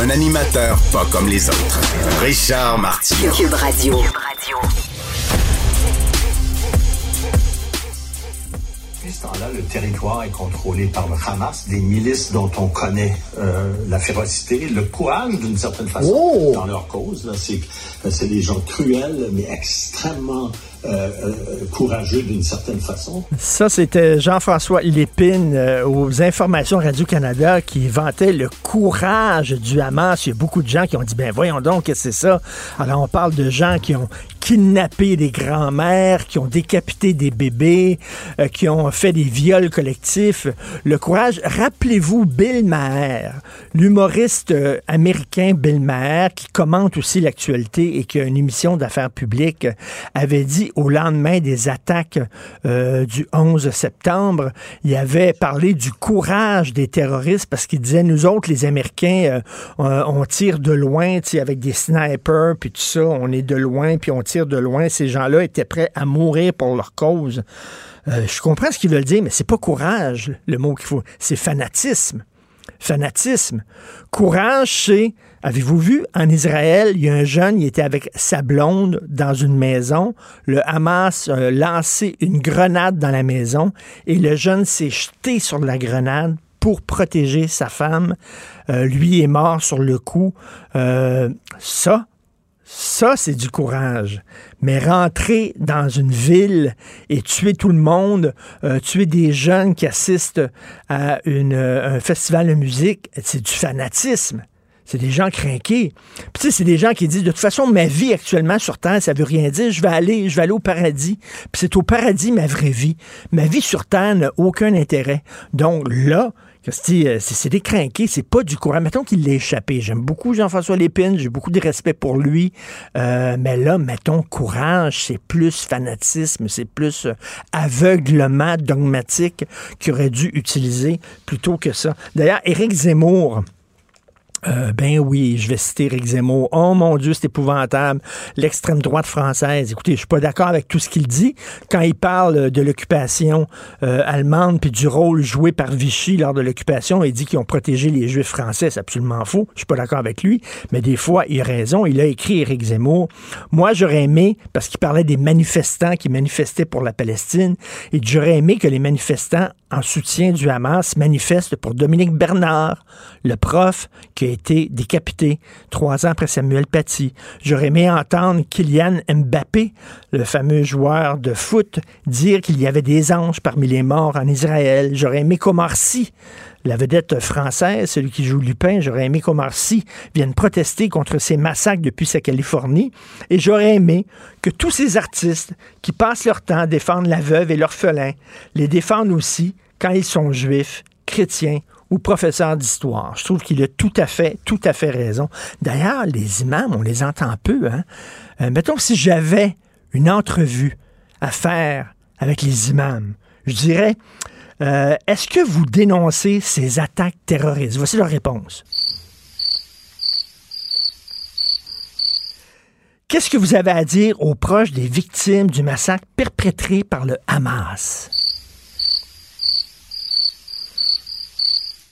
Un animateur pas comme les autres. Richard Martineau. Cube Radio. Depuis ce temps-là, le territoire est contrôlé par le Hamas, des milices dont on connaît euh, la férocité, le courage d'une certaine façon Oh! dans leur cause. là. C'est, c'est des gens cruels, mais extrêmement euh, euh, courageux d'une certaine façon. Ça, c'était Jean-François Lépine euh, aux informations Radio-Canada qui vantait le courage du Hamas. Il y a beaucoup de gens qui ont dit, ben voyons donc, que c'est ça? Alors, on parle de gens qui ont kidnappé des grands-mères, qui ont décapité des bébés, qui ont fait des viols collectifs. Le courage. Rappelez-vous Bill Maher, l'humoriste américain Bill Maher, qui commente aussi l'actualité et qui a une émission d'affaires publiques, avait dit au lendemain des attaques euh, du 11 septembre, il avait parlé du courage des terroristes parce qu'il disait, nous autres, les Américains, euh, on tire de loin, avec des snipers, puis tout ça, on est de loin, puis on tire de loin. Ces gens-là étaient prêts à mourir pour leur cause. Euh, je comprends ce qu'ils veulent dire, mais c'est pas courage, le mot qu'il faut, c'est fanatisme. Fanatisme. Courage, c'est, avez-vous vu, en Israël, il y a un jeune, il était avec sa blonde dans une maison. Le Hamas a lancé une grenade dans la maison et le jeune s'est jeté sur la grenade pour protéger sa femme. Euh, lui est mort sur le coup. Euh, ça, ça, c'est du courage. Mais rentrer dans une ville et tuer tout le monde, euh, tuer des jeunes qui assistent à euh, un festival de musique, c'est du fanatisme. C'est des gens craqués. Puis tu sais, c'est des gens qui disent de toute façon ma vie actuellement sur terre, ça veut rien dire, je vais aller je vais aller au paradis. Puis c'est au paradis ma vraie vie. Ma vie sur terre n'a aucun intérêt. Donc là, euh, c'est des crinqués, c'est pas du courage. Mettons qu'il l'ait échappé. J'aime beaucoup Jean-François Lépine, j'ai beaucoup de respect pour lui. Euh, mais là, mettons, courage, c'est plus fanatisme, c'est plus euh, aveuglement dogmatique qu'il aurait dû utiliser plutôt que ça. D'ailleurs, Éric Zemmour, euh, ben oui, je vais citer Éric Zemmour. Oh mon Dieu, c'est épouvantable. L'extrême droite française. Écoutez, je suis pas d'accord avec tout ce qu'il dit quand il parle de l'occupation euh, allemande puis du rôle joué par Vichy lors de l'occupation. Il dit qu'ils ont protégé les Juifs français. C'est absolument faux. Je suis pas d'accord avec lui. Mais des fois, il a raison. Il a écrit Éric Zemmour. Moi, j'aurais aimé, parce qu'il parlait des manifestants qui manifestaient pour la Palestine, et j'aurais aimé que les manifestants en soutien du Hamas manifestent pour Dominique Bernard, le prof qui a été décapité trois ans après Samuel Paty. J'aurais aimé entendre Kylian Mbappé, le fameux joueur de foot, dire qu'il y avait des anges parmi les morts en Israël. J'aurais aimé qu'Omar Sy, la vedette française, celui qui joue Lupin, j'aurais aimé qu'Omar Sy vienne protester contre ces massacres depuis sa Californie. Et j'aurais aimé que tous ces artistes qui passent leur temps à défendre la veuve et l'orphelin les défendent aussi quand ils sont juifs, chrétiens ou professeurs d'histoire. Je trouve qu'il a tout à fait, tout à fait raison. D'ailleurs, les imams, on les entend peu. Hein? Euh, mettons si j'avais une entrevue à faire avec les imams, je dirais, euh, est-ce que vous dénoncez ces attaques terroristes? Voici leur réponse. Qu'est-ce que vous avez à dire aux proches des victimes du massacre perpétré par le Hamas?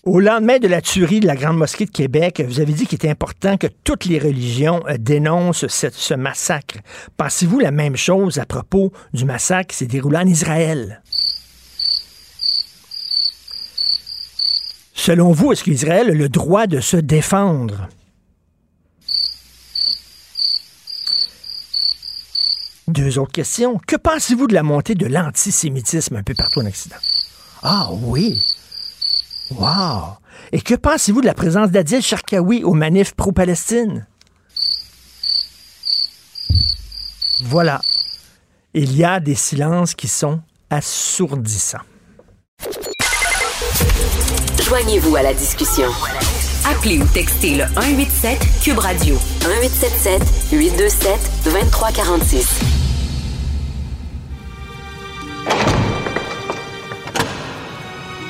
Au lendemain de la tuerie de la Grande Mosquée de Québec, vous avez dit qu'il était important que toutes les religions euh, dénoncent ce massacre. Pensez-vous la même chose à propos du massacre qui s'est déroulé en Israël? Selon vous, est-ce qu'Israël a le droit de se défendre? Deux autres questions. Que pensez-vous de la montée de l'antisémitisme un peu partout en Occident? Ah oui! Wow! Et que pensez-vous de la présence d'Adil Sharkawi au manif pro-Palestine? Voilà. Il y a des silences qui sont assourdissants. Joignez-vous à la discussion. Appelez ou textez le 187 Cube Radio 1877 827 2346.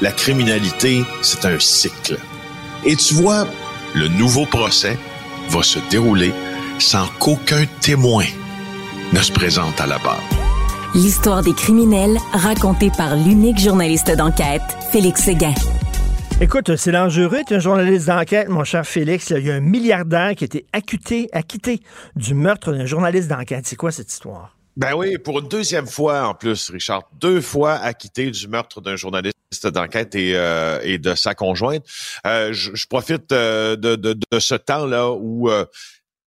La criminalité, c'est un cycle. Et tu vois, le nouveau procès va se dérouler sans qu'aucun témoin ne se présente à la barre. L'histoire des criminels racontée par l'unique journaliste d'enquête, Félix Séguin. Écoute, c'est dangereux. Tu un journaliste d'enquête, mon cher Félix. Il y a un milliardaire qui a été acquitté, du meurtre d'un journaliste d'enquête. C'est quoi cette histoire? Ben oui, pour une deuxième fois en plus, Richard. Deux fois acquitté du meurtre d'un journaliste d'enquête et, euh, de sa conjointe. Euh, je, profite euh, de, ce temps-là où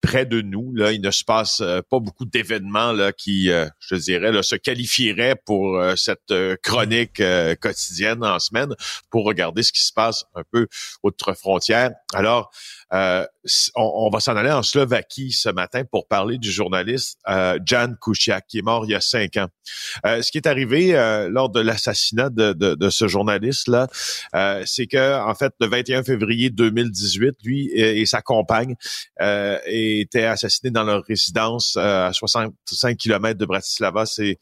près de nous. Là, il ne se passe euh, pas beaucoup d'événements là qui, euh, je dirais, se qualifieraient pour euh, cette chronique quotidienne en semaine pour regarder ce qui se passe un peu outre frontière. Alors, euh, on, va s'en aller en Slovaquie ce matin pour parler du journaliste euh, Jan Kuciak, qui est mort il y a cinq ans. Euh, ce qui est arrivé euh, lors de l'assassinat de, de, de, ce journaliste-là, c'est que en fait, le 21 février 2018, lui et, sa compagne étaient assassinés dans leur résidence à 65 km de Bratislava, c'est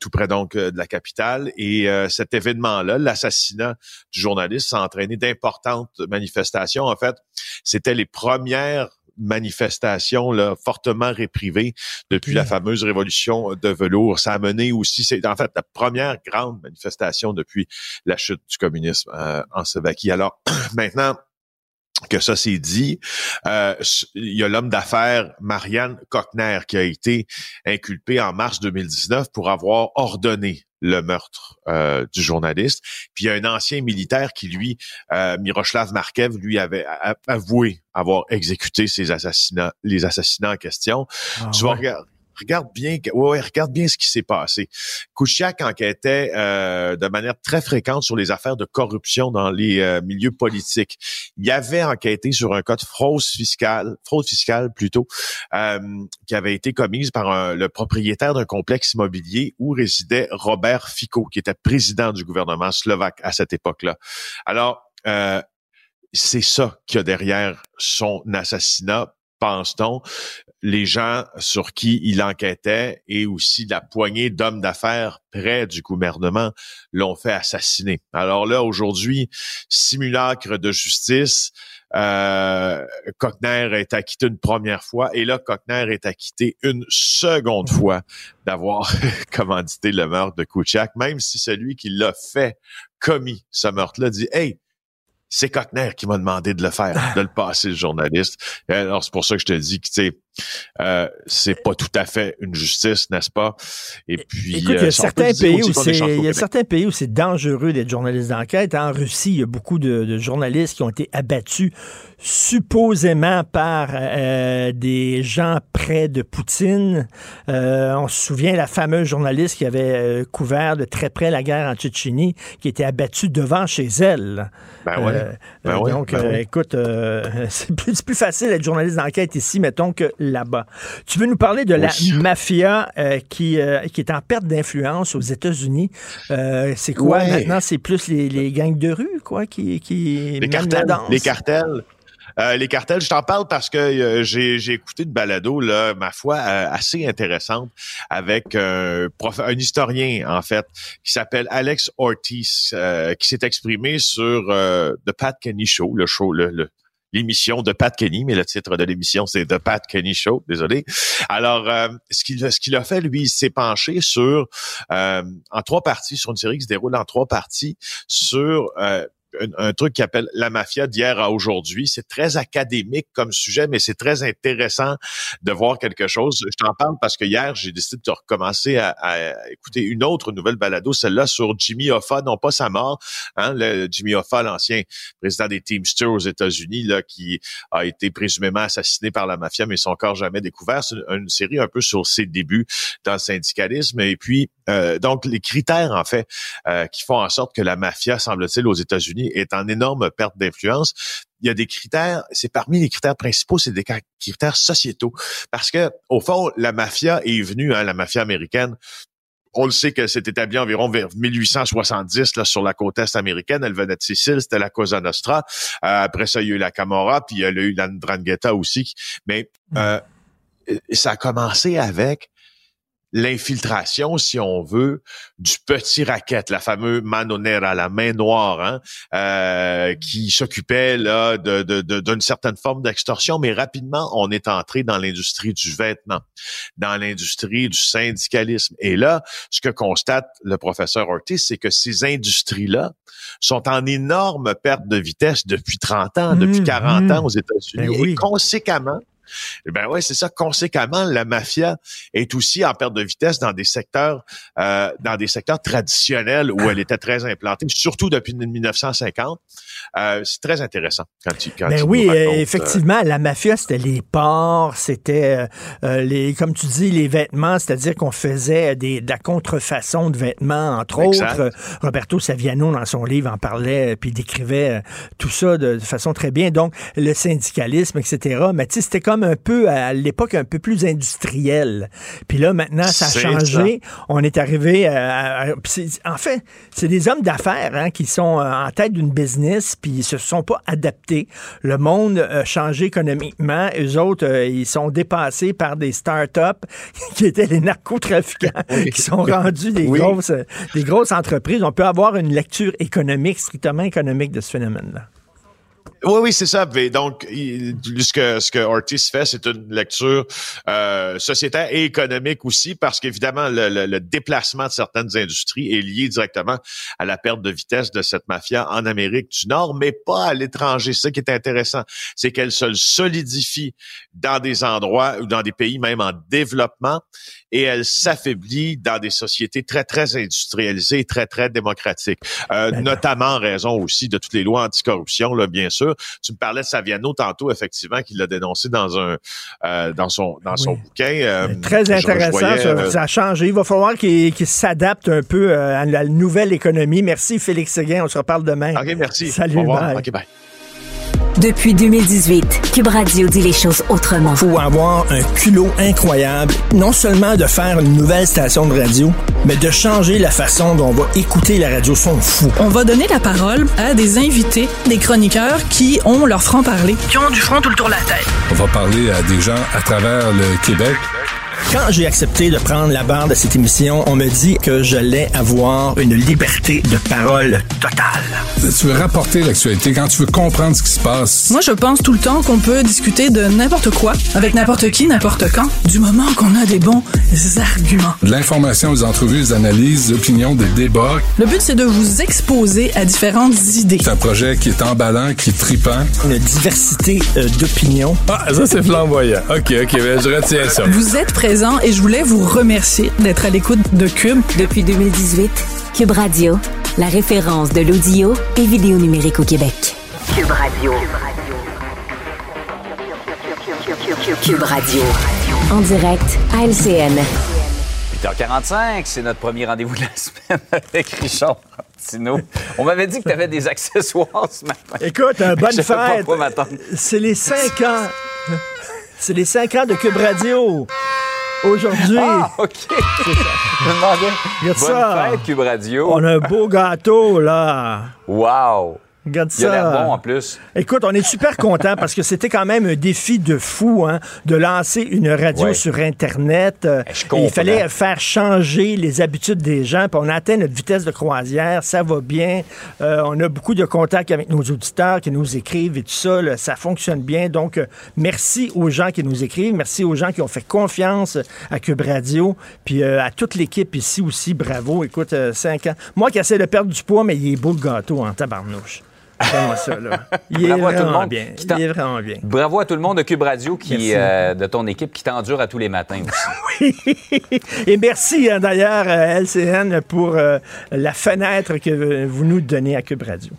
tout près donc de la capitale. Et cet événement-là, l'assassinat du journaliste, a entraîné d'importantes manifestations. En fait, c'était premières manifestations là, fortement réprimées depuis la fameuse révolution de velours. Ça a mené aussi, c'est en fait la première grande manifestation depuis la chute du communisme euh, en Slovaquie. Alors maintenant, que ça s'est dit, euh, il y a l'homme d'affaires Marianne Kochner qui a été inculpé en mars 2019 pour avoir ordonné le meurtre euh, du journaliste. Puis il y a un ancien militaire qui, lui, euh, Miroslav Markev, lui avait avoué avoir exécuté ces assassinats, les assassinats en question. Ah tu vas regarder regarde bien, ouais, regarde bien ce qui s'est passé. Kouchiak enquêtait euh, de manière très fréquente sur les affaires de corruption dans les euh, milieux politiques. Il avait enquêté sur un cas de fraude fiscale, fraude fiscale plutôt, euh, qui avait été commise par le propriétaire d'un complexe immobilier où résidait Robert Fico, qui était président du gouvernement slovaque à cette époque-là. Alors, c'est ça qu'il y a derrière son assassinat pense-t-on, les gens sur qui il enquêtait et aussi la poignée d'hommes d'affaires près du gouvernement l'ont fait assassiner. Alors là, aujourd'hui, simulacre de justice, euh, Cochner est acquitté une première fois et là, Cochner est acquitté une seconde fois d'avoir commandité le meurtre de Kouchak, même si celui qui l'a fait commis ce meurtre-là dit, hey, c'est Cochner qui m'a demandé de le faire, de le passer le journaliste. Alors, c'est pour ça que je te dis que, tu sais, euh, c'est pas tout à fait une justice, n'est-ce pas? Et puis, Écoute, il y a euh, certains pays où c'est, il y a certains pays où c'est dangereux d'être journaliste d'enquête. En Russie, il y a beaucoup de, journalistes qui ont été abattus supposément par euh, des gens près de Poutine. on se souvient la fameuse journaliste qui avait couvert de très près la guerre en Tchétchénie, qui était abattue devant chez elle. Ben ouais. Ben donc, ben écoute, c'est plus, plus facile d'être journaliste d'enquête ici, mettons, que là-bas. Tu veux nous parler de la mafia euh, qui, euh, qui est en perte d'influence aux États-Unis? Euh, c'est quoi maintenant? C'est plus les, gangs de rue, quoi, qui, qui les cartels, Les cartels. les cartels, je t'en parle parce que j'ai écouté une balado, là, ma foi, assez intéressante avec un, un historien, en fait, qui s'appelle Alex Ortiz, qui s'est exprimé sur The Pat Kenny Show, le show, le l'émission de Pat Kenny, mais le titre de l'émission, c'est The Pat Kenny Show, désolé. Alors, euh, ce qu'il ce a fait, lui, il s'est penché sur, euh, en trois parties, sur une série qui se déroule en trois parties, sur euh, un, truc qui appelle la mafia d'hier à aujourd'hui. C'est très académique comme sujet, mais c'est très intéressant de voir quelque chose. Je t'en parle parce que hier, j'ai décidé de recommencer à, écouter une autre nouvelle balado, celle-là sur Jimmy Hoffa, non pas sa mort, hein, le Jimmy Hoffa, l'ancien président des Teamsters aux États-Unis, là, qui a été présumément assassiné par la mafia, mais son corps jamais découvert. C'est une, série un peu sur ses débuts dans le syndicalisme. Et puis, euh, donc, les critères, en fait, euh, qui font en sorte que la mafia, semble-t-il, aux États-Unis, est en énorme perte d'influence. Il y a des critères, c'est parmi les critères principaux, c'est des critères sociétaux. Parce que, au fond, la mafia est venue, hein, la mafia américaine, on le sait que c'est établi environ vers 1870 là, sur la côte est américaine. Elle venait de Sicile, c'était la Cosa Nostra. Euh, après ça, il y a eu la Camorra, puis il y a eu la Ndrangheta aussi. Mais mm. euh, ça a commencé avec l'infiltration, si on veut, du petit racket, la fameuse manonera, la main noire, hein, euh, qui s'occupait là de, d'une certaine forme d'extorsion, mais rapidement, on est entré dans l'industrie du vêtement, dans l'industrie du syndicalisme. Et là, ce que constate le professeur Ortiz, c'est que ces industries-là sont en énorme perte de vitesse depuis 30 ans, depuis 40 mmh, ans mmh. aux États-Unis. Ben et conséquemment, eh ben ouais, c'est ça. Conséquemment, la mafia est aussi en perte de vitesse dans des secteurs, euh, dans des secteurs traditionnels où elle était très implantée, surtout depuis 1950. Euh, c'est très intéressant quand tu quand ben oui, euh, effectivement, la mafia c'était les ports, c'était les, comme tu dis, les vêtements, c'est-à-dire qu'on faisait des, de la contrefaçon de vêtements, entre autres. Roberto Saviano dans son livre en parlait puis décrivait tout ça de, de façon très bien. Donc le syndicalisme, etc. Mais tu sais, c'était comme un peu à l'époque un peu plus industriel. Puis là maintenant ça a changé. On est arrivé à, en fait, c'est des hommes d'affaires hein, qui sont euh, en tête d'une business puis ils se sont pas adaptés. Le monde a changé économiquement, eux autres euh, ils sont dépassés par des start-up qui étaient les narcotrafiquants qui sont rendus des grosses des grosses entreprises. On peut avoir une lecture économique strictement économique de ce phénomène là. Oui, oui, c'est ça. donc, ce que ce que Ortiz fait, c'est une lecture euh, sociétaire et économique aussi, parce qu'évidemment, le, le, déplacement de certaines industries est lié directement à la perte de vitesse de cette mafia en Amérique du Nord, mais pas à l'étranger. Ce qui est intéressant, c'est qu'elle se solidifie dans des endroits ou dans des pays même en développement et elle s'affaiblit dans des sociétés très, très industrialisées, très, très démocratiques, euh, notamment en raison aussi de toutes les lois anticorruption, là, bien sûr. Tu me parlais de Saviano tantôt, effectivement, qui l'a dénoncé dans un euh, dans son dans son bouquin. Euh, très intéressant, ça, a changé. Il va falloir qu'il s'adapte un peu à la nouvelle économie. Merci, Félix Séguin. On se reparle demain. OK, merci. Salut, Au revoir. OK, bye. Depuis 2018, Cube Radio dit les choses autrement. Faut avoir un culot incroyable, non seulement de faire une nouvelle station de radio, mais de changer la façon dont on va écouter la radio. Sont fou. On va donner la parole à des invités, des chroniqueurs qui ont leur franc-parler, qui ont du front tout le tour de la tête. On va parler à des gens à travers le Québec. Quand j'ai accepté de prendre la barre de cette émission, on me dit que j'allais avoir une liberté de parole totale. Tu veux rapporter l'actualité quand tu veux comprendre ce qui se passe? Moi, je pense tout le temps qu'on peut discuter de n'importe quoi, avec n'importe qui, n'importe quand, du moment qu'on a des bons arguments. De l'information, des entrevues, des analyses, des opinions, des débats. Le but, c'est de vous exposer à différentes idées. C'est un projet qui est emballant, qui est tripant. Une diversité euh, d'opinions. Ah, ça, c'est flamboyant. OK, OK, ben, je retiens ça. Vous êtes et je voulais vous remercier d'être à l'écoute de Cube. Depuis 2018, Cube Radio, la référence de l'audio et vidéo numérique au Québec. Cube Radio. Cube Radio. En direct à LCN. 8h45, c'est notre premier rendez-vous de la semaine avec Richard Tino. On m'avait dit que tu avais des accessoires ce matin. Écoute, un bonne fête. C'est les 5 ans. C'est les 5 ans de Cube Radio. Aujourd'hui. Ah, OK. Je me demandais. Bonne ça. fête, Cube Radio. On a un beau gâteau, là. Wow. Regarde Il a l'air bon en plus. Écoute, on est super content parce que c'était quand même un défi de fou hein, de lancer une radio sur Internet. Euh, eh, il fallait faire changer les habitudes des gens. Puis on a atteint notre vitesse de croisière. Ça va bien. Euh, on a beaucoup de contacts avec nos auditeurs qui nous écrivent et tout ça. ça fonctionne bien. Donc, euh, merci aux gens qui nous écrivent. Merci aux gens qui ont fait confiance à Cube Radio. Puis à toute l'équipe ici aussi, bravo. Écoute, cinq ans. Moi qui essaie de perdre du poids, mais il est beau le gâteau en tabarnouche. Il, est vraiment bien. Il est vraiment bien. Bravo à tout le monde de Cube Radio, qui, euh, de ton équipe, qui t'endure à tous les matins aussi. oui. Et merci hein, d'ailleurs, LCN, pour euh, la fenêtre que vous nous donnez à Cube Radio.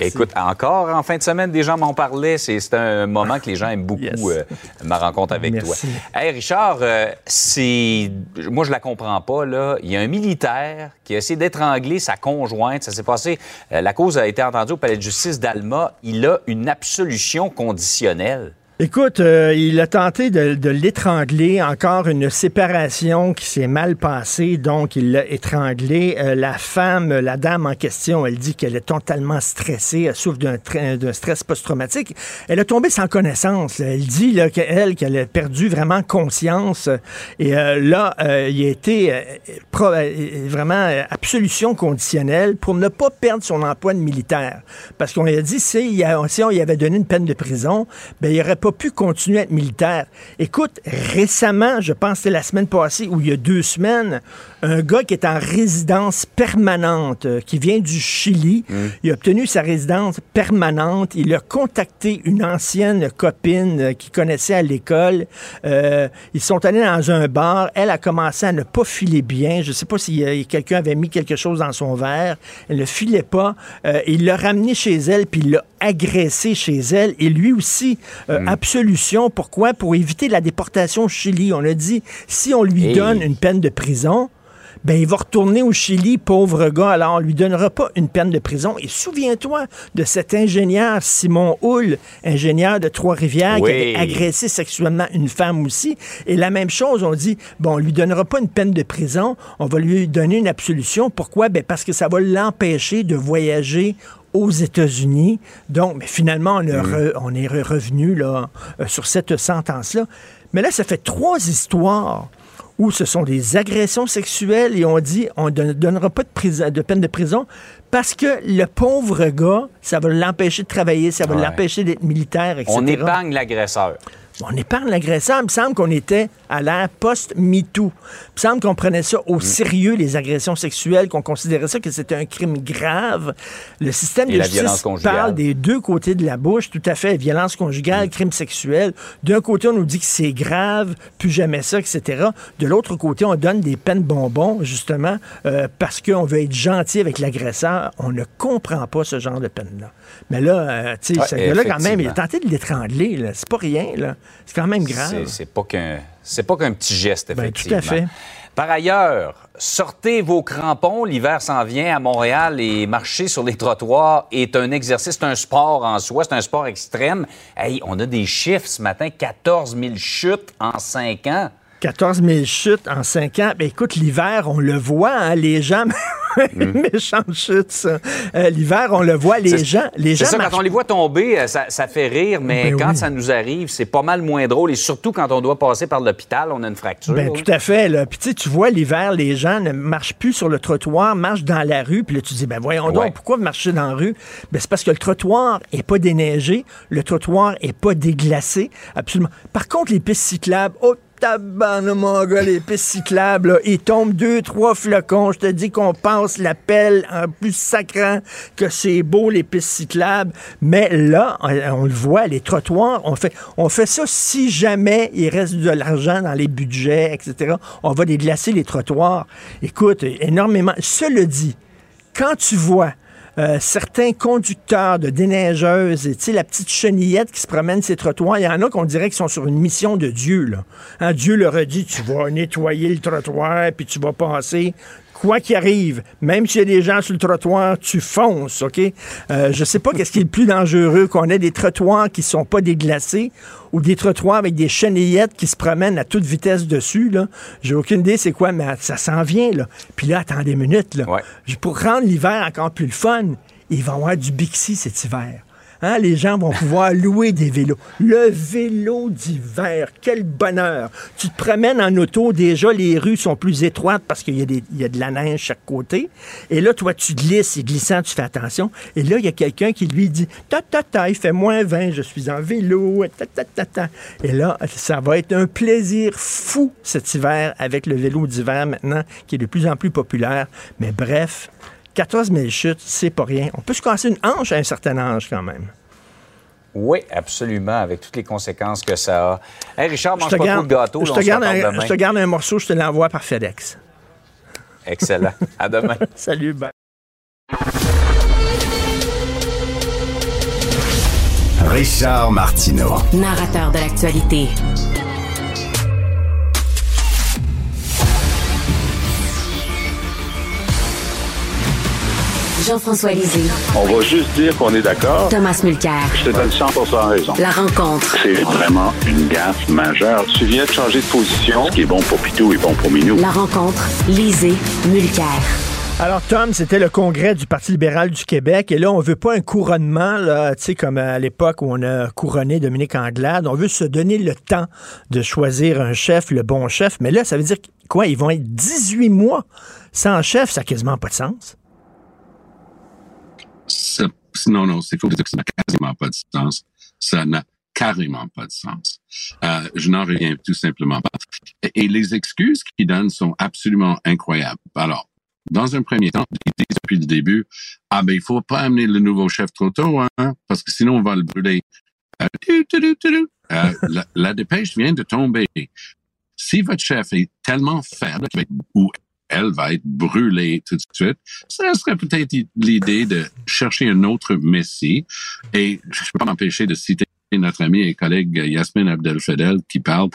Écoute, encore en fin de semaine, des gens m'en parlaient. C'est un moment que les gens aiment beaucoup, euh, ma rencontre avec toi. Hey, Richard, euh, c'est. Moi, je la comprends pas, là. Il y a un militaire qui a essayé d'étrangler sa conjointe. Ça s'est passé. Euh, la cause a été entendue au palais de justice d'Alma. Il a une absolution conditionnelle. Écoute, euh, il a tenté de, l'étrangler. Encore une séparation qui s'est mal passée, donc il l'a étranglé. Euh, la femme, la dame en question, elle dit qu'elle est totalement stressée, elle souffre d'un stress post-traumatique. Elle a tombé sans connaissance. Elle dit qu'elle, qu'elle a perdu vraiment conscience. Et euh, là, il a été vraiment absolution conditionnelle pour ne pas perdre son emploi de militaire. Parce qu'on lui a dit, si, si on y avait donné une peine de prison, ben, il aurait pas pu continuer à être militaire. Écoute, récemment, je pense que c'était la semaine passée ou il y a deux semaines, un gars qui est en résidence permanente, euh, qui vient du Chili, mm. il a obtenu sa résidence permanente. Il a contacté une ancienne copine euh, qu'il connaissait à l'école. Euh, ils sont allés dans un bar. Elle a commencé à ne pas filer bien. Je ne sais pas si quelqu'un avait mis quelque chose dans son verre. Elle ne filait pas. il l'a ramené chez elle, puis il l'a agressé chez elle. Et lui aussi, mm. absolution. Pourquoi? Pour éviter la déportation au Chili. On a dit, si on lui donne une peine de prison, ben il va retourner au Chili, pauvre gars, alors on lui donnera pas une peine de prison. Et souviens-toi de cet ingénieur Simon Hull, ingénieur de Trois-Rivières, qui avait agressé sexuellement une femme aussi. Et la même chose, on dit, bon, on lui donnera pas une peine de prison, on va lui donner une absolution. Pourquoi? Ben parce que ça va l'empêcher de voyager aux États-Unis. Donc, mais finalement, on, on est revenu là, euh, sur cette sentence-là. Mais là, ça fait trois histoires où ce sont des agressions sexuelles et on dit on ne donnera pas de, de peine de prison parce que le pauvre gars, ça va l'empêcher de travailler, ça va l'empêcher d'être militaire, etc. On épargne l'agresseur. On épargne l'agresseur. Il me semble qu'on était à l'ère post-MeToo. Il me semble qu'on prenait ça au mm. sérieux, les agressions sexuelles, qu'on considérait ça que c'était un crime grave. Le système de justice parle des deux côtés de la bouche, tout à fait. Violence conjugale, mm. crime sexuel. D'un côté, on nous dit que c'est grave, plus jamais ça, etc. De l'autre côté, on donne des peines bonbons, justement, euh, parce qu'on veut être gentil avec l'agresseur. On ne comprend pas ce genre de peine-là. Mais là, euh, tu sais, ce gars-là, quand même, il a tenté de l'étrangler. C'est pas rien, là. C'est quand même grave. C'est pas qu'un c'est pas qu'un petit geste, effectivement. Ben, tout à fait. Par ailleurs, sortez vos crampons, l'hiver s'en vient à Montréal et marcher sur les trottoirs est un exercice, c'est un sport en soi, c'est un sport extrême. Hey, on a des chiffres ce matin, 14 000 chutes en 5 ans. 14 000 chutes en 5 ans. Ben, écoute, l'hiver, on le voit, hein, les gens... Mm. Méchante chute, ça. Euh, l'hiver, on le voit, les gens. Les gens ça, quand on les voit tomber, euh, ça, fait rire, mais ben quand ça nous arrive, c'est pas mal moins drôle. Et surtout quand on doit passer par l'hôpital, on a une fracture. Ben, tout à fait. Là. Puis tu vois, l'hiver, les gens ne marchent plus sur le trottoir, marchent dans la rue. Puis là, tu dis, ben voyons donc, pourquoi marcher dans la rue? Ben, c'est parce que le trottoir est pas déneigé, le trottoir est pas déglacé. Absolument. Par contre, les pistes cyclables, oh, tabarne, mon gars, les pistes cyclables, là, ils tombent deux, trois flocons. Je te dis qu'on passe la pelle en plus sacrant que c'est beau, les pistes cyclables. Mais là, on, le voit, les trottoirs, on fait, on fait ça si jamais il reste de l'argent dans les budgets, etc. On va déglacer les trottoirs. Écoute, énormément. Cela dit, quand tu vois euh, certains conducteurs de déneigeuses, tu la petite chenillette qui se promène ces trottoirs, il y en a qu'on dirait qu'ils sont sur une mission de Dieu. Là. Hein, Dieu leur a dit, tu vas nettoyer le trottoir, puis tu vas passer quoi qu'il arrive, même s'il y a des gens sur le trottoir, tu fonces, OK? Euh, je sais pas qu'est-ce qui est le plus dangereux, qu'on ait des trottoirs qui sont pas déglacés ou des trottoirs avec des chenillettes qui se promènent à toute vitesse dessus, là. J'ai aucune idée c'est quoi, mais ça s'en vient, là. Puis là, attends des minutes, là. Pour rendre l'hiver encore plus le fun, il va y avoir du Bixi cet hiver. Hein, les gens vont pouvoir louer des vélos. Le vélo d'hiver, quel bonheur. Tu te promènes en auto, déjà les rues sont plus étroites parce qu'il y, a de la neige chaque côté. Et là, toi, tu glisses, et glissant, tu fais attention. Et là, il y a quelqu'un qui lui dit, ta ta ta, il fait moins 20, je suis en vélo, ta ta ta ta. Et là, ça va être un plaisir fou cet hiver avec le vélo d'hiver maintenant, qui est de plus en plus populaire. Mais bref, 14 000 chutes, c'est pas rien. On peut se casser une hanche à un certain âge quand même. Oui, absolument, avec toutes les conséquences que ça a. Hey, Richard, mange pas trop de gâteau. Je, te garde un, je te garde un morceau, je te l'envoie par FedEx. Excellent. à demain. Salut, bye. Richard Martineau. Narrateur de l'actualité. Jean-François Lisée. On va juste dire qu'on est d'accord. Thomas Mulcair. Je te donne 100 raison. La rencontre. C'est vraiment une gaffe majeure. Tu viens de changer de position. Ce qui est bon pour Pitou est bon pour Minou. La rencontre. Lisée. Mulcair. Alors, Tom, c'était le congrès du Parti libéral du Québec. Et là, on veut pas un couronnement, là, tu sais, comme à l'époque où on a couronné Dominique Anglade. On veut se donner le temps de choisir un chef, le bon chef. Mais là, ça veut dire quoi? Ils vont être 18 mois sans chef. Ça n'a quasiment pas de sens. Non, non, c'est faux de dire que ça n'a quasiment pas de sens. Ça n'a carrément pas de sens. Euh, je n'en reviens tout simplement pas. Et, les excuses qu'ils donnent sont absolument incroyables. Alors, dans un premier temps, depuis le début, ah ben il faut pas amener le nouveau chef trop tôt, hein, parce que sinon on va le brûler. Euh, euh, la, la, dépêche vient de tomber. Si votre chef est tellement faible ou elle va être brûlée tout de suite, ça serait peut-être l'idée de chercher un autre messie. Et je ne peux pas m'empêcher de citer notre ami et collègue Yasmine Abdel-Fedel qui parle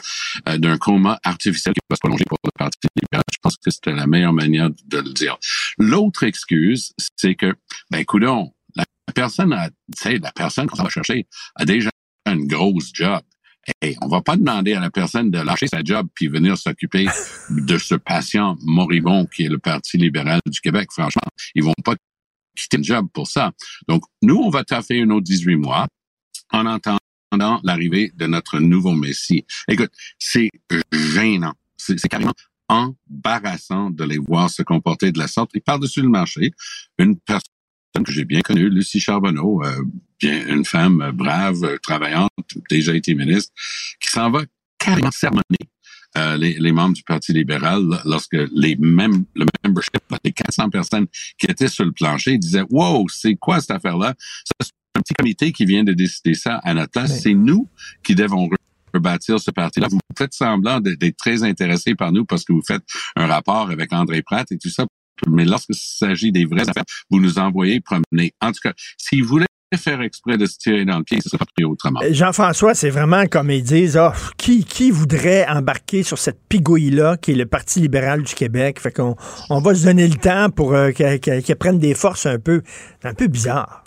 euh, d'un coma artificiel qui va se prolonger pour le Parti libéral. Je pense que c'était la meilleure manière de le dire. L'autre excuse, c'est que, ben, coudon, la personne a, la personne qu'on va chercher a déjà une grosse job. Et on va pas demander à la personne de lâcher sa job puis venir s'occuper de ce patient moribond qui est le Parti libéral du Québec. Franchement, ils vont pas quitter le job pour ça. Donc, nous, on va taffer un autre 18 mois en attendant l'arrivée de notre nouveau Messie. Écoute, c'est gênant. C'est carrément embarrassant de les voir se comporter de la sorte. Et par-dessus le marché, une personne que j'ai bien connue, Lucie Charbonneau, euh, bien une femme brave, travaillante, déjà été ministre, qui s'en va carrément sermonner euh, les, les, membres du Parti libéral lorsque les mêmes le membership, les 400 personnes qui étaient sur le plancher disaient Wow, c'est quoi cette affaire-là? un petit comité qui vient de décider ça à notre place. C'est nous qui devons rebâtir ce parti-là. Vous faites semblant d'être très intéressé par nous parce que vous faites un rapport avec André Pratt et tout ça. Mais lorsque s'agit des vraies affaires, vous nous envoyez promener. En tout cas, s'ils voulaient faire exprès de se tirer dans le pied, ce serait pas pris autrement. Euh, Jean-François, c'est vraiment comme ils disent, oh, qui, qui voudrait embarquer sur cette pigouille-là qui est le Parti libéral du Québec? Fait qu'on on va se donner le temps pour euh, qu'elle prenne des forces un peu, un peu bizarre.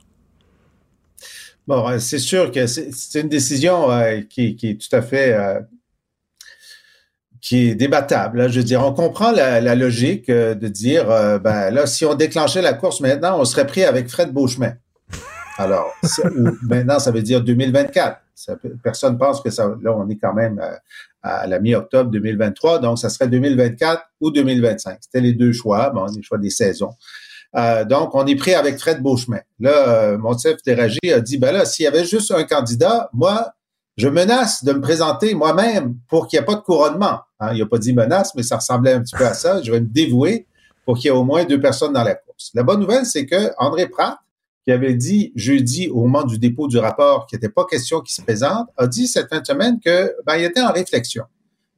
Bon, euh, c'est sûr que c'est une décision euh, qui, qui, est tout à fait euh, qui est débattable. Je veux dire, on comprend la, la logique de dire, ben là, si on déclenchait la course maintenant, on serait pris avec Fred Beauchemin. Alors, maintenant, ça veut dire 2024. Ça, personne pense que ça. Là, on est quand même à, à la mi-octobre 2023, donc ça serait 2024 ou 2025. C'était les deux choix, bon, les choix des saisons. Euh, donc, on est pris avec Fred Beauchemin. Là, euh, Montef Déragi a dit, ben là, s'il y avait juste un candidat, moi, je menace de me présenter moi-même pour qu'il n'y ait pas de couronnement. Hein, il n'a pas dit menace, mais ça ressemblait un petit peu à ça. Je vais me dévouer pour qu'il y ait au moins deux personnes dans la course. La bonne nouvelle, c'est que André Pratt, qui avait dit jeudi au moment du dépôt du rapport qu'il n'était pas question qu'il se présente, a dit cette fin de semaine que ben, il était en réflexion.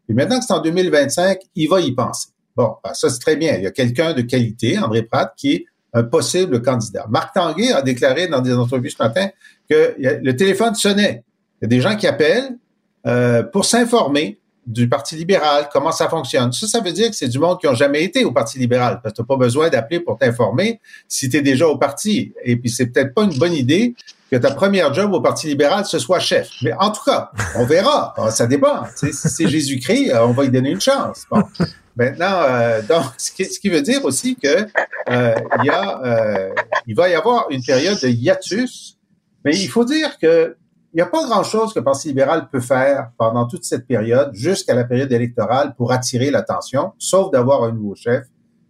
Et maintenant que c'est en 2025, il va y penser. Bon, ben, ça c'est très bien. Il y a quelqu'un de qualité, André Pratt, qui est un possible candidat. Marc Tanguay a déclaré dans des entrevues ce matin que le téléphone sonnait. Il y a des gens qui appellent euh, pour s'informer du Parti libéral, comment ça fonctionne. Ça, ça veut dire que c'est du monde qui n'ont jamais été au Parti libéral, parce que tu n'as pas besoin d'appeler pour t'informer si tu es déjà au parti. Et puis, c'est peut-être pas une bonne idée que ta première job au Parti libéral, ce soit chef. Mais en tout cas, on verra. Ça dépend. si c'est Jésus-Christ, on va lui donner une chance. Bon. Maintenant, euh, donc, ce qui, ce qui, veut dire aussi que euh, il y a, euh, il va y avoir une période de hiatus, mais il faut dire que n'y a pas grand-chose que le Parti libéral peut faire pendant toute cette période, jusqu'à la période électorale, pour attirer l'attention, sauf d'avoir un nouveau chef.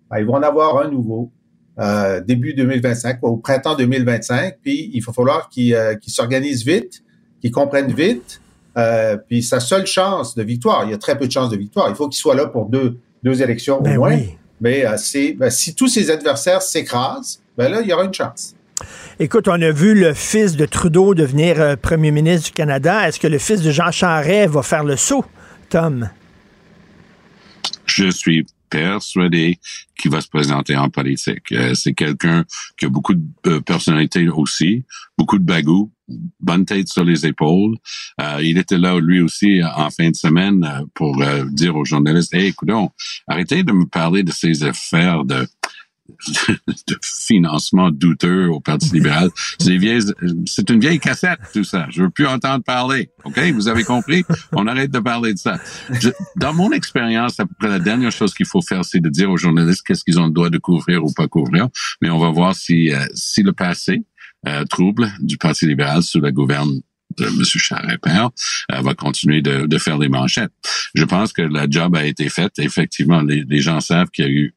Ben, ils vont en avoir un nouveau euh, début 2025, au printemps 2025, puis il va falloir qu'ils euh, s'organisent vite, qu'ils comprennent vite, euh, puis sa seule chance de victoire, il y a très peu de chances de victoire, il faut qu'il soit là pour deux, deux élections au ben moins. Mais euh, ben, si tous ses adversaires s'écrasent, ben là, il y aura une chance. Écoute, on a vu le fils de Trudeau devenir euh, premier ministre du Canada. Est-ce que le fils de Jean Charest va faire le saut, Tom? Je suis persuadé qu'il va se présenter en politique. Euh, c'est quelqu'un qui a beaucoup de personnalité aussi, beaucoup de bagou, bonne tête sur les épaules. Euh, il était là lui aussi en fin de semaine euh, pour euh, dire aux journalistes Hey, écoute, arrêtez de me parler de ces affaires de de financement douteux au Parti libéral. C'est une vieille cassette, tout ça. Je veux plus entendre parler. OK? Vous avez compris? On arrête de parler de ça. dans mon expérience, à peu près la dernière chose qu'il faut faire, c'est de dire aux journalistes qu'est-ce qu'ils ont le droit de couvrir ou pas couvrir. Mais on va voir si, euh, si le passé euh, trouble du Parti libéral sous la gouverne de M. Charest-Père euh, va continuer de, de, faire des manchettes. Je pense que la job a été faite. Effectivement, les, les gens savent qu'il y a eu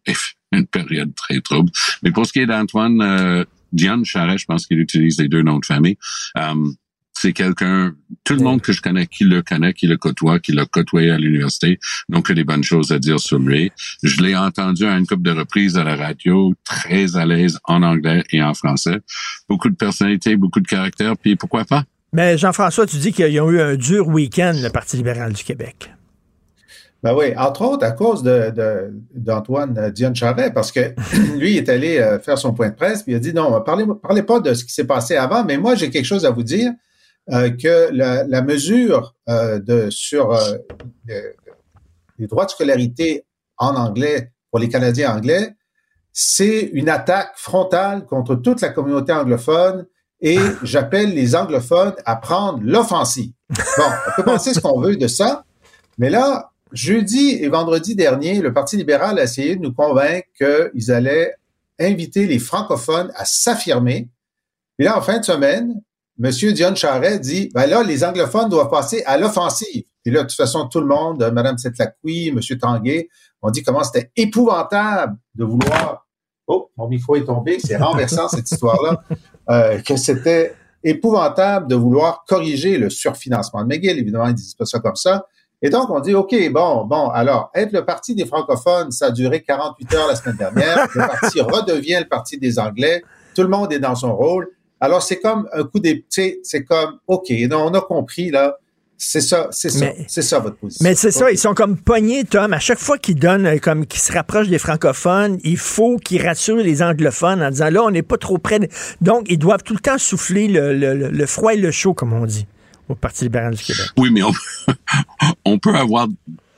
une période très trouble. Mais pour ce qui est d'Antoine, euh, Diane Charret, je pense qu'il utilise les deux noms de famille. Euh, c'est quelqu'un, tout le monde que je connais qui le connaît, qui le côtoie, qui l'a côtoyé à l'université, donc a des bonnes choses à dire sur lui. Je l'ai entendu à une couple de reprises à la radio, très à l'aise en anglais et en français. Beaucoup de personnalité, beaucoup de caractère, puis pourquoi pas? Mais Jean-François, tu dis qu'ils ont eu un dur week-end, le Parti libéral du Québec. Ben oui, entre autres à cause de, d'Antoine de, Dion Charret, parce que lui est allé euh, faire son point de presse, puis il a dit non, parlez, parlez pas de ce qui s'est passé avant, mais moi j'ai quelque chose à vous dire euh, que la, la mesure euh, de sur les droits de scolarité en anglais pour les Canadiens anglais, c'est une attaque frontale contre toute la communauté anglophone et j'appelle les anglophones à prendre l'offensive. Bon, on peut penser ce qu'on veut de ça, mais là, Jeudi et vendredi dernier, le Parti libéral a essayé de nous convaincre qu'ils allaient inviter les francophones à s'affirmer. Et là, en fin de semaine, M. Dion Charret dit, ben là, les anglophones doivent passer à l'offensive. Et là, de toute façon, tout le monde, Mme Setlacqui, M. Tanguay, ont dit comment c'était épouvantable de vouloir... Oh, mon micro est tombé, c'est renversant cette histoire-là, euh, que c'était épouvantable de vouloir corriger le surfinancement de McGill. Évidemment, ils disent pas ça comme ça, et donc, on dit, OK, bon, bon, alors, être le parti des francophones, ça a duré 48 heures la semaine dernière. Le parti redevient le parti des Anglais. Tout le monde est dans son rôle. Alors, c'est comme un coup des, c'est comme, OK, on a compris, là. C'est ça, c'est ça, c'est ça votre position. Mais c'est ça, ils sont comme pognés, Tom. À chaque fois qu'ils donnent, euh, comme qu'ils se rapprochent des francophones, il faut qu'ils rassurent les anglophones en disant là, on n'est pas trop près. Donc, ils doivent tout le temps souffler le, le, le froid et le chaud, comme on dit au Parti libéral du Québec. Oui, mais on, peut avoir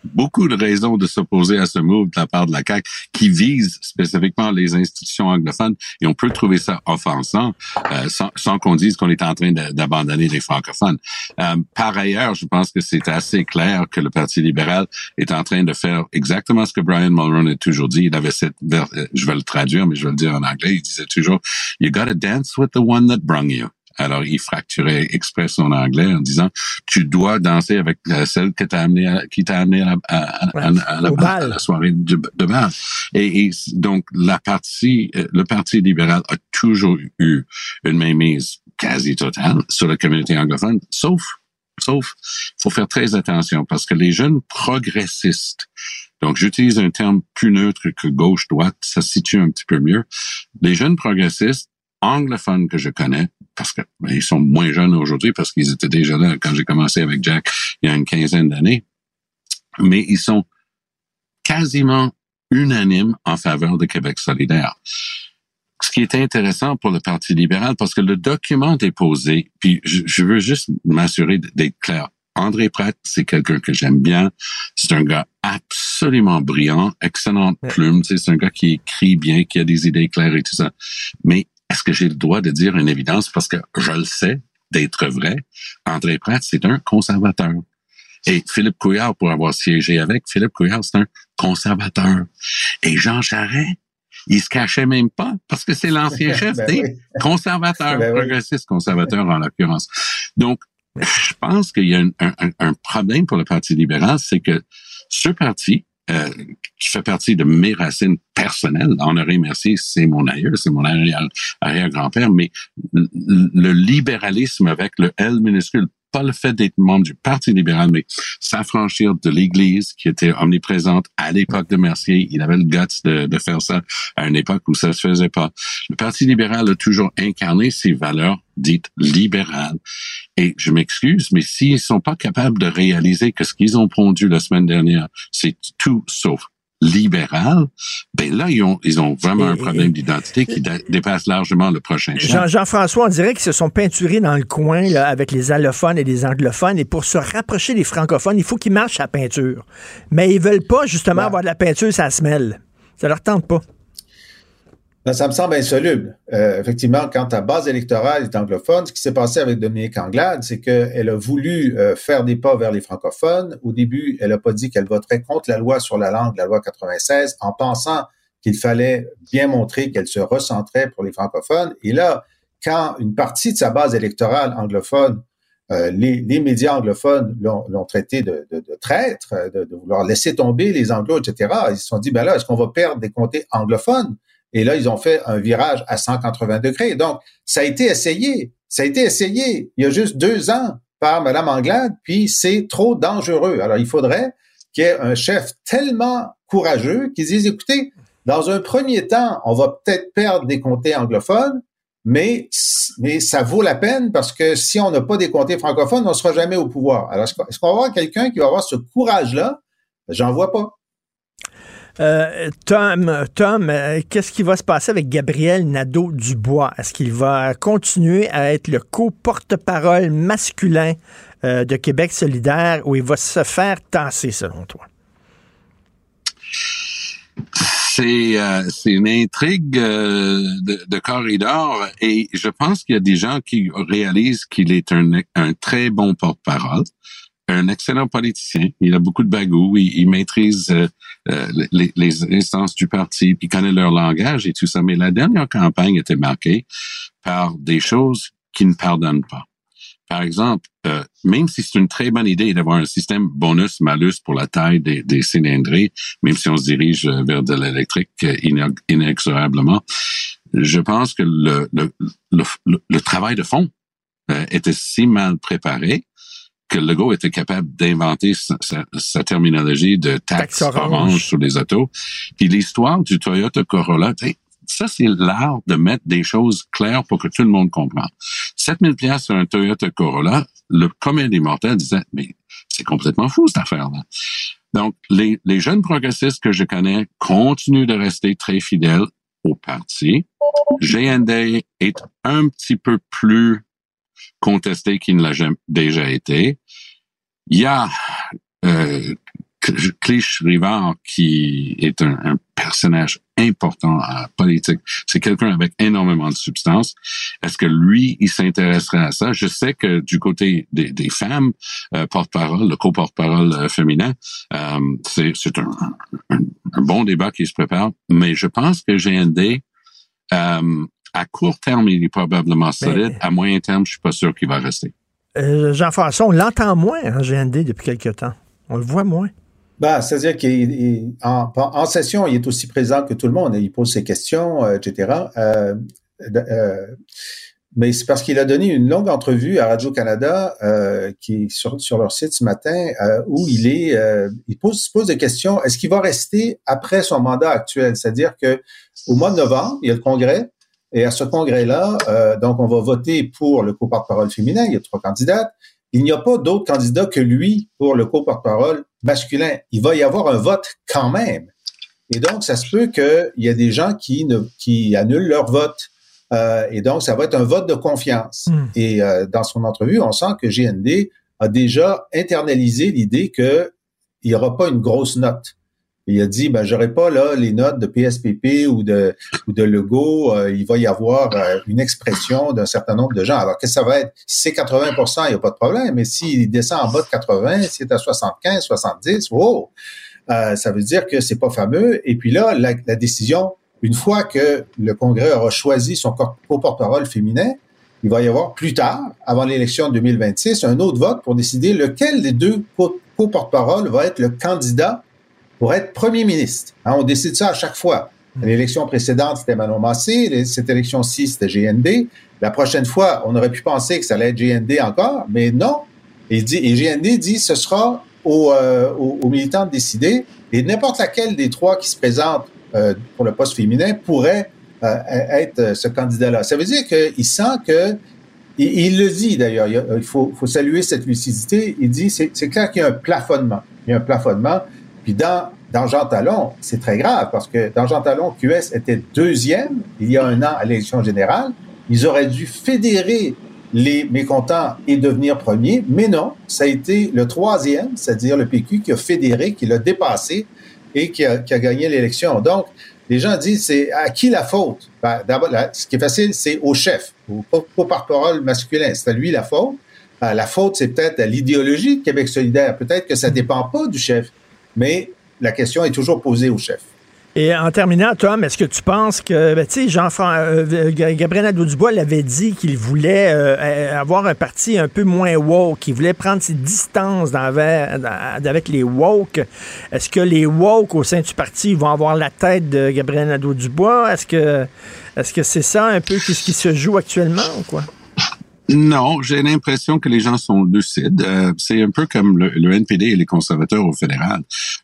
beaucoup de raisons de s'opposer à ce move de la part de la CAQ qui vise spécifiquement les institutions anglophones et on peut trouver ça offensant euh, sans, qu'on dise qu'on est en train d'abandonner les francophones. Euh, par ailleurs, je pense que c'est assez clair que le Parti libéral est en train de faire exactement ce que Brian Mulroney a toujours dit. Il avait cette, euh, je vais le traduire, mais je vais le dire en anglais, il disait toujours, you gotta dance with the one that brung you. Alors, il fracturait exprès son anglais en disant, tu dois danser avec celle qui t'a amené à, qui t'a amené à, la, soirée de, de bal. Et, donc, la partie, euh, le Parti libéral a toujours eu une mainmise quasi totale sur la communauté anglophone, sauf, sauf, faut faire très attention parce que les jeunes progressistes, donc, j'utilise un terme plus neutre que gauche-droite, ça situe un petit peu mieux. Les jeunes progressistes anglophones que je connais, parce que ben, ils sont moins jeunes aujourd'hui parce qu'ils étaient déjà là quand j'ai commencé avec Jack il y a une quinzaine d'années, mais ils sont quasiment unanimes en faveur de Québec solidaire. Ce qui est intéressant pour le Parti libéral, parce que le document déposé, puis je, veux juste m'assurer d'être clair. André Pratt, c'est quelqu'un que j'aime bien. C'est un gars absolument brillant, excellente plume. C'est un gars qui écrit bien, qui a des idées claires et tout ça. Mais est-ce que j'ai le droit de dire une évidence? Parce que je le sais d'être vrai? André Pratt, c'est un conservateur. Et Philippe Couillard, pour avoir siégé avec, Philippe Couillard, c'est un conservateur. Et Jean Charest, il se cachait même pas parce que c'est l'ancien chef ben des conservateurs, ben progressistes conservateurs en l'occurrence. Donc, je pense qu'il y a un, un, problème pour le Parti libéral, c'est que ce parti euh, qui fait partie de mes racines personnelles. Honoré Mercier, c'est mon aïeux, c'est mon arrière-grand-père, mais le libéralisme avec le L minuscule pas le fait d'être membre du Parti libéral, mais s'affranchir de l'Église qui était omniprésente à l'époque de Mercier. Il avait le guts de, faire ça à une époque où ça se faisait pas. Le Parti libéral a toujours incarné ses valeurs dites libérales. Et je m'excuse, mais s'ils sont pas capables de réaliser que ce qu'ils ont pondu la semaine dernière, c'est tout sauf libéral, ben là, ils ont, ils ont vraiment un problème d'identité qui dépasse largement le prochain Jean, Jean-François, on dirait qu'ils se sont peinturés dans le coin là, avec les allophones et les anglophones. Et pour se rapprocher des francophones, il faut qu'ils marchent à peinture. Mais ils veulent pas justement avoir de la peinture, ça se mêle. Ça leur tente pas. Ben, ça me semble insoluble. Euh, effectivement, quand ta base électorale est anglophone, ce qui s'est passé avec Dominique Anglade, c'est qu'elle a voulu euh, faire des pas vers les francophones. Au début, elle n'a pas dit qu'elle voterait contre la loi sur la langue, la loi 96, en pensant qu'il fallait bien montrer qu'elle se recentrait pour les francophones. Et là, quand une partie de sa base électorale anglophone, euh, les, médias anglophones l'ont traité de, de, de traître, de, de, vouloir laisser tomber les anglos, etc., ils se sont dit, ben là, est-ce qu'on va perdre des comtés anglophones? Et là, ils ont fait un virage à 180 degrés. Donc, ça a été essayé. Ça a été essayé il y a juste deux ans par Mme Anglade, puis c'est trop dangereux. Alors, il faudrait qu'il y ait un chef tellement courageux qui dise, écoutez, dans un premier temps, on va peut-être perdre des comtés anglophones, mais, mais ça vaut la peine parce que si on n'a pas des comtés francophones, on ne sera jamais au pouvoir. Alors, est-ce qu'on va avoir quelqu'un qui va avoir ce courage-là? J'en vois pas. Euh, Tom, Tom euh, qu'est-ce qui va se passer avec Gabriel Nadeau-Dubois? Est-ce qu'il va continuer à être le co-porte-parole masculin euh, de Québec solidaire ou il va se faire tasser, selon toi? C'est une intrigue de, corridor et je pense qu'il y a des gens qui réalisent qu'il est un très bon porte-parole un excellent politicien. Il a beaucoup de bagou. Il, maîtrise euh, euh, les, les, instances du parti, il connaît leur langage et tout ça. Mais la dernière campagne était marquée par des choses qui ne pardonnent pas. Par exemple, euh, même si c'est une très bonne idée d'avoir un système bonus-malus pour la taille des, des cylindrées, même si on se dirige vers de l'électrique inexorablement, je pense que le, le, le, le travail de fond était si mal préparé que Legault était capable d'inventer sa, terminologie de taxe, orange. sur les autos. Puis l'histoire du Toyota Corolla, ça, c'est l'art de mettre des choses claires pour que tout le monde comprenne. 7000 pièces sur un Toyota Corolla, le commun des mortels disait, mais c'est complètement fou cette affaire-là. Donc, les, les jeunes progressistes que je connais continuent de rester très fidèles au parti. GND est un petit peu plus contesté qu'il ne l'a déjà été. Il y a euh, Clich Rivard qui est un, personnage important en politique. C'est quelqu'un avec énormément de substance. Est-ce que lui, il s'intéresserait à ça? Je sais que du côté des, femmes, euh, porte-parole, le co-porte-parole euh, féminin, euh, c'est un, un, bon débat qui se prépare, mais je pense que GND euh, à court terme, il est probablement solide. à moyen terme, je suis pas sûr qu'il va rester. Euh, Jean-François, on l'entend moins en GND depuis quelques temps. On le voit moins. Ben, C'est-à-dire qu'en en session, il est aussi présent que tout le monde. Il pose ses questions, euh, etc. Euh, mais c'est parce qu'il a donné une longue entrevue à Radio-Canada, qui est sur, sur, leur site ce matin, où il est, il pose, pose des questions. Est-ce qu'il va rester après son mandat actuel? C'est-à-dire que au mois de novembre, il y a le congrès, et à ce congrès-là, euh, donc, on va voter pour le co-porte-parole féminin. Il y a trois candidates. Il n'y a pas d'autres candidats que lui pour le co-porte-parole masculin. Il va y avoir un vote quand même. Et donc, ça se peut qu'il y ait des gens qui, ne, qui annulent leur vote. Euh, et donc, ça va être un vote de confiance. Hmm. Et euh, dans son entrevue, on sent que GND a déjà internalisé l'idée qu'il n'y aura pas une grosse note. Il a dit, ben, j'aurai pas là les notes de PSPP ou de ou de Lego. Euh, il va y avoir euh, une expression d'un certain nombre de gens. Alors, que ça va être? C'est 80% il n'y a pas de problème. Mais s'il descend en bas de 80, si c'est à 75, 70, wow! Euh, ça veut dire que c'est pas fameux. Et puis là, la, la, décision, une fois que le Congrès aura choisi son co-porte-parole féminin, il va y avoir plus tard, avant l'élection de 2026, un autre vote pour décider lequel des deux co-porte-parole va être le candidat pour être premier ministre. Hein, on décide ça à chaque fois. L'élection précédente, c'était Manon Massé. Cette élection-ci, c'était GND. La prochaine fois, on aurait pu penser que ça allait être GND encore, mais non. Et, dit, et GND dit ce sera euh, aux, militants de décider. Et n'importe laquelle des trois qui se présentent euh, pour le poste féminin pourrait euh, être ce candidat-là. Ça veut dire qu'il sent que et il le dit d'ailleurs, il faut, faut, saluer cette lucidité. Il dit c'est clair qu'il y a un plafonnement. Il y a un plafonnement. Puis dans, dans Jean Talon, c'est très grave parce que dans Jean Talon, QS était deuxième il y a un an à l'élection générale. Ils auraient dû fédérer les mécontents et devenir premier, mais non, ça a été le troisième, c'est-à-dire le PQ qui a fédéré, qui l'a dépassé et qui a, qui a gagné l'élection. Donc, les gens disent, c'est à qui la faute? Ben, D'abord, ce qui est facile, c'est au chef, au, au porte-parole masculin. C'est à lui la faute. Ben, la faute, c'est peut-être à l'idéologie de Québec solidaire. Peut-être que ça dépend pas du chef, mais la question est toujours posée au chef. Et en terminant, Tom, est-ce que tu penses que, ben, tu sais, euh, Gabriel Nadeau-Dubois l'avait dit qu'il voulait euh, avoir un parti un peu moins woke, qu'il voulait prendre ses distances avec les woke. Est-ce que les woke au sein du parti vont avoir la tête de Gabriel Nadeau-Dubois? Est-ce que est-ce que c'est ça un peu ce qui se joue actuellement ou quoi? Non, j'ai l'impression que les gens sont lucides. Euh, c'est un peu comme le, NPD et les conservateurs au fédéral.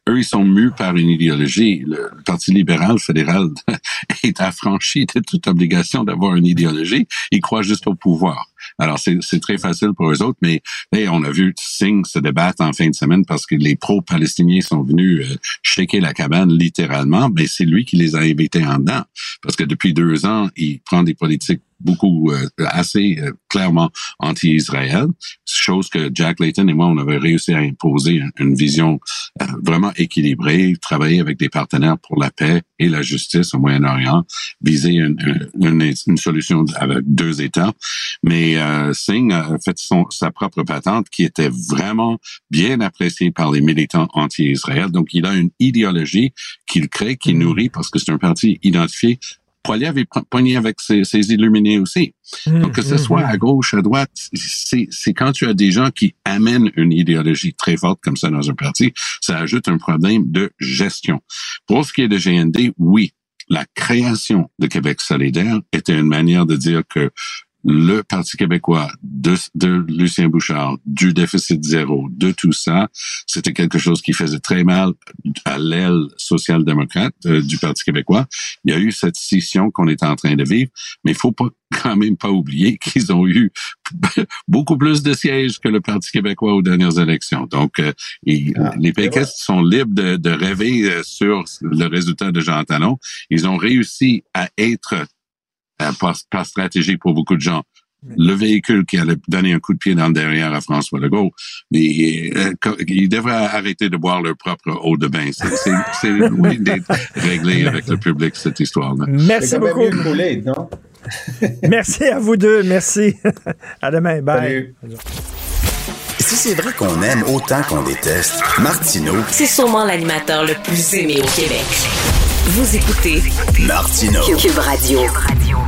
Eux, ils sont mus par une idéologie. Le, Parti libéral fédéral est affranchi de toute obligation d'avoir une idéologie. Ils croient juste au pouvoir. Alors, c'est très facile pour eux autres, mais on a vu Singh se débattre en fin de semaine parce que les pro-palestiniens sont venus euh, shaker la cabane littéralement, mais c'est lui qui les a invités en dedans. Parce que depuis deux ans, il prend des politiques beaucoup euh, assez euh, clairement anti-Israël, chose que Jack Layton et moi on avait réussi à imposer une, vision euh, vraiment équilibrée, travailler avec des partenaires pour la paix et la justice au Moyen-Orient, viser une, une, une, solution avec deux États. Mais Singh a fait son, sa propre patente qui était vraiment bien appréciée par les militants anti-Israël. Donc il a une idéologie qu'il crée, qui nourrit parce que c'est un parti identifié Poilier avait pogné avec ses, illuminés aussi. Mmh, Donc, que ce mmh, soit mmh. à gauche, à droite, c'est quand tu as des gens qui amènent une idéologie très forte comme ça dans un parti, ça ajoute un problème de gestion. Pour ce qui est de GND, oui, la création de Québec solidaire était une manière de dire que le Parti québécois, de, de, Lucien Bouchard, du déficit zéro, de tout ça, c'était quelque chose qui faisait très mal à l'aile social-démocrate euh, du Parti québécois. Il y a eu cette scission qu'on est en train de vivre, mais il faut pas quand même pas oublier qu'ils ont eu beaucoup plus de sièges que le Parti québécois aux dernières élections. Donc, euh, ah, les péquistes sont libres de, de rêver euh, sur le résultat de Jean Talon. Ils ont réussi à être euh, par, stratégie pour beaucoup de gens. Le véhicule qui allait donner un coup de pied dans le derrière à François Legault, mais euh, il devrait arrêter de boire leur propre eau de bain. C'est loin d'être réglé avec le public, cette histoire-là. Merci beaucoup. non? Merci à vous deux. Merci. À demain. Bye. Si c'est vrai qu'on aime autant qu'on déteste, Martineau. C'est sûrement l'animateur le plus aimé au Québec. Vous écoutez Martino Cube Radio. Je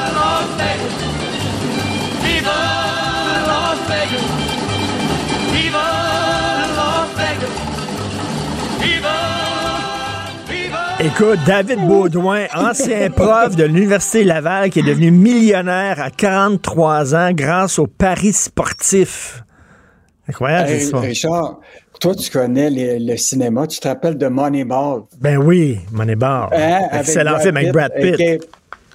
Écoute, David Baudouin, ancien prof de l'Université Laval qui est devenu millionnaire à 43 ans grâce au paris sportif. Incroyable, hey, Richard, toi, tu connais le cinéma. Tu te rappelles de Moneyball? Ben oui, Moneyball. Hein, Excellent film avec Brad Pitt.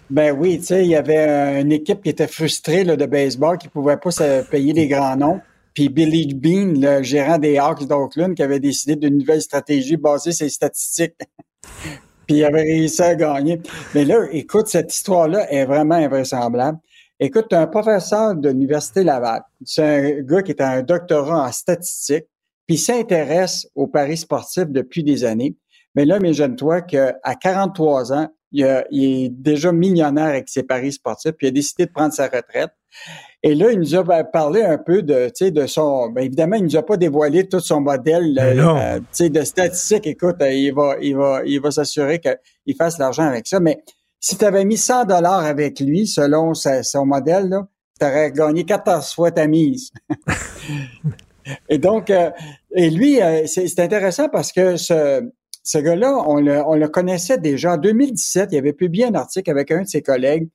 ben oui, tu sais, il y avait une équipe qui était frustrée là, de baseball qui ne pouvait pas se payer les grands noms. Puis Billy Bean, le gérant des Hawks d'Oakland, qui avait décidé d'une nouvelle stratégie basée sur les statistiques. Puis il avait réussi à gagner. Mais là, écoute, cette histoire-là est vraiment invraisemblable. Écoute, un professeur de l'Université Laval. C'est un gars qui est un doctorat en statistique, puis s'intéresse aux paris sportifs depuis des années. Mais là, imagine-toi qu'à 43 ans, il, il, est déjà millionnaire avec ses paris sportifs, puis il a décidé de prendre sa retraite. Et là, il nous a ben, parlé un peu de, de son. Ben, évidemment, il nous a pas dévoilé tout son modèle ben euh, de statistiques. Écoute, euh, il va, il va, il va s'assurer qu'il fasse l'argent avec ça. Mais si tu avais mis 100 dollars avec lui, selon son modèle, tu aurais gagné 14 fois ta mise. et donc, euh, et lui, c'est intéressant parce que ce, ce gars-là, on le, on le connaissait déjà. En 2017, il avait publié un article avec un de ses collègues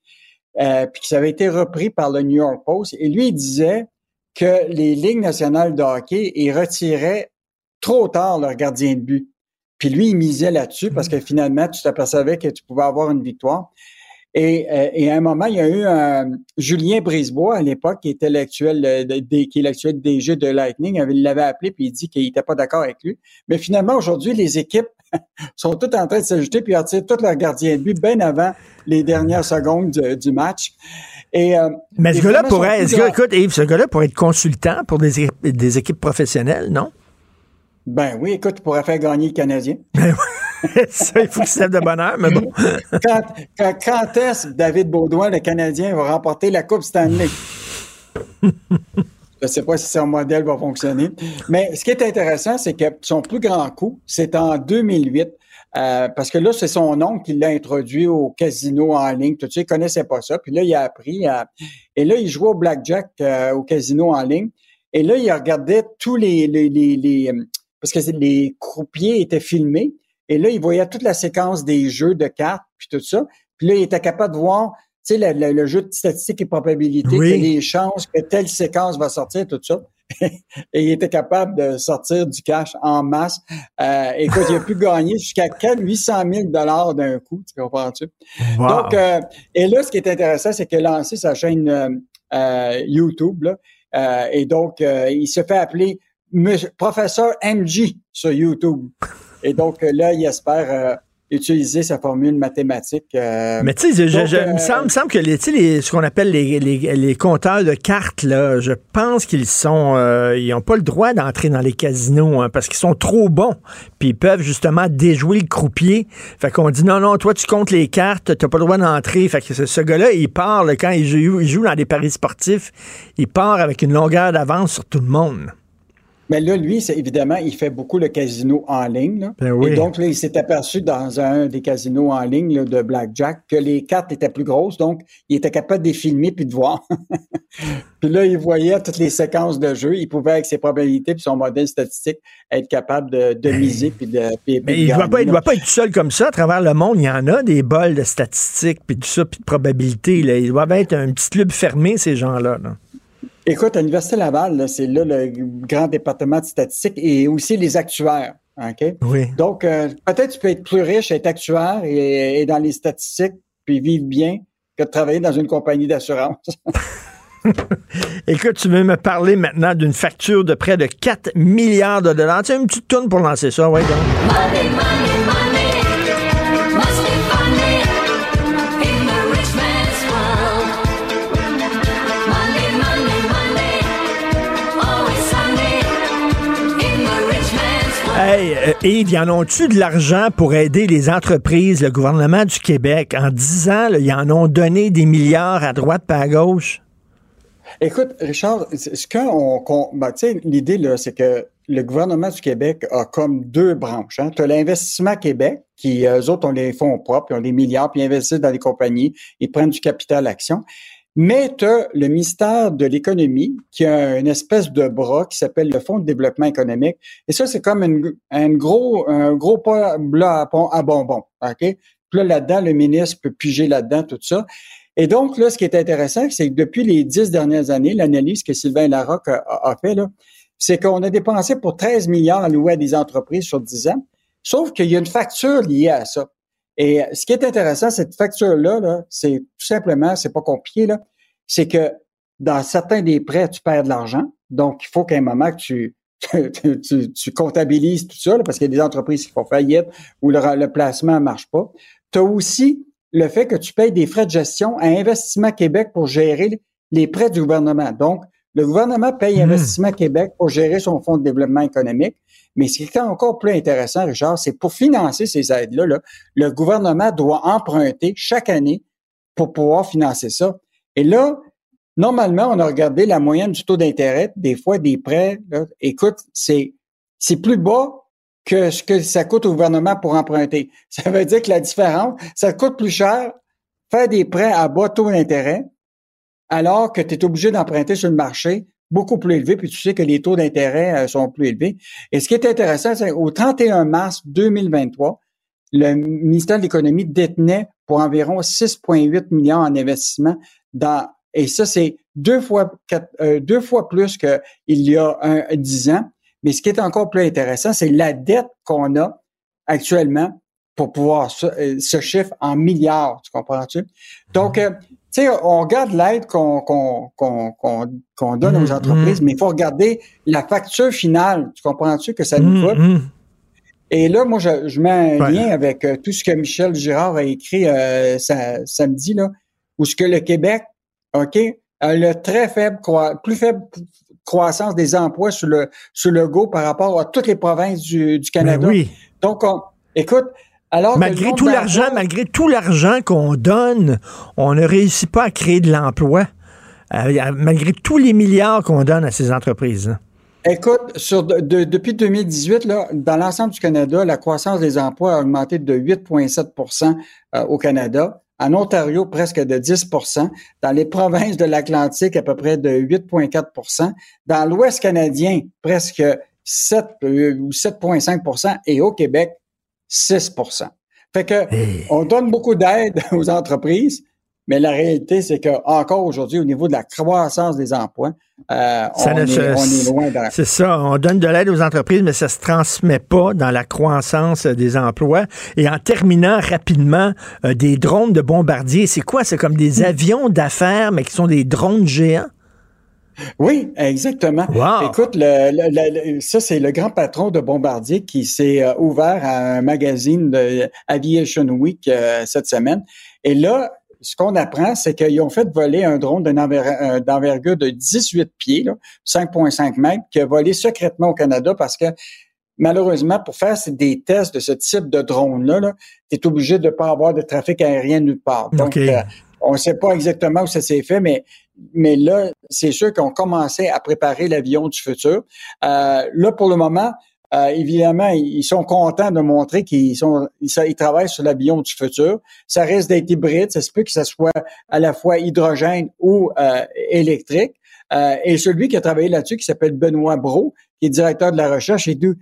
euh, puis que avait été repris par le New York Post. Et lui, il disait que les ligues nationales de hockey, ils retiraient trop tard leur gardien de but. Puis lui, il misait là-dessus parce que finalement, tu t'apercevais que tu pouvais avoir une victoire. Et, euh, à un moment, il y a eu un Julien Brisebois à l'époque, qui était l'actuel, euh, qui est l'actuel DG de Lightning. Il l'avait appelé puis il dit qu'il n'était pas d'accord avec lui. Mais finalement, aujourd'hui, les équipes sont tous en train de s'ajouter puis retirent tous leurs gardiens de but bien avant les dernières secondes du, du match. Et, euh, Mais ce les gars-là pourrait, ce gars- écoute, Yves, ce gars-là pourrait être consultant pour des, équipes- des équipes professionnelles, non? Ben oui, écoute, tu pourrais faire gagner le Canadien. Ça, il faut se lève de bonne heure, mais bon. quand, quand, quand est-ce que David Baudouin, le Canadien, va remporter la Coupe Stanley? Je ne sais pas si son modèle va fonctionner. Mais ce qui est intéressant, c'est que son plus grand coup, c'est en 2008. euh, parce que là, c'est son oncle qui l'a introduit au casino en ligne. Tout ça, il connaissait pas ça. Puis là, il a appris. à- et là, il jouait au blackjack euh, au casino en ligne. Et là, il regardait tous les... les, les, les, euh, parce que les croupiers étaient filmés. Et là, il voyait toute la séquence des jeux de cartes, puis tout ça. Puis là, il était capable de voir, sais, le, le- le jeu de statistiques et probabilités, Oui. les chances que telle séquence va sortir, tout ça. et il était capable de sortir du cash en masse. Euh, écoute, il a pu gagner jusqu'à 4 800 000 dollars d'un coup, tu comprends-tu? Wow. Donc, euh, et là, ce qui est intéressant, c'est qu'il a lancé sa chaîne euh, euh, YouTube, là, Euh, et donc, euh, il se fait appeler Monsieur- Professeur MG sur YouTube. Et donc, là, il espère euh, utiliser sa formule mathématique. euh, Mais tu sais, il euh, me semble, que les, les- ce qu'on appelle les, les, les compteurs de cartes, là, je pense qu'ils sont, euh, ils n'ont pas le droit d'entrer dans les casinos hein, parce qu'ils sont trop bons. Puis ils peuvent justement déjouer le croupier. Fait qu'on dit non, non, toi tu comptes les cartes, t'as pas le droit d'entrer. Fait que ce, ce gars-là, il part là, quand il joue, il joue dans des paris sportifs, il part avec une longueur d'avance sur tout le monde. Mais là, lui, c'est évidemment, il fait beaucoup le casino en ligne. là. Ben oui. Et donc, là, il s'est aperçu dans un des casinos en ligne là, de Blackjack que les cartes étaient plus grosses. Donc, il était capable de les filmer puis de voir. puis là, il voyait toutes les séquences de jeu. Il pouvait, avec ses probabilités puis son modèle statistique, être capable de, de miser puis de. puis- Mais il ne doit, pas, il là. doit pas être seul comme ça. À travers le monde, il y en a des bols de statistiques, puis tout ça, puis de probabilités. Là. Ils doivent être un petit club fermé, ces gens-là. là. Écoute, à l'Université Laval, là, c'est là le grand département de statistiques et aussi les actuaires. OK? Oui. Donc, euh, peut-être tu peux être plus riche, être actuaire et, et dans les statistiques, puis vivre bien, que de travailler dans une compagnie d'assurance. Écoute, tu veux me parler maintenant d'une facture de près de 4 milliards de dollars. Tu as une petite tourne pour lancer ça, ouais, donc. Money, money, money Hey, euh, y en ont-tu de l'argent pour aider les entreprises, le gouvernement du Québec? En 10 ans, là, ils en ont donné des milliards à droite pas à gauche? Écoute, Richard, ce qu'on, qu'on- ben, l'idée c'est que le gouvernement du Québec a comme deux branches. Hein. Tu as l'investissement Québec, qui eux autres ont les fonds propres, ils ont des milliards, puis ils investissent dans des compagnies, ils prennent du capital action. Mais tu le ministère de l'économie qui a une espèce de bras qui s'appelle le Fonds de développement économique. Et ça, c'est comme une- un gros, un gros à, bonbons. OK? Puis là, là-dedans, le ministre peut piger là-dedans, tout ça. Et donc, là, ce qui est intéressant, c'est que depuis les dix dernières années, l'analyse que Sylvain Larocque a, a fait, c'est qu'on a dépensé pour 13 milliards alloués à des entreprises sur 10 ans, sauf qu'il y a une facture liée à ça. Et ce qui est intéressant, cette facture-là, là, c'est tout simplement, c'est pas compliqué, là, c'est que dans certains des prêts, tu perds de l'argent. Donc, il faut qu'à un moment que tu, tu, tu- tu comptabilises tout ça, là, parce qu'il y a des entreprises qui font faillite ou le, le placement ne marche pas. Tu as aussi le fait que tu payes des frais de gestion à Investissement Québec pour gérer les prêts du gouvernement. Donc, le gouvernement paye Mhm. Investissement Québec pour gérer son fonds de développement économique. Mais ce qui est encore plus intéressant, Richard, c'est pour financer ces aides-là, là, le gouvernement doit emprunter chaque année pour pouvoir financer ça. Et là, normalement, on a regardé la moyenne du taux d'intérêt, des fois des prêts. écoute, c'est c'est plus bas que ce que ça coûte au gouvernement pour emprunter. Ça veut dire que la différence, ça coûte plus cher faire des prêts à bas taux d'intérêt alors que tu es obligé d'emprunter sur le marché beaucoup plus élevé, puis tu sais que les taux d'intérêt euh, sont plus élevés. Et ce qui est intéressant, c'est qu'au 31 mars 2023, le ministère de l'Économie détenait pour environ 6,8 milliards en investissement dans et ça c'est deux fois quatre- euh, deux fois plus qu'il y a un, dix ans. Mais ce qui est encore plus intéressant, c'est la dette qu'on a actuellement pour pouvoir ce, euh, ce chiffre en milliards, tu comprends-tu? Donc, euh, sais, on regarde l'aide qu'on donne aux entreprises, mais il faut regarder la facture finale, tu comprends-tu, que ça nous Mhm, coûte? Et là, moi, je, je mets un Ouais. lien avec euh, tout ce que Michel Girard a écrit euh, sa- samedi, là, où ce que le Québec, OK, a le très faible, plus faible croissance des emplois sur le, sur le go par rapport à toutes les provinces du, du Canada. Ben oui. Donc, on, écoute, alors Malgré tout l'argent, malgré tout l'argent qu'on donne, on ne réussit pas à créer de l'emploi. Euh, malgré tous les milliards qu'on donne à ces entreprises. hein. Écoute, sur de- de- depuis 2018, là, dans l'ensemble du Canada, la croissance des emplois a augmenté de 8,7% euh, au Canada. En Ontario, presque de 10% Dans les provinces de l'Atlantique, à peu près de 8,4% Dans l'Ouest canadien, presque 7 euh, ou 7,5% Et au Québec, 6% Fait que on donne beaucoup d'aide aux entreprises, mais la réalité, c'est que encore aujourd'hui, au niveau de la croissance des emplois, euh, on, ne est, se- on est loin de C'est ça, on donne de l'aide aux entreprises, mais ça se transmet pas dans la croissance euh, des emplois. Et en terminant rapidement, euh, des drones de bombardiers, c'est quoi? C'est comme Hmm. des avions d'affaires, mais qui sont des drones géants? Oui, exactement. Wow. Écoute, le, le- le- ça, c'est le grand patron de Bombardier qui s'est euh, ouvert à un magazine de Aviation Week euh, cette semaine. Et là, ce qu'on apprend, c'est qu'ils ont fait voler un drone euh, d'envergure de 18 pieds, là, 5,5 mètres, qui a volé secrètement au Canada parce que malheureusement, pour faire des tests de ce type de drone-là, -là, tu es obligé de ne pas avoir de trafic aérien nulle part. Donc, euh, on ne sait pas exactement où ça s'est fait, mais, mais là, c'est sûr qu'on commençait à préparer l'avion du futur. Euh, là, pour le moment, euh, évidemment, ils sont contents de montrer qu'ils sont, ils, travaillent sur l'avion du futur. Ça risque d'être hybride. Ça se peut que ça soit à la fois hydrogène ou euh, électrique. Euh, et celui qui a travaillé là-dessus, qui s'appelle Benoît Brault, qui est directeur de la recherche, et tout,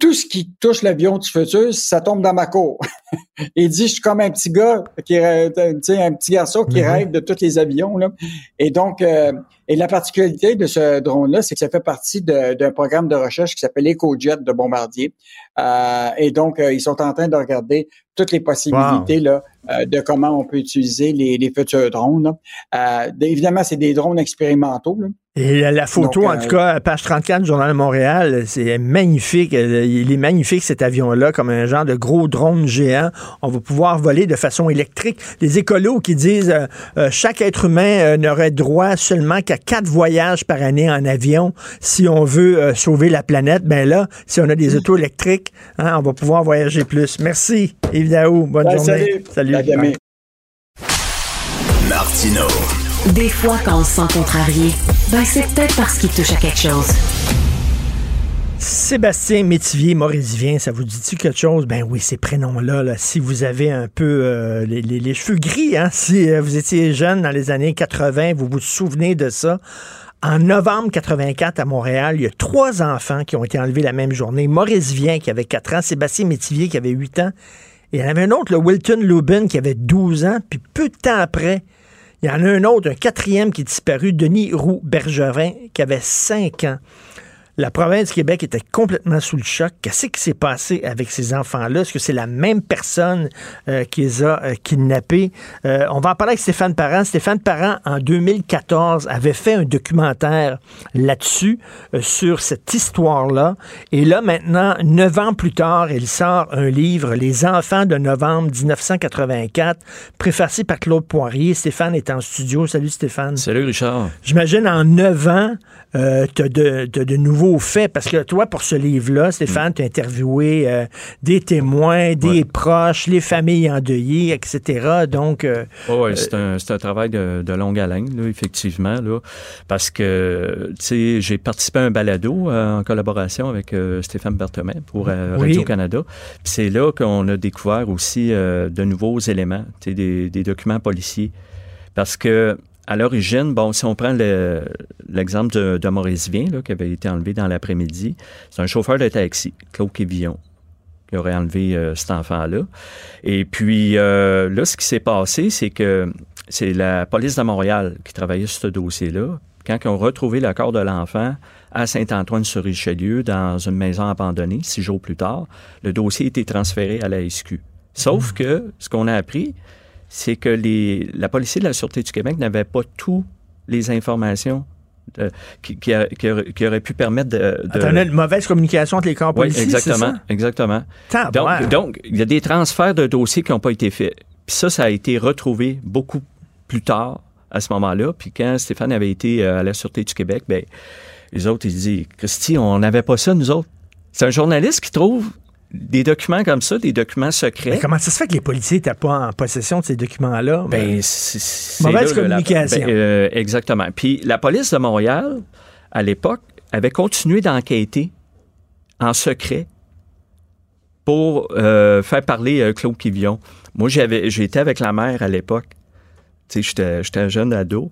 tout ce qui touche l'avion du futur, ça tombe dans ma cour. Il dit, je suis comme un petit gars, qui, rêve- tu sais, un petit garçon qui Mhm. rêve de tous les avions. Là. Et donc, euh, et la particularité de ce drone-là, c'est que ça fait partie d'un programme de recherche qui s'appelle EcoJet de Bombardier. Euh, et donc, euh, ils sont en train de regarder toutes les possibilités là, euh, de comment on peut utiliser les, les futurs drones. là. Euh, évidemment, c'est des drones expérimentaux. là. Et la, photo, Donc, en euh, tout cas, page 34 du Journal de Montréal, c'est magnifique. Il est magnifique, cet avion-là, comme un genre de gros drone géant. On va pouvoir voler de façon électrique. Les écolos qui disent euh, chaque être humain n'aurait droit seulement qu'à quatre voyages par année en avion si on veut sauver la planète. Ben là, si on a des autos électriques, hein, on va pouvoir voyager plus. Merci, Yves Daou. Bonne Ouais, journée. salut. À demain. Martino. Des fois, quand on se sent contrarié, ben c'est peut-être parce qu'il touche à quelque chose. Sébastien Métivier, Maurice Vien, ça vous dit-tu quelque chose? Ben oui, ces prénoms-là, là, si vous avez un peu euh, les, les- les cheveux gris, hein, si euh, vous étiez jeune dans les années 80, vous vous souvenez de ça? En novembre 84 à Montréal, il y a trois enfants qui ont été enlevés la même journée. Maurice Vien qui avait 4 ans, Sébastien Métivier qui avait 8 ans. Il y en avait un autre, le Wilton Lubin, qui avait 12 ans. Puis peu de temps après, il y en a un autre, un quatrième qui est disparu, Denis Roux Bergerin, qui avait 5 ans. La province du Québec était complètement sous le choc. Qu'est-ce qui s'est passé avec ces enfants-là? Est-ce que c'est la même personne euh, qui les a euh, kidnappés? Euh, on va en parler avec Stéphane Parent. Stéphane Parent, en 2014, avait fait un documentaire là-dessus, sur cette histoire-là. Et là, maintenant, neuf ans plus tard, il sort un livre, Les enfants de novembre 1984, préfacé par Claude Poirier. Stéphane est en studio. Salut Stéphane. Salut Richard. J'imagine en neuf ans, tu as de, de nouveaux faits. Parce que toi, pour ce livre-là, Stéphane, tu as interviewé euh, des témoins, des proches, les familles endeuillées, etc. Donc, euh, Oh, ouais, c'est un, travail de, de longue haleine, là, effectivement, là, parce que, tu sais, j'ai participé à un balado euh, en collaboration avec euh, Stéphane Berthomé pour euh, Oui. Radio-Canada. C'est là qu'on a découvert aussi euh, de nouveaux éléments, tu sais, des, des documents policiers. Parce que, à l'origine, bon, si on prend le- l'exemple de, Maurice Vien, là, qui avait été enlevé dans l'après-midi, c'est un chauffeur de taxi, Claude Quévillon, qui aurait enlevé euh, cet enfant-là. Et puis, euh, là, ce qui s'est passé, c'est que c'est la police de Montréal qui travaillait sur ce dossier-là. Quand ils ont retrouvé le corps de l'enfant à Saint-Antoine-sur-Richelieu, dans une maison abandonnée, six jours plus tard, le dossier a été transféré à la SQ. Sauf que, ce qu'on a appris, c'est que les, la police de la Sûreté du Québec n'avait pas toutes les informations euh, qui, qui a- qui aurait, qui aurait pu permettre de... de- Attends, une mauvaise communication entre les corps oui, policiers, exactement, c'est exactement. ça? Donc, il y a des transferts de dossiers qui n'ont pas été faits. Puis ça, ça a été retrouvé beaucoup plus tard, à ce moment-là. Puis quand Stéphane avait été euh, à la Sûreté du Québec, ben, les autres, ils disaient, Christy, on n'avait pas ça, nous autres. C'est un journaliste qui trouve des documents comme ça, des documents secrets. Mais comment ça se fait que les policiers n'étaient pas en possession de ces documents-là? Ben, c'est- c'est Mauvaise là, là, la- communication. ben, euh, exactement. Puis la police de Montréal, à l'époque, avait continué d'enquêter en secret pour euh, faire parler euh, Claude Quivillon. Moi, j'avais, j'étais avec la mère à l'époque. Tu sais, j'étais, un jeune ado.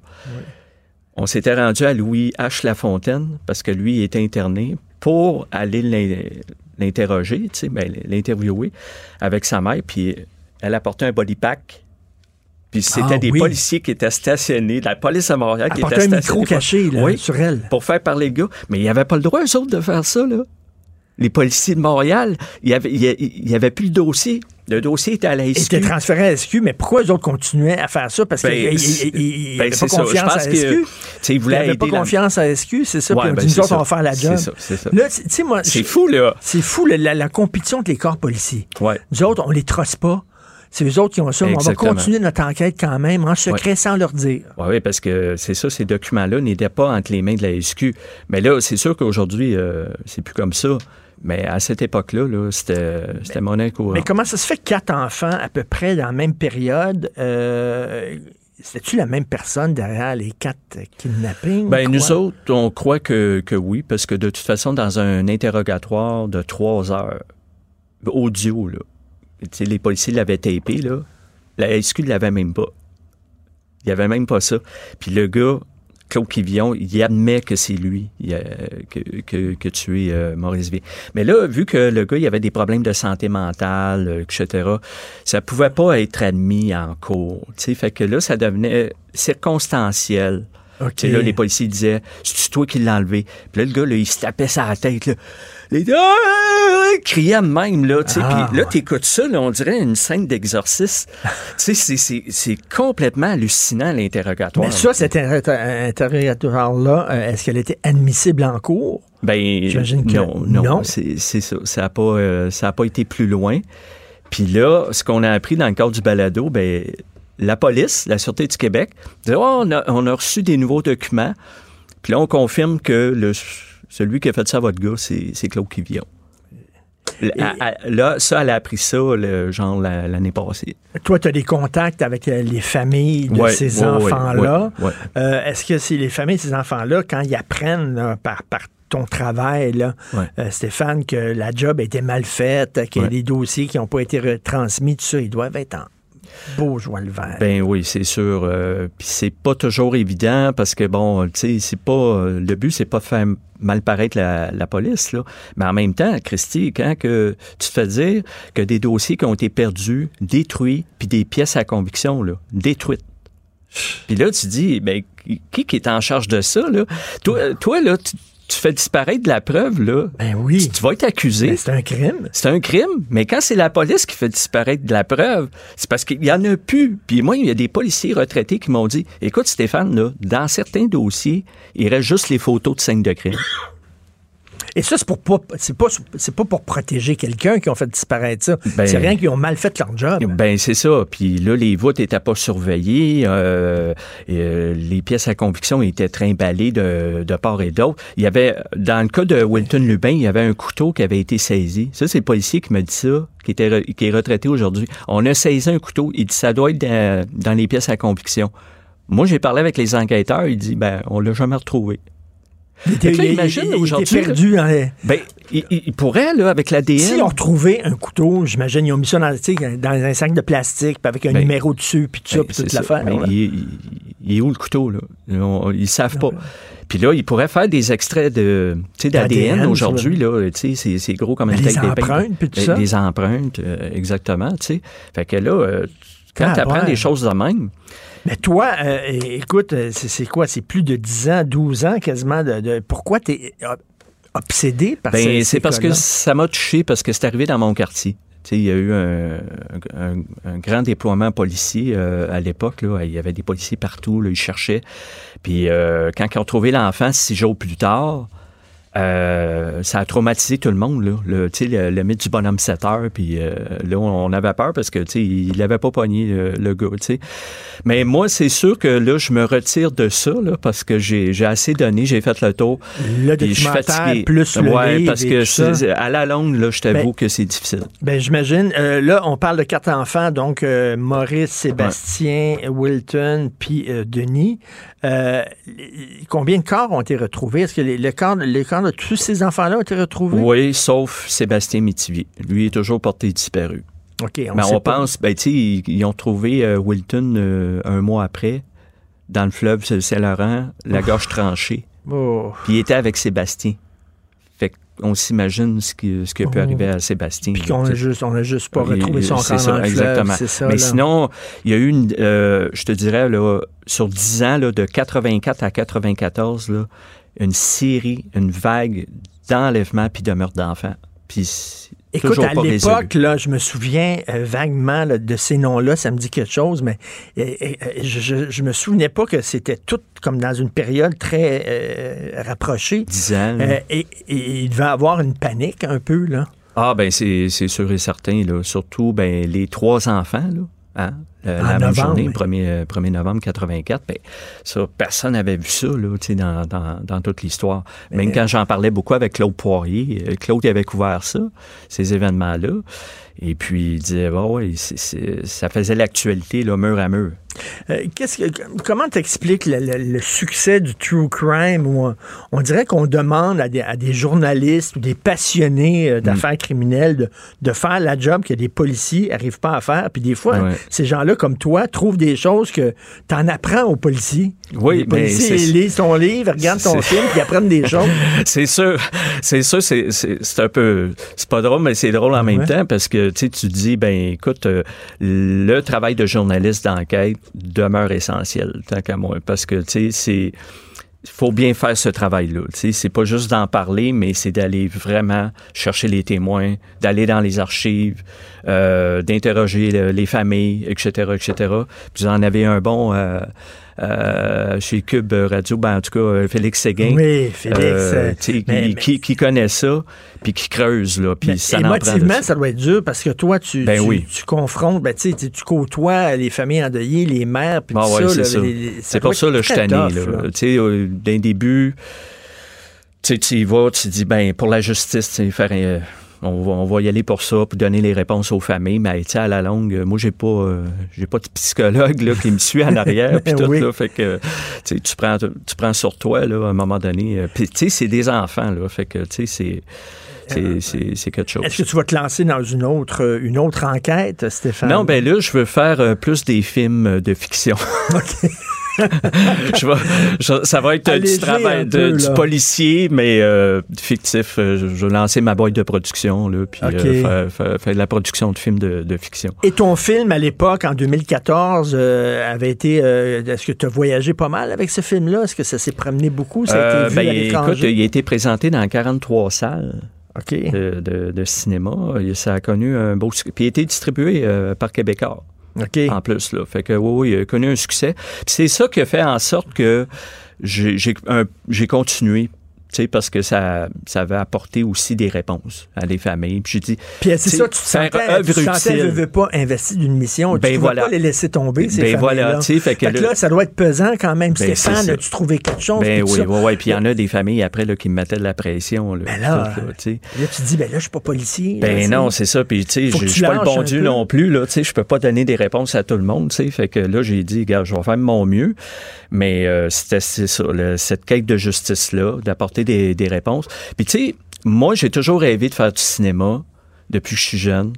On s'était rendu à Louis H. Lafontaine parce que lui il était interné pour aller l'interroger, tu sais, ben, l'interviewer avec sa mère. Puis elle apportait un body pack. Puis c'était Ah, des oui. policiers qui étaient stationnés, la police à Montréal qui était Apportait un stationnée. micro caché, là, sur elle. Pour faire parler le gars. Mais il n'y avait pas le droit, eux autres, de faire ça, là. Les policiers de Montréal, il n'y avait, il y avait plus le dossier. Le dossier était à la Ils SQ. étaient transférés à SQ, mais pourquoi les autres continuaient à faire ça? Parce Ben, qu'ils c'est- n'avaient ben, pas confiance à que, SQ. ils n'avaient pas la- confiance à SQ, c'est ça. Puis on ben, dit, nous autres, on va faire la job. C'est ça, c'est ça. Moi. Fou, là. C'est fou, la, la- la compétition entre les corps policiers. Ouais. Nous autres, on les trosse pas. C'est eux autres qui ont ça. mais On va continuer notre enquête quand même, en secret, Ouais. sans leur dire. Oui, oui, parce que c'est ça, ces documents-là n'étaient pas entre les mains de la SQ. Mais là, c'est sûr qu'aujourd'hui, euh, c'est plus comme ça. Mais à cette époque-là, là, c'était courante. Mais comment ça se fait que quatre enfants, à peu près dans la même période, euh, c'était-tu la même personne derrière les quatre kidnappings? Ben, ou nous autres, on croit que, que oui, parce que de toute façon, dans un interrogatoire de trois heures, audio, là, les policiers l'avaient tapé, là, la SQ ne l'avait même pas. Il n'y avait même pas ça. Puis le gars, Claude Quivillon, il admet que c'est lui il a- que, que, que tué euh, Maurice V. Mais là, vu que le gars, il avait des problèmes de santé mentale, euh, etc., ça pouvait pas être admis en cours. tu sais. Fait que là, ça devenait circonstanciel. OK. Tu sais, Là, les policiers disaient, c'est toi qui l'as enlevé? Puis là, le gars, là, il se tapait sa tête. Là. Les ah, criaient de même. Là, tu sais. Ah, Puis là, t'écoutes ça, là, on dirait une scène d'exorcisme. tu sais, c'est- complètement hallucinant, l'interrogatoire. Mais ça, cet inter- interrogatoire-là, euh, est-ce qu'elle était admissible en cours? Ben, J'imagine que non, non, non. c'est ça. Ça n'a pas, euh, ça a pas été plus loin. Puis là, ce qu'on a appris dans le cadre du balado, ben, la police, la Sûreté du Québec, dit Oh, on, a, on a reçu des nouveaux documents. Puis là, on confirme que le, celui qui a fait ça à votre gars, c'est Claude Quivillon. Là, ça, elle a appris ça, le, genre, la- l'année passée. Toi, tu as des contacts avec euh, les familles de Ouais, ces ouais, enfants-là. ouais. Euh, Est-ce que c'est les familles de ces enfants-là, quand ils apprennent là, par, par ton travail, là, euh, Stéphane, que la job a été mal faite, qu'il y a des dossiers qui n'ont pas été retransmis, tout ça, ils doivent être en beau joie le vert. Ben oui, c'est sûr. Euh, Puis c'est pas toujours évident parce que bon, tu sais, c'est pas le but, c'est pas de faire mal paraître la, la police là. Mais en même temps, Christy, quand que tu te fais dire que des dossiers qui ont été perdus, détruits, puis des pièces à conviction là, détruites. Puis là, tu dis, ben qui qui est en charge de ça là? Toi, toi là, tu, tu fais disparaître de la preuve là. Ben oui. Tu, tu vas être accusé. Ben, c'est un crime. C'est un crime, mais quand c'est la police qui fait disparaître de la preuve, c'est parce qu'il y en a plus. Puis moi, il y a des policiers retraités qui m'ont dit Écoute, Stéphane, là, dans certains dossiers, il reste juste les photos de scènes de crime. Et ça, c'est pour pas, c'est pas, c'est pas pour protéger quelqu'un qui ont fait disparaître ça. Ben- c'est rien qu'ils ont mal fait leur job. Ben c'est ça. Puis là, les voûtes n'étaient pas surveillées. euh, et, euh, les pièces à conviction étaient trimballées de, de part et d'autre. Il y avait, dans le cas de Wilton Lubin, il y avait un couteau qui avait été saisi. Ça, c'est le policier qui me dit ça, qui, était, qui est retraité aujourd'hui. On a saisi un couteau. Il dit ça doit être dans, dans les pièces à conviction. Moi, j'ai parlé avec les enquêteurs. Il dit ben on l'a jamais retrouvé. Il était, là, imagine aujourd'hui. perdu dans les- Ben, il, pourrait, là, avec l'ADN. S'ils ont retrouvé un couteau, j'imagine, ils ont mis ça dans, un sac de plastique, puis avec un Ben, numéro dessus, puis tout ça, Ben, puis toute l'affaire. Mais là. il, il- il est où le couteau, là? On- ils savent pas. Puis là, ils pourraient faire des extraits de, d'ADN aujourd'hui, là. Tu sais, c'est- gros comme une Ben, tête les empreintes, puis tout Ben, ça. Des empreintes, euh, exactement, tu sais. Fait que là, euh, quand Ah, tu apprends ouais. des choses de même, Mais toi, euh, écoute, euh, c'est quoi? C'est plus de 10 ans, 12 ans quasiment. De, de- pourquoi tu es obsédé par ben, ces c'est parce que ça m'a touché parce que c'est arrivé dans mon quartier. Tu Tu sais, il y a eu un, un- un grand déploiement policier euh, à l'époque. Il y avait des policiers partout. Là, ils cherchaient. Puis euh, quand ils ont trouvé l'enfant six jours plus tard, euh, ça a traumatisé tout le monde, là. Le, tu sais, le, le mythe du bonhomme 7 heures, puis euh, là, on, avait peur parce que, tu sais, il l'avait pas pogné, le, le gars, tu sais. Mais moi, c'est sûr que là, je me retire de ça, là, parce que j'ai assez donné, j'ai fait le tour. Le puis je suis fatigué. plus le Ouais, parce que à la longue, là, je t'avoue Ben, que c'est difficile. Ben, j'imagine. Euh, là, on parle de quatre enfants, donc euh, Maurice, Sébastien, Wilton, puis euh, Denis. Euh, combien de corps ont été retrouvés? Est-ce que les, le corps, les corps de tous ces enfants-là ont été retrouvés? Oui, sauf Sébastien Métivier. Lui est toujours porté disparu. OK, on Mais sait on pas. pense, ben, tu sais, ils, ils ont trouvé euh, Wilton euh, un mois après, dans le fleuve Saint-Laurent, la gorge tranchée. Oh. Puis il était avec Sébastien. Qu'on s'imagine ce qui, ce qui a pu Oh. arriver à Sébastien. Puis qu'on a juste, on a juste pas Et- retrouvé son corps ça, dans le fleuve, exactement. ça, Mais là. sinon, il y a eu une, euh, je te dirais, là, sur 10 ans, là, de 84 à 94, là, une série, une vague d'enlèvements puis de meurtres d'enfants. Puis Écoute, à l'époque, là, je me souviens euh, vaguement là, de ces noms-là, ça me dit quelque chose, mais euh, euh, je, je, me souvenais pas que c'était tout comme dans une période très euh, rapprochée. 10 ans. et, et il devait avoir une panique un peu, là. Ah, ben c'est c'est sûr et certain. Là. Surtout ben, les trois enfants, là, hein, le- la même journée, oui. 1er, 1er novembre 84, ben, ça, personne n'avait vu ça là, tu sais, dans, dans, dans toute l'histoire. Même quand j'en parlais beaucoup avec Claude Poirier, euh, Claude avait couvert ça, ces événements-là. Et puis il disait, bah ouais, ça faisait l'actualité mur à mur. Euh, qu'est-ce que, comment t'expliques le, le- le succès du true crime où on, on dirait qu'on demande à des, à des journalistes ou des passionnés euh, d'affaires Mm. criminelles de, de faire la job que des policiers n'arrivent pas à faire. Puis des fois, Ouais. ces gens-là comme toi trouvent des choses que tu en apprends aux policiers. Oui, les mais policiers ils lisent ton livre, regardent ton film, puis apprennent des choses. c'est sûr, c'est sûr, c'est, un peu, c'est pas drôle, mais c'est drôle en même temps parce que tu dis, ben écoute, euh, le travail de journaliste d'enquête demeure essentiel, tant qu'à moi, parce que tu sais, c'est faut bien faire ce travail-là. C'est pas juste d'en parler, mais c'est d'aller vraiment chercher les témoins, d'aller dans les archives, euh, d'interroger le- les familles, etc., etc. Puis vous en avez un bon euh, euh, chez Cube Radio, ben, en tout cas, euh, Félix Séguin. Oui, Félix, euh, mais- qui, connaît ça, puis qui creuse, là, puis ça émotivement, ça. ça doit être dur parce que toi, tu, Ben tu, oui. tu confrontes, ben, tu, tu côtoies les familles endeuillées, les mères, puis Ah tout ouais, ça. c'est pour ça je là. là. Tu sais, d'un début, tu y vas, tu dis, ben, pour la justice, tu sais, faire un- on, va, on va y aller pour ça, pour donner les réponses aux familles, mais tu sais, à la longue, euh, moi, j'ai pas, euh, j'ai pas de psychologue là, qui me suit en arrière, puis tout, Oui. là, fait que, tu prends, tu prends sur toi, là, à un moment donné, euh, puis tu sais, c'est des enfants, là, fait que, tu sais, c'est, c'est, quelque chose. Est-ce que tu vas te lancer dans une autre, une autre enquête, Stéphane? Non, ben là, je veux faire euh, plus des films de fiction. Je vais- je- ça va être du travail de- du policier, mais euh, fictif. Euh, Je, vais lancer ma boîte de production, là, puis euh, faire, de la production de films de, de fiction. Et ton film, à l'époque, en 2014, euh, avait été... Est-ce que tu as voyagé pas mal avec ce film-là? Est-ce que ça s'est promené beaucoup? Ça a été vu ben, à écoute, il a été présenté dans 43 salles. De, de- de cinéma. Ça a connu un beau. Puis il a été distribué par Québécois. OK. En plus, là. Fait que oui, oui, il a connu un succès. C'est ça qui a fait en sorte que j'ai continué. Tu parce que ça, ça avait apporté aussi des réponses à des familles. Puis j'ai dit, Puis c'est tu ça, tu te sentais, tu sentais, utile. veux, pas, investi d'une mission. Ben tu ne voilà. pas les laisser tomber, ces Ben voilà, tu sais, fait que Fait que là- là, ça doit être pesant quand même. Ben, Stéphane, as-tu trouvé quelque chose? Ben puis oui, oui, oui. Puis il y en a des familles après là, qui me mettaient de la pression. Là, Ben là, tout, là, tu. Là, tu te dis, ben là, je suis pas policier. là, tu Ben non, c'est ça. Puis, tu sais, je je tu suis pas le bon Dieu non plus, là. Tu sais, je peux pas donner des réponses à tout le monde, tu sais. Fait que là, j'ai dit, gars, je vais faire mon mieux. Mais euh, c'était ça, cette quête de justice-là, d'apporter des, des réponses. Puis, tu sais, moi, j'ai toujours rêvé de faire du cinéma depuis que je suis jeune.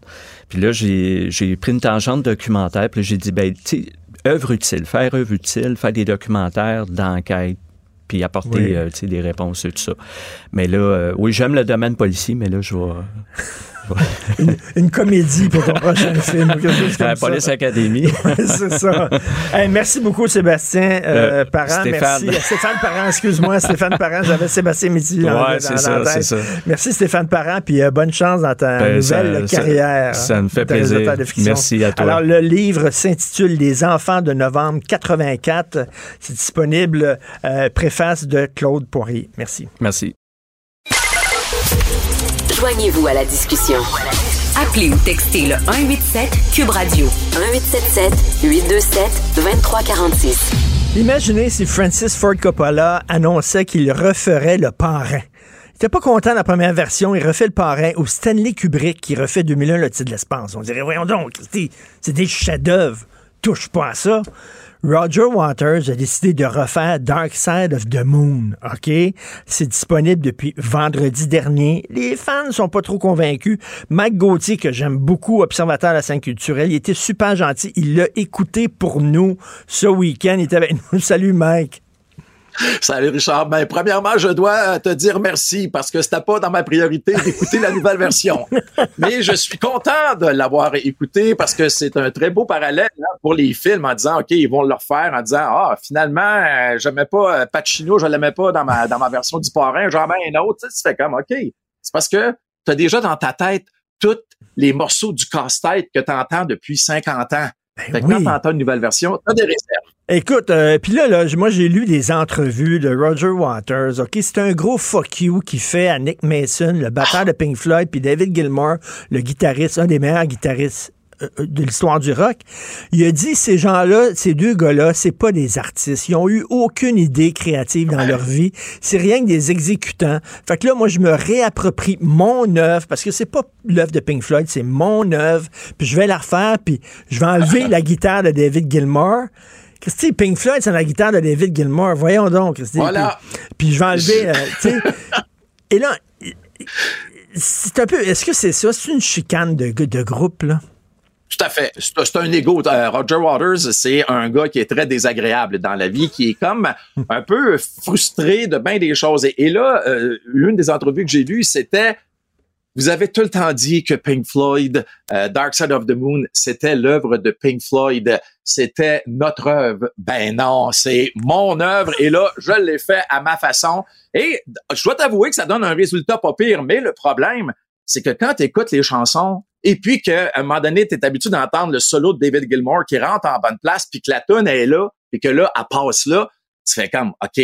Puis là, j'ai pris une tangente documentaire. Puis j'ai dit, ben, tu sais, œuvre utile, faire œuvre utile, faire des documentaires d'enquête puis apporter Oui. euh, tu sais, des réponses et tout ça. Mais là, euh, oui, j'aime le domaine policier, mais là, je vais, une, une comédie pour ton prochain film. ou quelque chose comme La ça. Police Academy. Ouais, c'est ça. Hey, merci beaucoup, Sébastien euh, Euh, Parent. Stéphane. Merci. Stéphane Parent, excuse-moi. Stéphane Parent, j'avais Sébastien Midi. dans- Ouais, dans- c'est ça, ça. Merci, Stéphane Parent, puis euh, bonne chance dans ta Ben, nouvelle ça- carrière. ça me fait plaisir. Merci à toi. Alors, le livre s'intitule Les enfants de novembre 84. C'est disponible, euh, préface de Claude Poirier. Merci. Merci. Joignez-vous à la discussion. Appelez ou textez le 187 Cube Radio 1877 827 2346. Imaginez si Francis Ford Coppola annonçait qu'il referait le parrain. Il était pas content de la première version, il refait le parrain, ou Stanley Kubrick qui refait 2001 le titre de l'espace. On dirait, voyons donc, c'est- c'est des chefs-d'œuvre, touche pas à ça. Roger Waters a décidé de refaire Dark Side of the Moon, OK? C'est disponible depuis vendredi dernier. Les fans ne sont pas trop convaincus. Mike Gauthier, que j'aime beaucoup, observateur de la scène culturelle, il était super gentil. Il l'a écouté pour nous ce week-end. Il était avec nous. Salut, Mike. Salut Richard. Ben, premièrement, je dois te dire merci parce que c'était pas dans ma priorité d'écouter la nouvelle version. Mais je suis content de l'avoir écouté parce que c'est un très beau parallèle hein, pour les films en disant, OK, ils vont le refaire en disant, ah, finalement, euh, j'aimais pas euh, Pacino, je l'aimais pas dans ma, dans ma version du parrain, j'en mets un autre. Tu sais, tu fais comme, OK. C'est parce que tu as déjà dans ta tête tous les morceaux du casse-tête que tu entends depuis 50 ans. fait que oui. quand tu entends une nouvelle version, tu as des réserves. Écoute, euh, puis là, moi j'ai lu des entrevues de Roger Waters. Ok, c'est un gros fuck you qu'il fait à Nick Mason, le batteur de Pink Floyd, puis David Gilmour, le guitariste, un des meilleurs guitaristes euh, euh, de l'histoire du rock. Il a dit ces gens-là, ces deux gars-là, c'est pas des artistes. Ils ont eu aucune idée créative dans leur vie. C'est rien que des exécutants. Fait que là, moi, je me réapproprie mon œuvre parce que c'est pas l'œuvre de Pink Floyd, c'est mon œuvre. Puis je vais la refaire, puis je vais enlever la guitare de David Gilmour. Christy, Pink Floyd, c'est la guitare de David Gilmour. Voyons donc, Christy. Voilà. Puis, puis je vais enlever, euh, tu sais. Et là, c'est un peu. Est-ce que c'est ça? C'est une chicane de, de groupe, là? Tout à fait. C'est un égo. Euh, Roger Waters, c'est un gars qui est très désagréable dans la vie, qui est comme un peu frustré de bien des choses. Et, là, euh, l'une des entrevues que j'ai lues, c'était vous avez tout le temps dit que Pink Floyd, euh, Dark Side of the Moon, c'était l'œuvre de Pink Floyd, c'était notre œuvre. Ben non, c'est mon œuvre et là, je l'ai fait à ma façon. Et je dois t'avouer que ça donne un résultat pas pire, mais le problème, c'est que quand tu écoutes les chansons et puis qu'à un moment donné, tu es habitué d'entendre le solo de David Gilmour qui rentre en bonne place puis que la tune est là et que là, elle passe là, tu fais comme, OK,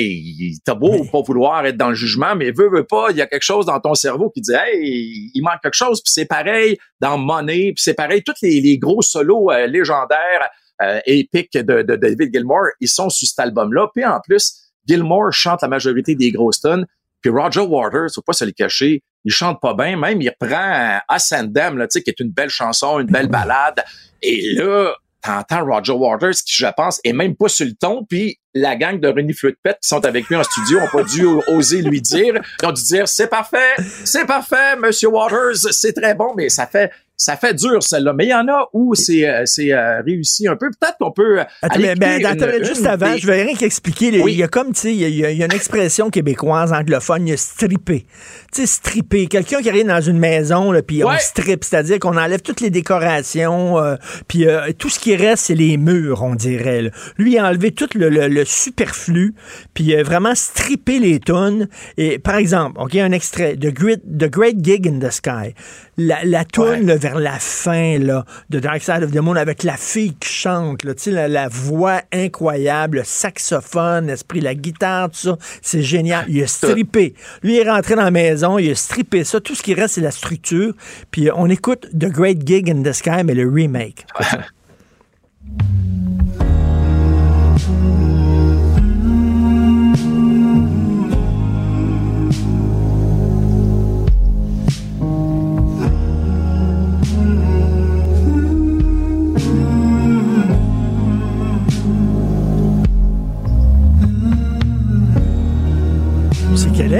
t'as beau pas vouloir être dans le jugement, mais veux, veux pas, il y a quelque chose dans ton cerveau qui dit, hey, il manque quelque chose. Puis c'est pareil dans Money, puis c'est pareil, tous les, les gros solos euh, légendaires, euh, épiques de, de David Gilmour, ils sont sur cet album-là. Puis en plus, Gilmour chante la majorité des grosses tunes. Puis Roger Waters, faut pas se le cacher, il chante pas bien. Même, il reprend euh, Them, là, tu sais, qui est une belle chanson, une belle balade. Et là, t'entends Roger Waters, qui, je pense, est même pas sur le ton. Puis la gang de René Fluetpet qui sont avec lui en studio ont pas dû oser lui dire. Ils ont dû dire, c'est parfait, c'est parfait, Monsieur Waters, c'est très bon, mais ça fait... Ça fait dur, celle-là. Mais il y en a où c'est euh, c'est euh, réussi un peu. Peut-être qu'on peut. euh, Attends, aller mais, ben, écouter attends, une- juste une avant, des- je vais rien qu'expliquer. Il y a comme, tu sais, il y a- il y, une expression québécoise anglophone, il y a stripper. Tu sais, stripper. Quelqu'un qui arrive dans une maison, là, puis on strip, c'est-à-dire qu'on enlève toutes les décorations, euh, puis euh, tout ce qui reste, c'est les murs, on dirait. là. Lui, il a enlevé tout le, le- le superflu, puis vraiment stripper les tunes. Et par exemple, OK, un extrait, The Great, The Great Gig in the Sky. La, la là, vers la fin là, de Dark Side of the Moon avec la fille qui chante, là, la, la voix incroyable, le saxophone, l'esprit, la guitare, tout ça, c'est génial. Il a strippé. Lui il est rentré dans la maison, il a strippé ça. Tout ce qui reste, c'est la structure. Puis euh, on écoute The Great Gig in the Sky, mais le remake.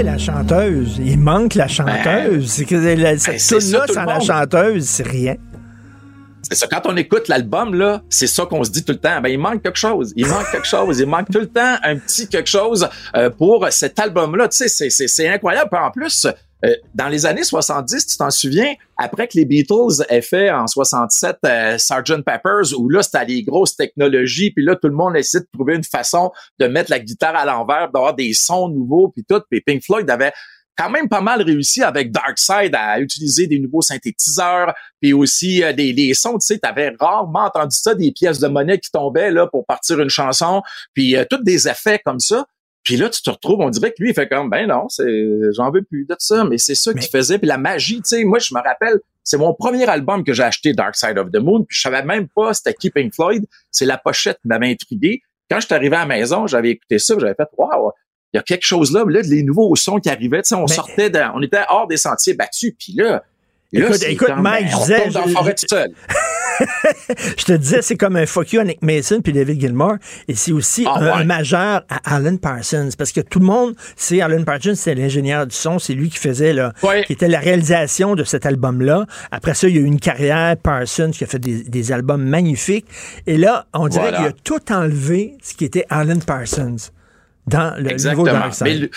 La chanteuse. Il manque la chanteuse. c'est que la, cette ben, c'est ça, tune-là tout sans la chanteuse, c'est rien. C'est ça. Quand on écoute l'album, là, c'est ça qu'on se dit tout le temps. Ben, il manque quelque chose. Il manque quelque chose. Il manque tout le temps un petit quelque chose euh, pour cet album-là. Tu sais, c'est- incroyable. Puis en plus, euh, dans les années 70, tu t'en souviens, après que les Beatles aient fait en 67 euh, Sgt. Peppers, où là, c'était les grosses technologies, puis là, tout le monde essaie de trouver une façon de mettre la guitare à l'envers, d'avoir des sons nouveaux, puis tout. Puis Pink Floyd avait quand même pas mal réussi avec Dark Side à utiliser des nouveaux synthétiseurs, puis aussi euh, des, des sons, tu sais, t'avais rarement entendu ça, des pièces de monnaie qui tombaient là pour partir une chanson, puis euh, tous des effets comme ça. Puis là, tu te retrouves, on dirait que lui, il fait comme, ben non, c'est, j'en veux plus de ça, mais c'est ça qu'il faisait. Puis la magie, tu sais, moi, je me rappelle, c'est mon premier album que j'ai acheté, Dark Side of the Moon, puis je savais même pas c'était qui Pink Floyd. C'est la pochette qui m'avait intrigué. Quand je suis arrivé à la maison, j'avais écouté ça, j'avais fait, waouh, il y a quelque chose là, là, les nouveaux sons qui arrivaient, tu sais, on sortait, de- on était hors des sentiers battus, puis là, là, Écoute, c'est écoute, comme, Mike, ben, je disais- tombe dans la je- forêt tout seul. Je te disais, c'est comme un fuck you à Nick Mason puis David Gilmour. Et c'est aussi Ah, un, ouais. majeur à Alan Parsons. Parce que tout le monde sait, Alan Parsons, c'est l'ingénieur du son. C'est lui qui faisait, là, qui était la réalisation de cet album-là. Après ça, il y a eu une carrière, Parsons, qui a fait des, des albums magnifiques. Et là, on dirait Voilà. qu'il a tout enlevé ce qui était Alan Parsons dans le nouveau Exactement. Dark Side. Mais, le-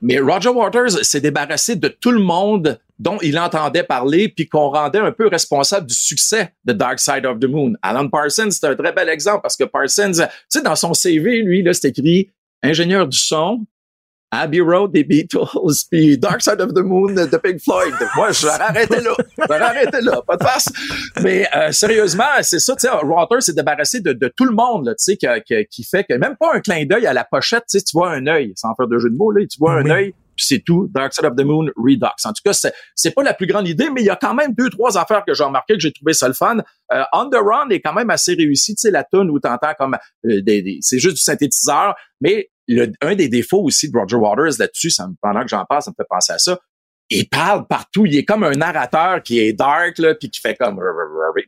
mais Roger Waters s'est débarrassé de tout le monde dont il entendait parler, puis qu'on rendait un peu responsable du succès de Dark Side of the Moon. Alan Parsons, c'est un très bel exemple parce que Parsons, tu sais, dans son CV, lui, là, c'est écrit ingénieur du son, Abbey Road des Beatles, puis Dark Side of the Moon de Pink Floyd. Moi, je vais arrêter là. Je vais arrêter là. Pas de face. Mais euh, sérieusement, c'est ça, tu sais, Waters s'est débarrassé de, de tout le monde, là, tu sais, que- qui fait que même pas un clin d'œil à la pochette, tu sais, tu vois un œil, sans faire de jeu de mots, là, tu vois un Oui. œil, puis c'est tout. Dark Side of the Moon, Redux. En tout cas, c'est, c'est pas la plus grande idée, mais il y a quand même deux, trois affaires que j'ai remarqué que j'ai trouvé ça le fun. Euh, On the Run est quand même assez réussi, tu sais, la tune où t'entends comme euh, des, des- c'est juste du synthétiseur, mais le, un des défauts aussi de Roger Waters là-dessus, ça me- pendant que j'en parle, ça me fait penser à ça. Il parle partout. Il est comme un narrateur qui est dark, là, puis qui fait comme...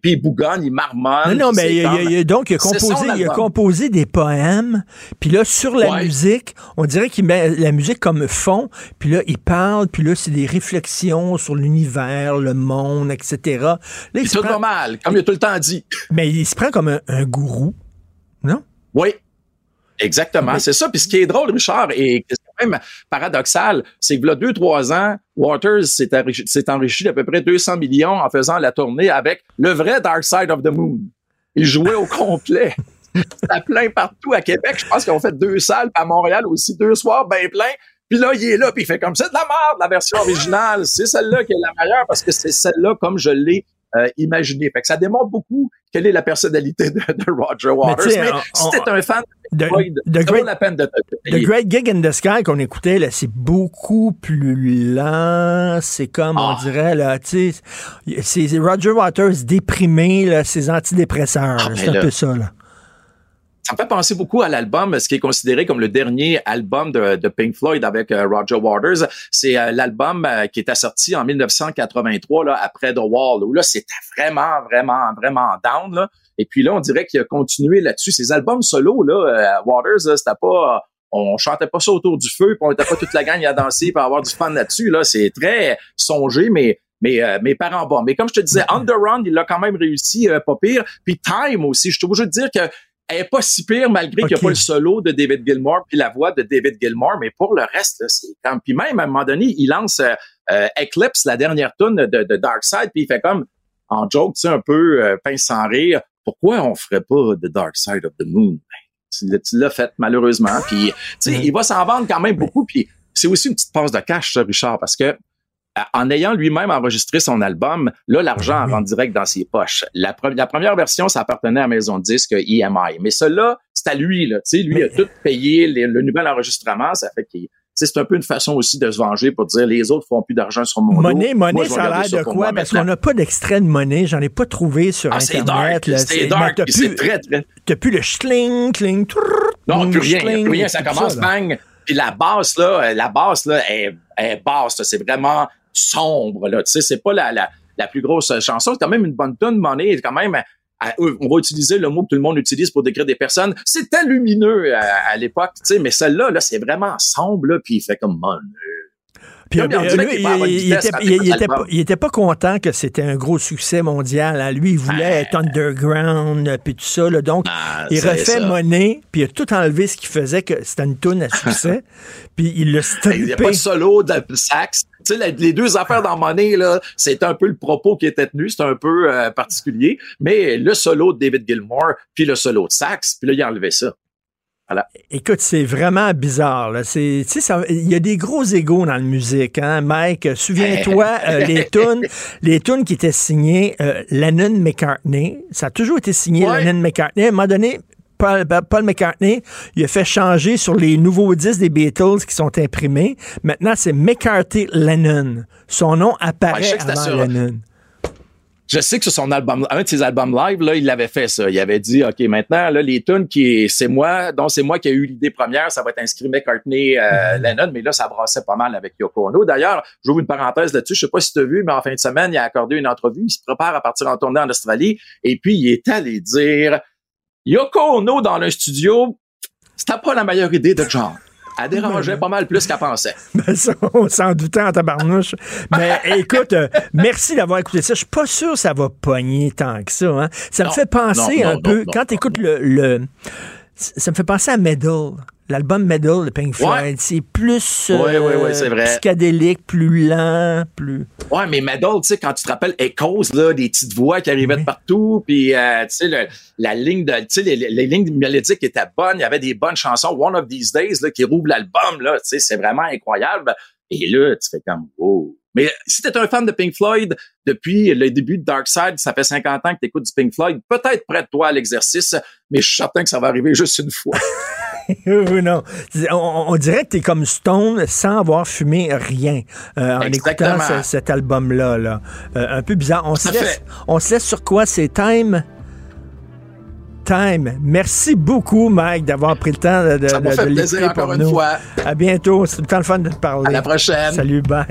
Puis il bougonne, il marmonne. Non, non, mais il, comme- il donc, il a, composé, il a composé des poèmes. Puis là, sur la Ouais. musique, on dirait qu'il met la musique comme fond. Puis là, il parle. Puis là, c'est des réflexions sur l'univers, le monde, etc. Là, il Puis se tout prend- va mal, comme il a tout le temps dit. Mais il se prend comme un, un gourou, non? Oui. Exactement, c'est ça. Puis ce qui est drôle, Richard, et c'est quand même paradoxal, c'est que là, deux, trois ans, Waters s'est enrichi, enrichi d'à peu près 200 millions en faisant la tournée avec le vrai Dark Side of the Moon. Il jouait au complet. Ça plein partout à Québec. Je pense qu'ils ont fait deux salles, puis à Montréal aussi, deux soirs bien pleins. Puis là, il est là, puis il fait comme ça de la merde, la version originale. C'est celle-là qui est la meilleure parce que c'est celle-là comme je l'ai euh, imaginé. Fait que ça démontre beaucoup quelle est la personnalité de, de Roger Waters. Mais, on- si t'es un fan de- Floyd, ça Great- vaut la peine de te The. Great Gig in the Sky qu'on écoutait, là, c'est beaucoup plus lent. C'est comme, Ah. on dirait, là, tu sais, c'est Roger Waters déprimé, là, ses antidépresseurs. Ah, c'est un là. peu ça, là. Ça me fait penser beaucoup à l'album, ce qui est considéré comme le dernier album de, Pink Floyd avec euh, Roger Waters. C'est euh, l'album euh, qui était sorti en 1983, là, après The Wall, où là, c'était vraiment, vraiment, vraiment down. Là. Et puis là, on dirait qu'il a continué là-dessus. Ces albums solo, là, Waters, c'était pas... On chantait pas ça autour du feu, puis on était pas toute la gang à danser pour avoir du fun là-dessus. Là. C'est très songé, mais mais euh, mes parents bons. Mais comme je te disais, On the Run, il l'a quand même réussi, pas pire. Puis Time aussi, je suis obligé de dire que elle est pas si pire malgré qu'il n'y a pas le solo de David Gilmour puis la voix de David Gilmour, mais pour le reste, là, c'est comme puis même à un moment donné, il lance euh, euh, Eclipse, la dernière tune de, de Dark Side, puis il fait comme en joke, tu sais, un peu euh, pince sans rire. Pourquoi on ferait pas The Dark Side of the Moon? Ben, tu l'as- fait malheureusement. Puis tu sais, il va s'en vendre quand même beaucoup. Puis c'est aussi une petite passe de cash, ça, Richard, parce que en ayant lui-même enregistré son album, là, l'argent rentre direct dans ses poches. La, pre- la première version, ça appartenait à Maison de Disque EMI. Mais cela, c'est à lui, là. Tu sais, lui a tout payé les- le nouvel enregistrement. Ça fait qu'il, c'est un peu une façon aussi de se venger pour dire les autres font plus d'argent sur mon dos. Monnaie, monnaie, ça a l'air de quoi? Parce qu'on n'a pas d'extrait de monnaie. J'en ai pas trouvé sur Ah, c'est Internet. c'est dark, c'est très, très- T'as plus le schling, cling, trrr, Non, plus rien, schling, plus rien. Ça commence, bang. Puis la basse, là, euh, la basse, là, est, est basse. C'est vraiment sombre, là. Tu sais, c'est pas la, la, la plus grosse chanson. C'est quand même une bonne tonne de monnaie. Quand même, à- euh, on va utiliser le mot que tout le monde utilise pour décrire des personnes. C'était lumineux à, à l'époque, tu sais, mais celle-là, là, c'est vraiment sombre, là, puis il fait comme monnaie. Puis, Comme euh, lui, il, il était, il- il il pas, il était pas content que c'était un gros succès mondial. hein. Lui, il voulait être underground, euh, puis tout ça. là. Donc, il c'est refait ça. monnaie, puis il a tout enlevé ce qui faisait que c'était une toune à succès. puis il l'a Il n'y a pas strippé. de solo de sax. Tu sais, la- les deux affaires dans Money, là, c'est un peu le propos qui était tenu, c'est un peu euh, particulier. Mais le solo de David Gilmour, puis le solo de sax, puis là, il a enlevé ça. Voilà. Écoute, c'est vraiment bizarre. Il y a des gros égaux dans la musique, hein, Mike. Euh, Souviens-toi, euh, les tunes, les tunes qui étaient signées euh, Lennon McCartney. Ça a toujours été signé Ouais. Lennon McCartney. À un moment donné, Paul, Paul McCartney, il a fait changer sur les nouveaux disques des Beatles qui sont imprimés. Maintenant, c'est McCarthy Lennon. Son nom Ouais, apparaît c'était avant Lennon. Je sais que sur son album, un de ses albums live, là, il l'avait fait ça. Il avait dit, OK, maintenant, là, les tunes qui, c'est moi, dont c'est moi qui ai eu l'idée première, ça va être inscrit McCartney, euh, Lennon, mais là, ça brassait pas mal avec Yoko Ono. D'ailleurs, j'ouvre une parenthèse là-dessus. Je sais pas si tu as vu, mais en fin de semaine, il a accordé une entrevue. Il se prépare à partir en tournée en Australie. Et puis, il est allé dire, Yoko Ono dans le studio, c'était pas la meilleure idée de John. Elle dérangeait pas mal plus qu'elle pensait. Ben ça, on s'en doutait en tabarnouche. Mais écoute, euh, merci d'avoir écouté ça. Je suis pas sûr que ça va pogner tant que ça. hein. Ça me fait penser non, un peu, quand tu écoutes le, le- Ça me fait penser à Meddle. L'album Meddle de Pink Floyd. Ouais. C'est plus euh, ouais, ouais, c'est vrai. psychédélique, plus lent, plus... Ouais, mais Meddle, tu sais, quand tu te rappelles Echoes, là, des petites voix qui arrivaient de partout, puis euh, tu sais, la ligne de, tu sais, les, les lignes mélodiques étaient bonnes, il y avait des bonnes chansons. One of These Days, là, qui rouvre l'album, là, tu sais, c'est vraiment incroyable. Et là, tu fais comme, wow. Mais si t'es un fan de Pink Floyd depuis le début de Dark Side, ça fait 50 ans que t'écoutes du Pink Floyd, peut-être prête-toi à l'exercice, mais je suis certain que ça va arriver juste une fois. Oui, non. On, on dirait que t'es comme Stone sans avoir fumé rien euh, en Exactement. écoutant ce- cet album-là. Là. Euh, un peu bizarre. On se, laisse, fait. on se laisse sur quoi? C'est Time? Time. Merci beaucoup, Mike, d'avoir pris le temps de, de, Ça de- fait de plaisir l'écouter encore pour une nous. fois. À bientôt. C'est tout le temps le fun de te parler. À la prochaine. Salut, bye.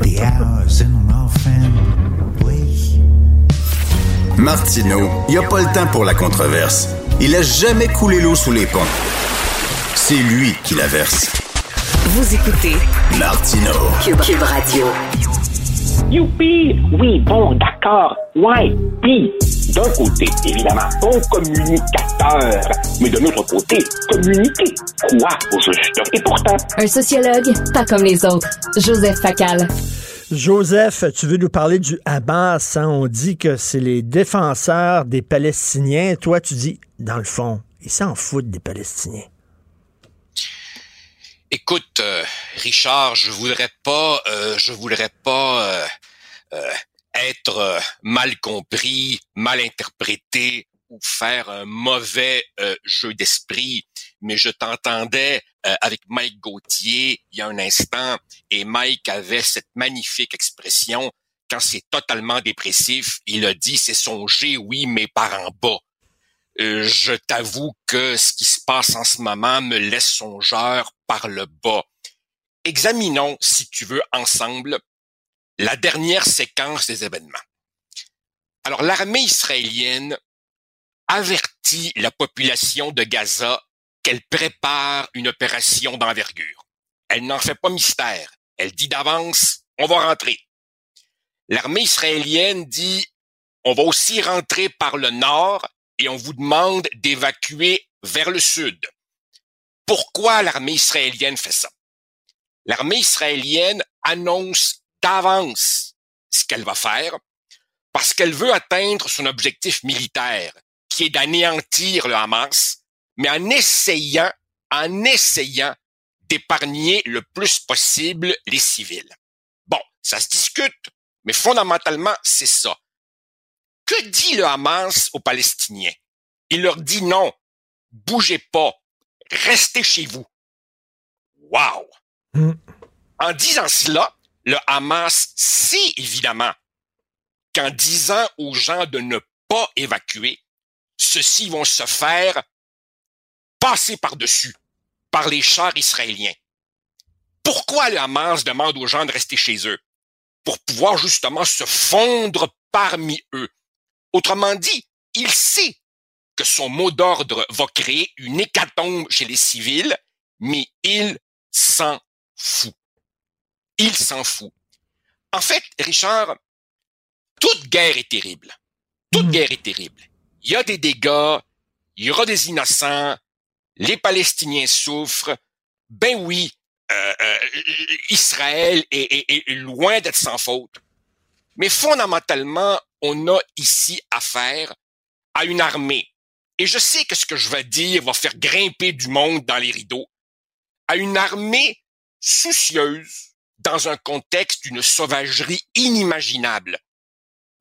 The hours in an offhand way. Martineau, il n'y a pas le temps pour la controverse. Il a jamais coulé l'eau sous les ponts. C'est lui qui la verse. Vous écoutez Martineau. Cube, Cube Radio. Youpi! Oui, bon, d'accord. Ouais, puis, d'un côté, évidemment, bon communicateur, mais de l'autre côté, communiquer. Quoi, au juste? Et pourtant, Un sociologue, pas comme les autres. Joseph Facal. Joseph, tu veux nous parler du Hamas. hein? On dit que c'est les défenseurs des Palestiniens. Toi, tu dis, dans le fond, ils s'en foutent des Palestiniens. Écoute, euh, Richard, je voudrais pas, euh, je voudrais pas euh, euh, être euh, mal compris, mal interprété ou faire un mauvais euh, jeu d'esprit, mais je t'entendais euh, avec Mike Gauthier il y a un instant et Mike avait cette magnifique expression quand c'est totalement dépressif, il a dit c'est songer, oui, mais par en bas. Euh, je t'avoue que ce qui se passe en ce moment me laisse songeur par le bas. Examinons, si tu veux, ensemble la dernière séquence des événements. Alors, l'armée israélienne avertit la population de Gaza qu'elle prépare une opération d'envergure. Elle n'en fait pas mystère. Elle dit d'avance, on va rentrer. L'armée israélienne dit, on va aussi rentrer par le nord et on vous demande d'évacuer vers le sud. Pourquoi l'armée israélienne fait ça? L'armée israélienne annonce d'avance ce qu'elle va faire parce qu'elle veut atteindre son objectif militaire, qui est d'anéantir le Hamas, mais en essayant, en essayant d'épargner le plus possible les civils. Bon, ça se discute, mais fondamentalement, c'est ça. Que dit le Hamas aux Palestiniens? Il leur dit non, bougez pas, restez chez vous. Wow! En disant cela, le Hamas sait évidemment qu'en disant aux gens de ne pas évacuer, ceux-ci vont se faire passer par-dessus par les chars israéliens. Pourquoi le Hamas demande aux gens de rester chez eux? Pour pouvoir justement se fondre parmi eux, Autrement dit, il sait que son mot d'ordre va créer une hécatombe chez les civils, mais il s'en fout. Il s'en fout. En fait, Richard, toute guerre est terrible. Toute guerre est terrible. Il y a des dégâts, il y aura des innocents, les Palestiniens souffrent. Ben oui, euh, euh, Israël est, est loin d'être sans faute. Mais fondamentalement, on a ici affaire à une armée. Et je sais que ce que je vais dire va faire grimper du monde dans les rideaux. À une armée soucieuse dans un contexte d'une sauvagerie inimaginable,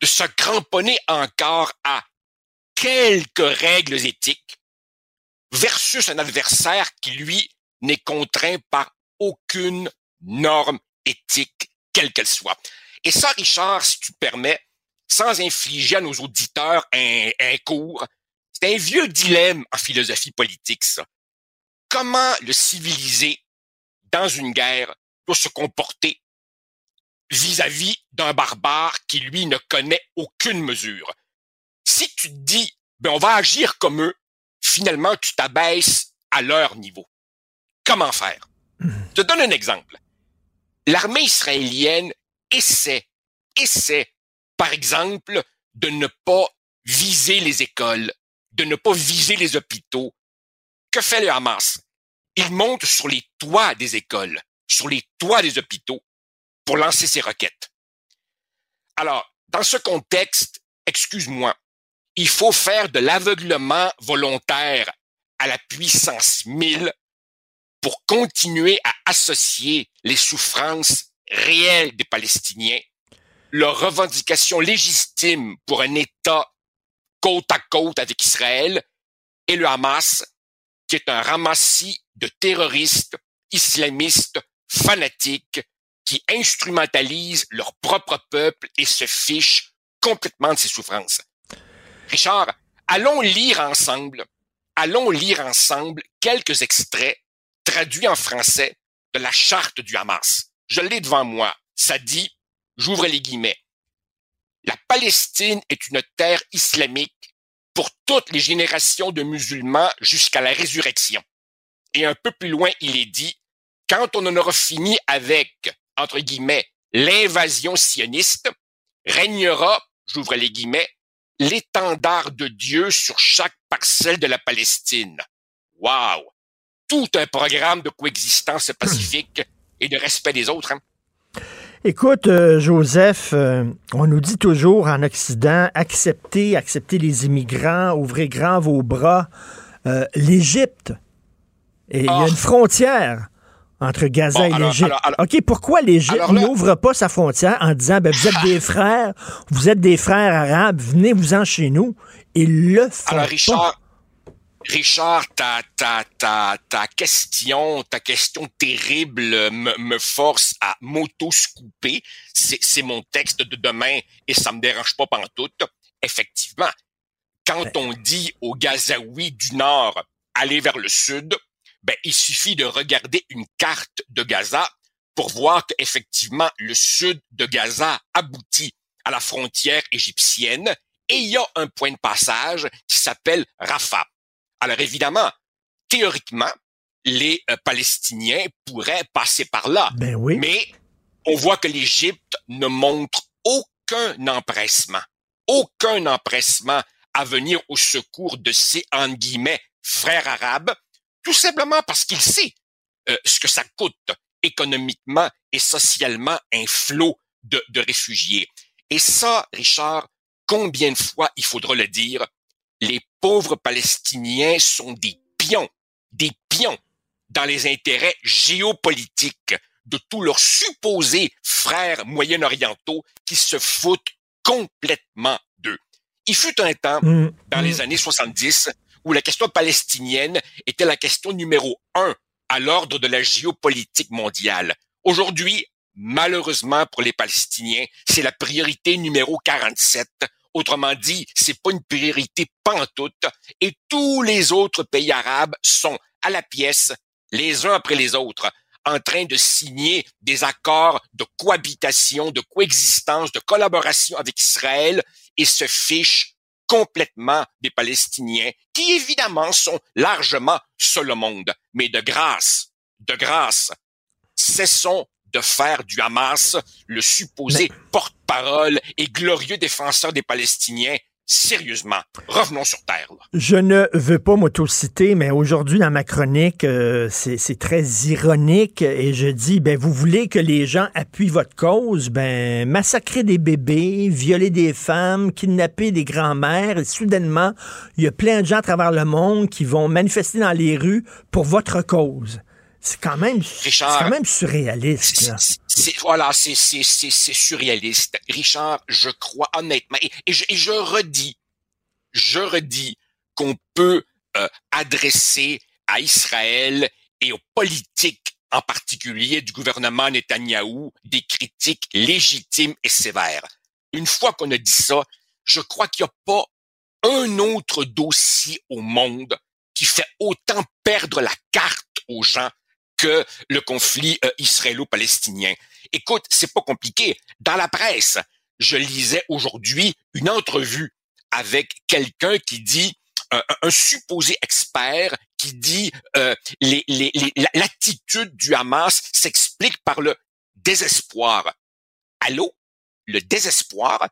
de se cramponner encore à quelques règles éthiques versus un adversaire qui, lui, n'est contraint par aucune norme éthique, quelle qu'elle soit. Et ça, Richard, si tu permets, sans infliger à nos auditeurs un, cours, c'est un vieux dilemme en philosophie politique, ça. Comment le civilisé, dans une guerre, doit se comporter vis-à-vis d'un barbare qui, lui, ne connaît aucune mesure. Si tu te dis, ben, on va agir comme eux, finalement, tu t'abaisses à leur niveau. Comment faire? Je te donne un exemple. L'armée israélienne essaie, essaie, par exemple, de ne pas viser les écoles, de ne pas viser les hôpitaux. Que fait le Hamas? Il monte sur les toits des écoles, sur les toits des hôpitaux, pour lancer ses roquettes. Alors, dans ce contexte, excuse-moi, il faut faire de l'aveuglement volontaire à la puissance 1000 pour continuer à associer les souffrances réelles des Palestiniens, leurs revendications légitimes pour un État côte à côte avec Israël et le Hamas, qui est un ramassis de terroristes islamistes fanatiques qui instrumentalisent leur propre peuple et se fichent complètement de ses souffrances. Richard, allons lire ensemble, allons lire ensemble quelques extraits traduits en français de la charte du Hamas. Je l'ai devant moi. Ça dit, j'ouvre les guillemets, la Palestine est une terre islamique pour toutes les générations de musulmans jusqu'à la résurrection. Et un peu plus loin, il est dit, quand on en aura fini avec, entre guillemets, l'invasion sioniste, régnera, j'ouvre les guillemets, l'étendard de Dieu sur chaque parcelle de la Palestine. Wow! Tout un programme de coexistence pacifique et de respect des autres. Hein? Écoute, euh, Joseph, euh, on nous dit toujours en Occident, acceptez, acceptez les immigrants, ouvrez grand vos bras. Euh, L'Égypte, il y a Ah. une frontière entre Gaza Bon, et l'Égypte. OK, pourquoi l'Égypte n'ouvre pas sa frontière en disant, ben, vous êtes des frères, vous êtes des frères arabes, venez-vous-en chez nous? Ils le font Alors, pas. Richard, Richard, ta, ta, ta, ta question, ta question terrible me, me force à m'auto-scouper. C'est, c'est mon texte de demain et ça me dérange pas pantoute. Effectivement, quand on dit aux Gazaouis du Nord, aller vers le Sud, ben, il suffit de regarder une carte de Gaza pour voir qu'effectivement, le Sud de Gaza aboutit à la frontière égyptienne et il y a un point de passage qui s'appelle Rafah. Alors évidemment, théoriquement, les euh, Palestiniens pourraient passer par là. Ben oui. Mais on voit que l'Égypte ne montre aucun empressement, aucun empressement à venir au secours de ses, en guillemets, frères arabes, tout simplement parce qu'il sait euh, ce que ça coûte économiquement et socialement un flot de, de réfugiés. Et ça, Richard, combien de fois il faudra le dire, les pauvres Palestiniens sont des pions, des pions dans les intérêts géopolitiques de tous leurs supposés frères moyen-orientaux qui se foutent complètement d'eux. Il fut un temps, Mm, dans les années 70, où la question palestinienne était la question numéro un à l'ordre de la géopolitique mondiale. Aujourd'hui, malheureusement pour les Palestiniens, c'est la priorité numéro 47. Autrement dit, c'est pas une priorité pantoute et tous les autres pays arabes sont à la pièce, les uns après les autres, en train de signer des accords de cohabitation, de coexistence, de collaboration avec Israël et se fichent complètement des Palestiniens, qui évidemment sont largement seuls au monde. Mais de grâce, de grâce, cessons de faire du Hamas le supposé porte-parole et glorieux défenseur des Palestiniens sérieusement, revenons sur Terre. Je ne veux pas m'autociter, mais aujourd'hui, dans ma chronique, euh, c'est très ironique et je dis, ben, vous voulez que les gens appuient votre cause, ben, massacrer des bébés, violer des femmes, kidnapper des grands-mères, et soudainement, il y a plein de gens à travers le monde qui vont manifester dans les rues pour votre cause. C'est quand même, quand même surréaliste. C'est, voilà, c'est, c'est, c'est, surréaliste. Richard, je crois honnêtement, et, je, redis, je redis qu'on peut euh, adresser à Israël et aux politiques en particulier du gouvernement Netanyahou des critiques légitimes et sévères. Une fois qu'on a dit ça, je crois qu'il n'y a pas un autre dossier au monde qui fait autant perdre la carte aux gens que le conflit euh, israélo-palestinien. Écoute, c'est pas compliqué. Dans la presse, je lisais aujourd'hui une entrevue avec quelqu'un qui dit euh, un supposé expert qui dit euh, l'attitude du Hamas s'explique par le désespoir. Allô? Le désespoir?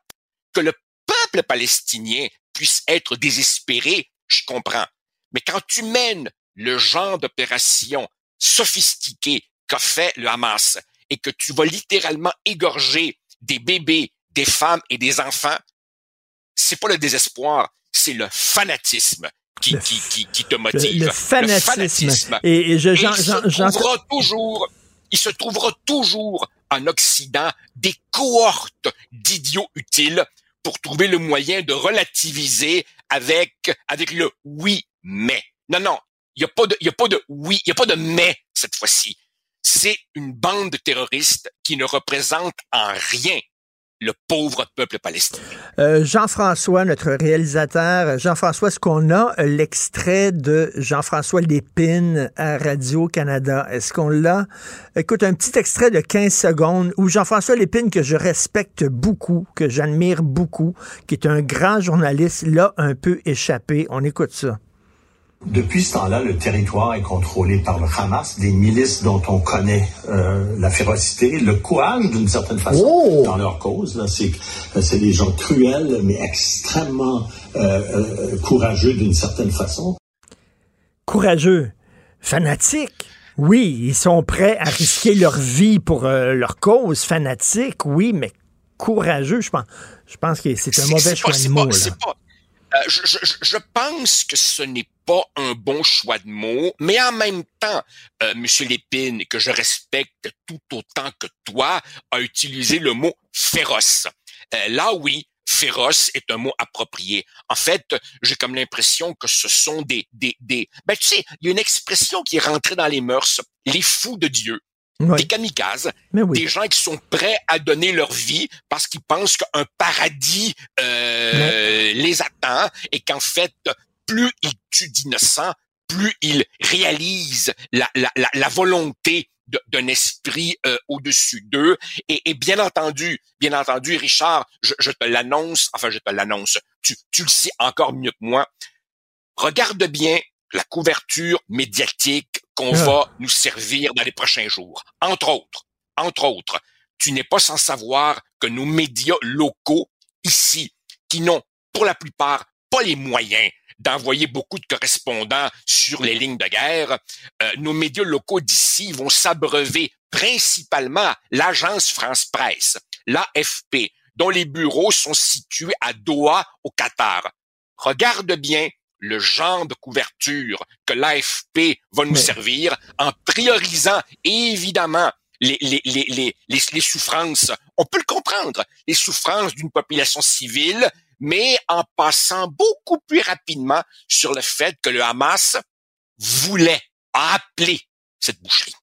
Que le peuple palestinien puisse être désespéré, je comprends. Mais quand tu mènes le genre d'opération sophistiqué qu'a fait le Hamas et que tu vas littéralement égorger des bébés, des femmes et des enfants, c'est pas le désespoir, c'est le fanatisme qui, qui, qui, te motive. Le, fanatisme. Et, je, il, se trouvera toujours, il se trouvera toujours en Occident des cohortes d'idiots utiles pour trouver le moyen de relativiser avec, avec le oui, mais. Non, non, il n'y a pas de, il y a pas de oui, il n'y a pas de mais cette fois-ci. C'est une bande de terroristes qui ne représente en rien le pauvre peuple palestinien. Euh, Jean-François, notre réalisateur, Jean-François, est-ce qu'on a l'extrait de Jean-François Lépine à Radio-Canada? Est-ce qu'on l'a? Écoute, un petit extrait de 15 secondes où Jean-François Lépine, que je respecte beaucoup, que j'admire beaucoup, qui est un grand journaliste, l'a un peu échappé. On écoute ça. Depuis ce temps-là, le territoire est contrôlé par le Hamas, des milices dont on connaît euh, la férocité, le courage d'une certaine façon oh! dans leur cause. C'est des gens cruels, mais extrêmement euh, euh, courageux d'une certaine façon. Courageux, fanatiques. Oui, ils sont prêts à risquer leur vie pour leur cause, fanatique, oui, mais courageux, je pense, je pense que c'est un mauvais choix de mots. Je, je, pense que ce n'est pas un bon choix de mots, mais en même temps, euh, Monsieur Lépine, que je respecte tout autant que toi, a utilisé le mot féroce. Euh, là, oui, féroce est un mot approprié. En fait, j'ai comme l'impression que ce sont des, des, des, ben tu sais, il y a une expression qui est rentrée dans les mœurs, les fous de Dieu. Des kamikazes, des gens qui sont prêts à donner leur vie parce qu'ils pensent qu'un paradis euh, les attend et qu'en fait plus ils tuent d'innocents, plus ils réalisent la, la, la, volonté d'un esprit euh, au-dessus d'eux. Et, et, bien entendu, bien entendu, Richard, je, je te l'annonce, enfin je te l'annonce, tu, tu le sais encore mieux que moi. Regarde bien la couverture médiatique qu'on ah. va nous servir dans les prochains jours. Entre autres, entre autres, tu n'es pas sans savoir que nos médias locaux ici, qui n'ont pour la plupart pas les moyens d'envoyer beaucoup de correspondants sur les lignes de guerre. Euh, nos médias locaux d'ici vont s'abreuver principalement l'agence France Presse, l'AFP, dont les bureaux sont situés à Doha, au Qatar. Regarde bien le genre de couverture que l'AFP va nous servir en priorisant évidemment les, les, les, les, les souffrances. On peut le comprendre, les souffrances d'une population civile mais en passant beaucoup plus rapidement sur le fait que le Hamas voulait, appeler cette boucherie.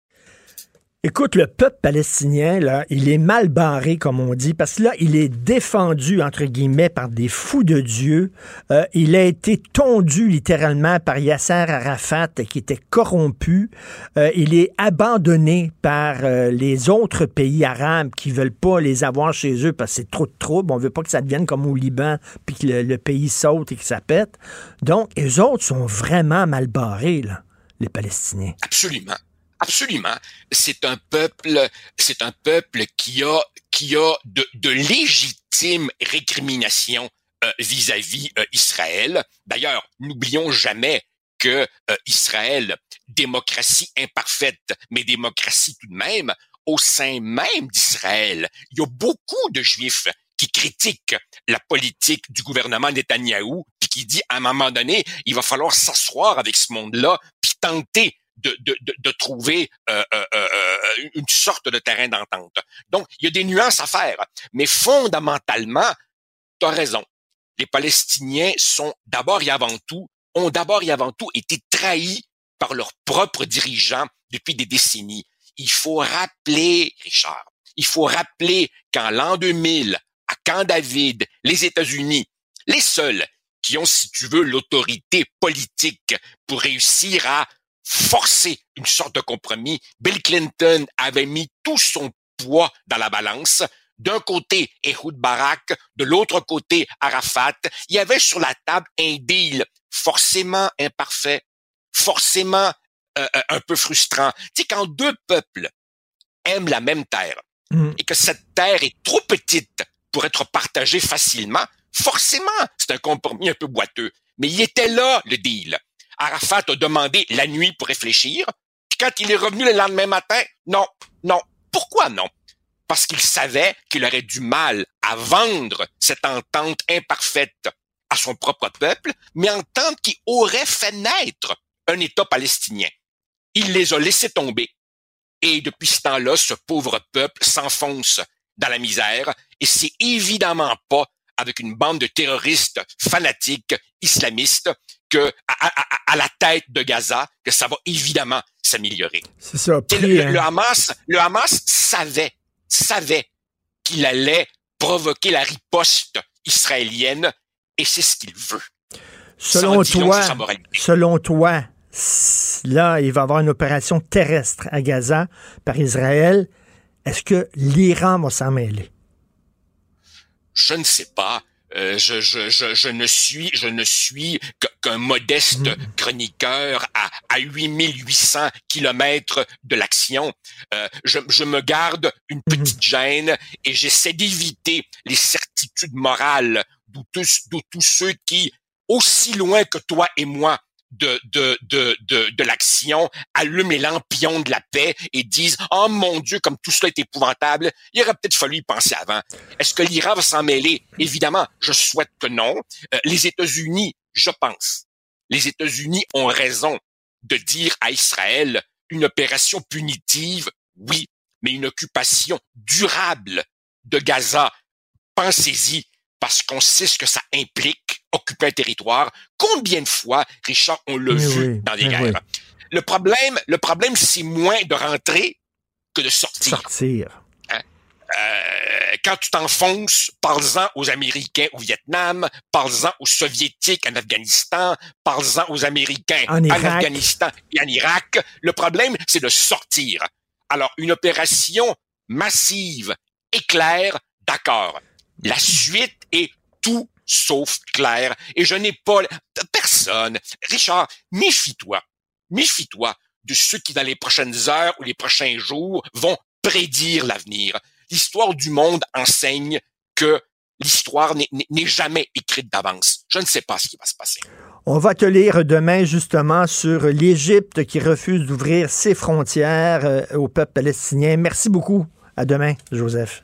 Écoute, le peuple palestinien, là, il est mal barré, comme on dit, parce que là, il est défendu, entre guillemets, par des fous de Dieu. Euh, il a été tondu littéralement par Yasser Arafat, qui était corrompu. Euh, il est abandonné par euh, les autres pays arabes qui veulent pas les avoir chez eux parce que c'est trop de troubles. On veut pas que ça devienne comme au Liban, puis que le, pays saute et que ça pète. Donc, les autres sont vraiment mal barrés, là, les Palestiniens. Absolument. Absolument. C'est un peuple, c'est un peuple qui a, qui a de, de légitimes récriminations euh, vis-à-vis euh, Israël. D'ailleurs, n'oublions jamais que euh, Israël, démocratie imparfaite, mais démocratie tout de même, au sein même d'Israël, il y a beaucoup de Juifs qui critiquent la politique du gouvernement Netanyahou, puis qui dit à un moment donné, il va falloir s'asseoir avec ce monde-là, puis tenter de, de, de, de trouver euh, euh, euh, une sorte de terrain d'entente. Donc, il y a des nuances à faire, mais fondamentalement, tu as raison. Les Palestiniens sont d'abord et avant tout, ont d'abord et avant tout été trahis par leurs propres dirigeants depuis des décennies. Il faut rappeler, Richard, il faut rappeler qu'en l'an 2000, à Camp David, les États-Unis, les seuls qui ont, si tu veux, l'autorité politique pour réussir à forcer une sorte de compromis. Bill Clinton avait mis tout son poids dans la balance. D'un côté, Ehud Barak, de l'autre côté, Arafat. Il y avait sur la table un deal forcément imparfait, forcément euh, un peu frustrant. Tu sais, quand deux peuples aiment la même terre Mm. et que cette terre est trop petite pour être partagée facilement, forcément, c'est un compromis un peu boiteux. Mais il était là, le deal. Arafat a demandé la nuit pour réfléchir. Puis quand il est revenu le lendemain matin, non, non. Pourquoi non? Parce qu'il savait qu'il aurait du mal à vendre cette entente imparfaite à son propre peuple, mais entente qui aurait fait naître un État palestinien. Il les a laissés tomber. Et depuis ce temps-là, ce pauvre peuple s'enfonce dans la misère, et c'est évidemment pas avec une bande de terroristes fanatiques islamistes que à, à, à, la tête de Gaza que ça va évidemment s'améliorer. C'est ça. Le, le, le, Hamas, le Hamas savait, savait qu'il allait provoquer la riposte israélienne et c'est ce qu'il veut. Selon toi, selon toi, là, il va y avoir une opération terrestre à Gaza par Israël. Est-ce que l'Iran va s'en mêler? Je ne sais pas. Euh, je, je, je, je, ne suis je ne suis qu'un modeste mmh. chroniqueur à, à 8800 kilomètres de l'action. Euh, je, je me garde une petite mmh. gêne et j'essaie d'éviter les certitudes morales d'où tous, tous ceux qui, aussi loin que toi et moi, de, de, de, de, l'action, allument les de la paix et disent « Oh mon Dieu, comme tout cela est épouvantable, il aurait peut-être fallu y penser avant. » Est-ce que l'Iran va s'en mêler? Évidemment, je souhaite que non. Euh, les États-Unis, je pense, les États-Unis ont raison de dire à Israël une opération punitive, oui, mais une occupation durable de Gaza. Pensez-y, parce qu'on sait ce que ça implique, occuper un territoire. Combien de fois, Richard, on l'a vu oui, dans des mais guerres? oui. Le problème, le problème, c'est moins de rentrer que de sortir. Sortir. Hein? Euh, quand tu t'enfonces, parle-en aux Américains au Vietnam, parle-en aux Soviétiques en Afghanistan, parle-en aux Américains En Irak. Afghanistan et en Irak. Le problème, c'est de sortir. Alors, une opération massive, éclair, d'accord. La suite est tout sauf claire. Et je n'ai pas... Personne. Richard, méfie-toi. Méfie-toi de ceux qui, dans les prochaines heures ou les prochains jours, vont prédire l'avenir. L'histoire du monde enseigne que l'histoire n'est- jamais écrite d'avance. Je ne sais pas ce qui va se passer. On va te lire demain justement sur l'Égypte qui refuse d'ouvrir ses frontières euh, au peuple palestinien. Merci beaucoup. À demain, Joseph.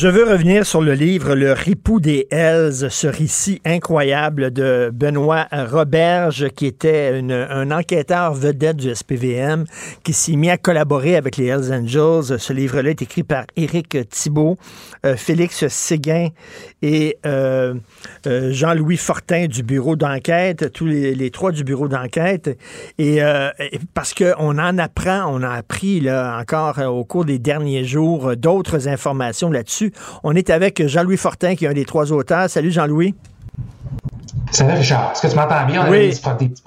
Je veux revenir sur le livre Le ripou des Hells, ce récit incroyable de Benoît Roberge, qui était un enquêteur vedette du SPVM, qui s'est mis à collaborer avec les Hells Angels. Ce livre-là est écrit par Éric Thibault, euh, Félix Séguin et euh, euh, Jean-Louis Fortin du bureau d'enquête, tous les, trois du bureau d'enquête. Et, parce qu'on en apprend, on a appris là, encore au cours des derniers jours d'autres informations là-dessus on est avec Jean-Louis Fortin, qui est un des trois auteurs. Salut Jean-Louis. Salut Richard? Est-ce que tu m'entends bien? oui,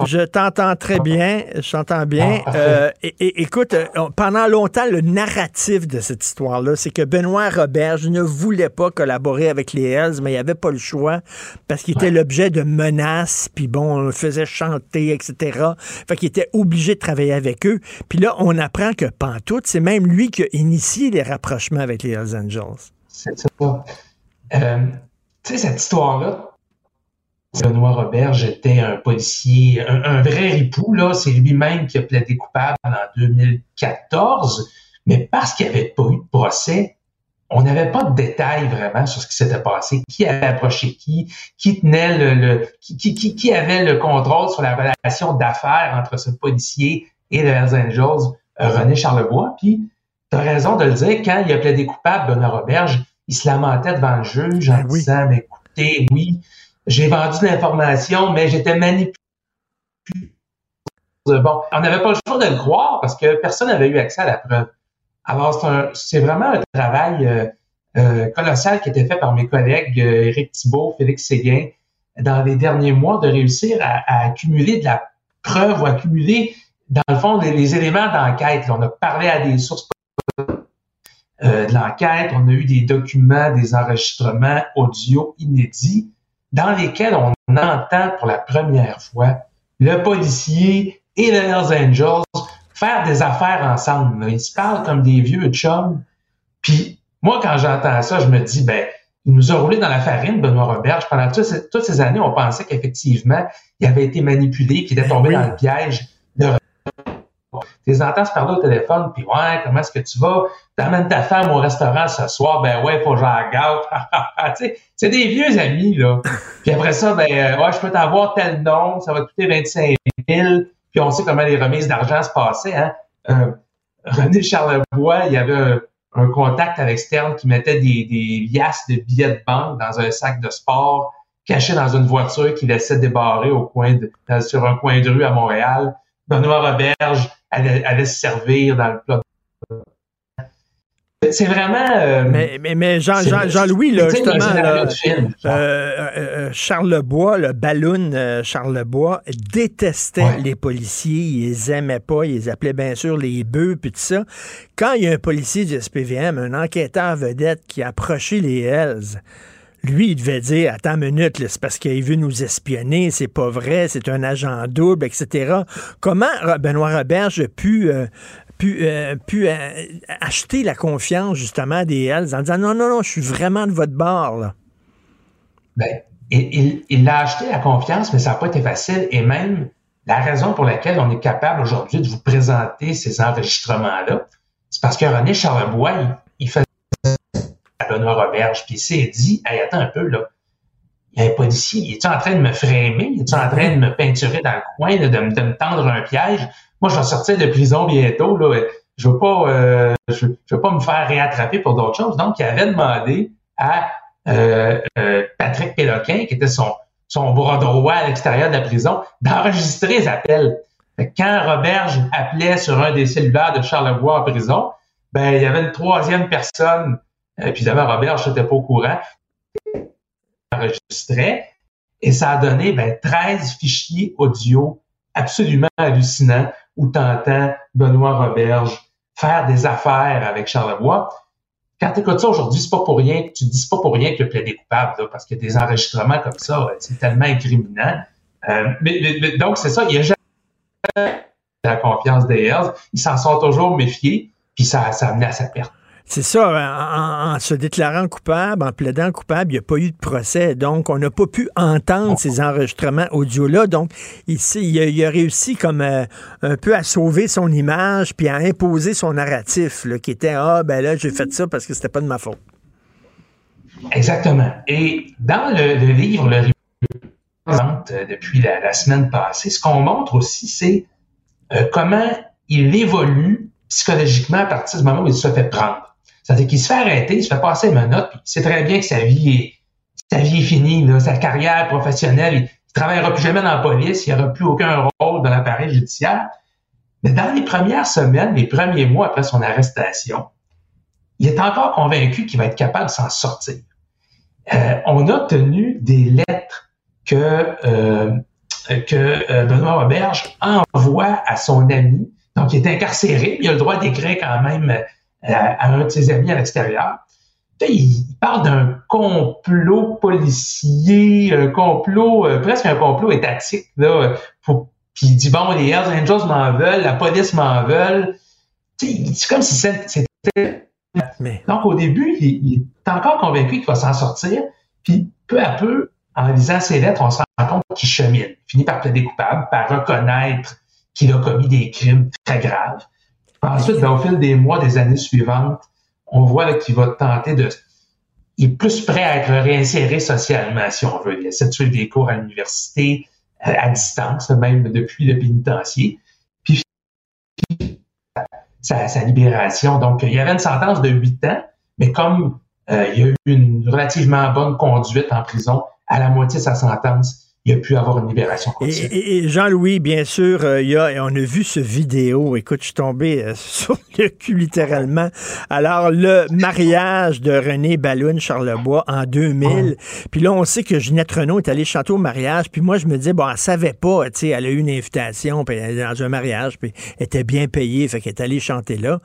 je t'entends très bien. Je t'entends bien. Ah, euh, écoute, euh, pendant longtemps, le narratif de cette histoire-là, c'est que Benoît Roberge ne voulait pas collaborer avec les Hells, mais il avait pas le choix parce qu'il était l'objet de menaces, puis bon, on le faisait chanter, etc. Fait qu'il était obligé de travailler avec eux. Puis là, on apprend que Pantoute, c'est même lui qui a initié les rapprochements avec les Hells Angels. C'est. Euh, tu sais, cette histoire-là, Benoît Roberge était un policier, un, vrai ripou, là. C'est lui-même qui a plaidé coupable en 2014. Mais parce qu'il n'y avait pas eu de procès, on n'avait pas de détails vraiment sur ce qui s'était passé, qui avait approché qui, qui tenait le, qui, qui, avait le contrôle sur la relation d'affaires entre ce policier et les Angels, euh, René Charlebois. Puis, tu as raison de le dire, quand il a plaidé coupable, Benoît Roberge, il se lamentait devant le juge en ben disant, mais écoutez, oui, j'ai vendu l'information, mais j'étais manipulé. Bon, on n'avait pas le choix de le croire parce que personne n'avait eu accès à la preuve. Alors, c'est vraiment un travail euh, euh, colossal qui a été fait par mes collègues euh, Éric Thibault, Félix Séguin, dans les derniers mois, de réussir à, accumuler de la preuve ou accumuler, dans le fond, les, éléments d'enquête. On a parlé à des sources de l'enquête, on a eu des documents, des enregistrements audio inédits dans lesquels on entend pour la première fois le policier et les Hells Angels faire des affaires ensemble. Ils se parlent comme des vieux chums. Puis moi, quand j'entends ça, je me dis, ben, il nous a roulé dans la farine, Benoît Roberge. Pendant toutes ces, années, on pensait qu'effectivement, il avait été manipulé, qu'il était tombé dans le piège de les entends se parler au téléphone, puis ouais, comment est-ce que tu vas? T'amènes ta femme au restaurant ce soir, ben ouais, faut que j'en gâte. c'est des vieux amis, là. Puis après ça, ben euh, ouais, je peux t'avoir tel nom, ça va coûter 25 000. Puis on sait comment les remises d'argent se passaient, hein. Euh, René Charlebois, il y avait un, contact à l'externe qui mettait des, des liasses de billets de banque dans un sac de sport caché dans une voiture qu'il laissait débarrer au coin de, sur un coin de rue à Montréal. Benoît Roberge allait, se servir dans le plat. C'est vraiment. Euh, mais, mais, Jean, Jean, louis là, justement, euh, euh, Charles Lebois, le ballon Charles Lebois, détestait les policiers, il les aimait pas, il les appelait bien sûr les bœufs, puis tout ça. Quand il y a un policier du SPVM, un enquêteur vedette qui a approché les Hells, lui, il devait dire Attends une minute, c'est parce qu'il veut nous espionner, c'est pas vrai, c'est un agent double, etc. Comment Benoît Roberge a pu, euh, euh, euh, acheter la confiance, justement, des Hells en disant Non, non, non, je suis vraiment de votre bord, là? Ben, il, il a acheté la confiance, mais ça n'a pas été facile. Et même la raison pour laquelle on est capable aujourd'hui de vous présenter ces enregistrements-là, c'est parce que René Charlebois, il, il fait Roberge, puis il s'est dit, hey, attends un peu, là, il y a un policier, il est en train de me frémer, il est en train de me peinturer dans le coin, de, me, tendre un piège? Moi, je vais sortir de prison bientôt, là, je veux pas, euh, je, veux pas me faire réattraper pour d'autres choses. Donc, il avait demandé à euh, euh, Patrick Péloquin, qui était son, son bras droit à l'extérieur de la prison, d'enregistrer les appels. Quand Roberge appelait sur un des cellulaires de Charlevoix en prison, ben, il y avait une troisième personne évidemment, Robert, je n'étais pas au courant. Enregistrait et ça a donné ben, 13 fichiers audio absolument hallucinants où tu entends Benoît Roberge faire des affaires avec Charlevoix. Quand tu ça aujourd'hui, c'est pas pour rien, tu dis pas pour rien que es coupable, parce que des enregistrements comme ça, c'est tellement incriminant. Euh, mais, donc, c'est ça, il y a jamais la confiance des Hells. Ils s'en sont toujours méfiés, puis ça, ça a amené à sa perte. C'est ça, en, se déclarant coupable, en plaidant coupable, il n'y a pas eu de procès. Donc, on n'a pas pu entendre ces enregistrements audio-là. Donc, ici, il a, réussi comme euh, un peu à sauver son image puis à imposer son narratif, qui était Ah, ben là, j'ai fait ça parce que c'était pas de ma faute. Exactement. Et dans le, le livre, le euh, depuis la, la, semaine passée, ce qu'on montre aussi, c'est euh, comment il évolue psychologiquement à partir du moment où il se fait prendre. C'est-à-dire qu'il se fait arrêter, il se fait passer une note, puis il sait très bien que sa vie est, finie, sa carrière professionnelle, il ne travaillera plus jamais dans la police, il n'y aura plus aucun rôle dans l'appareil judiciaire. Mais dans les premières semaines, les premiers mois après son arrestation, il est encore convaincu qu'il va être capable de s'en sortir. Euh, on a obtenu des lettres que, euh, euh, Benoît Auberge envoie à son ami, donc il est incarcéré, il a le droit d'écrire quand même à un de ses amis à l'extérieur. Il parle d'un complot policier, un complot, euh, presque un complot étatique, là, pour, puis il dit, bon, les Hells Angels m'en veulent, la police m'en veulent. C'est comme si c'était... Donc, au début, il, il, est encore convaincu qu'il va s'en sortir, puis peu à peu, en lisant ses lettres, on se rend compte qu'il chemine. Il finit par plaider coupable, par reconnaître qu'il a commis des crimes très graves. Ensuite, ben, au fil des mois, des années suivantes, on voit qu'il va tenter de... Il est plus prêt à être réinséré socialement, si on veut. Il essaie de suivre des cours à l'université, à, distance, même depuis le pénitencier. Puis, sa, sa, libération. Donc, il y avait une sentence de huit ans, mais comme euh, il y a eu une relativement bonne conduite en prison à la moitié de sa sentence, il a pu avoir une libération continue. Et, et Jean-Louis, bien sûr, euh, il y a, on a vu ce vidéo. Écoute, je suis tombé euh, sur le cul littéralement. Alors, le mariage de René Balloune Charlebois en 2000. Puis là, on sait que Ginette Renault est allée chanter au mariage. Puis moi, je me disais, bon, elle savait pas, tu sais, elle a eu une invitation, puis elle est dans un mariage, puis elle était bien payée, fait qu'elle est allée chanter là.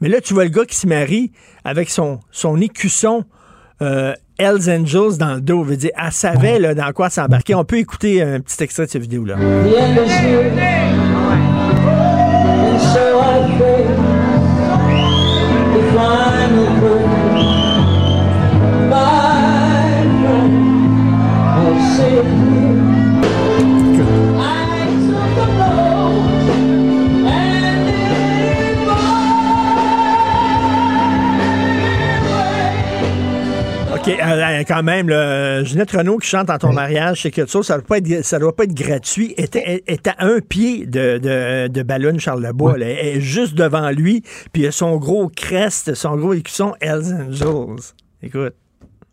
Mais là, tu vois le gars qui se marie avec son, son écusson. Euh, Hells Angels dans le dos. Veut dire, elle savait là, dans quoi s'embarquer. On peut écouter un petit extrait de cette vidéo-là. OK, euh, quand même, Ginette Renault qui chante dans ton mariage, c'est quelque chose, ça ne doit, pas être, ça doit pas être gratuit. Elle est, est à un pied de, de, de Ballon Charlebois. Ouais. Elle est juste devant lui, puis il a son gros crest, son gros écusson Hells Angels. Écoute,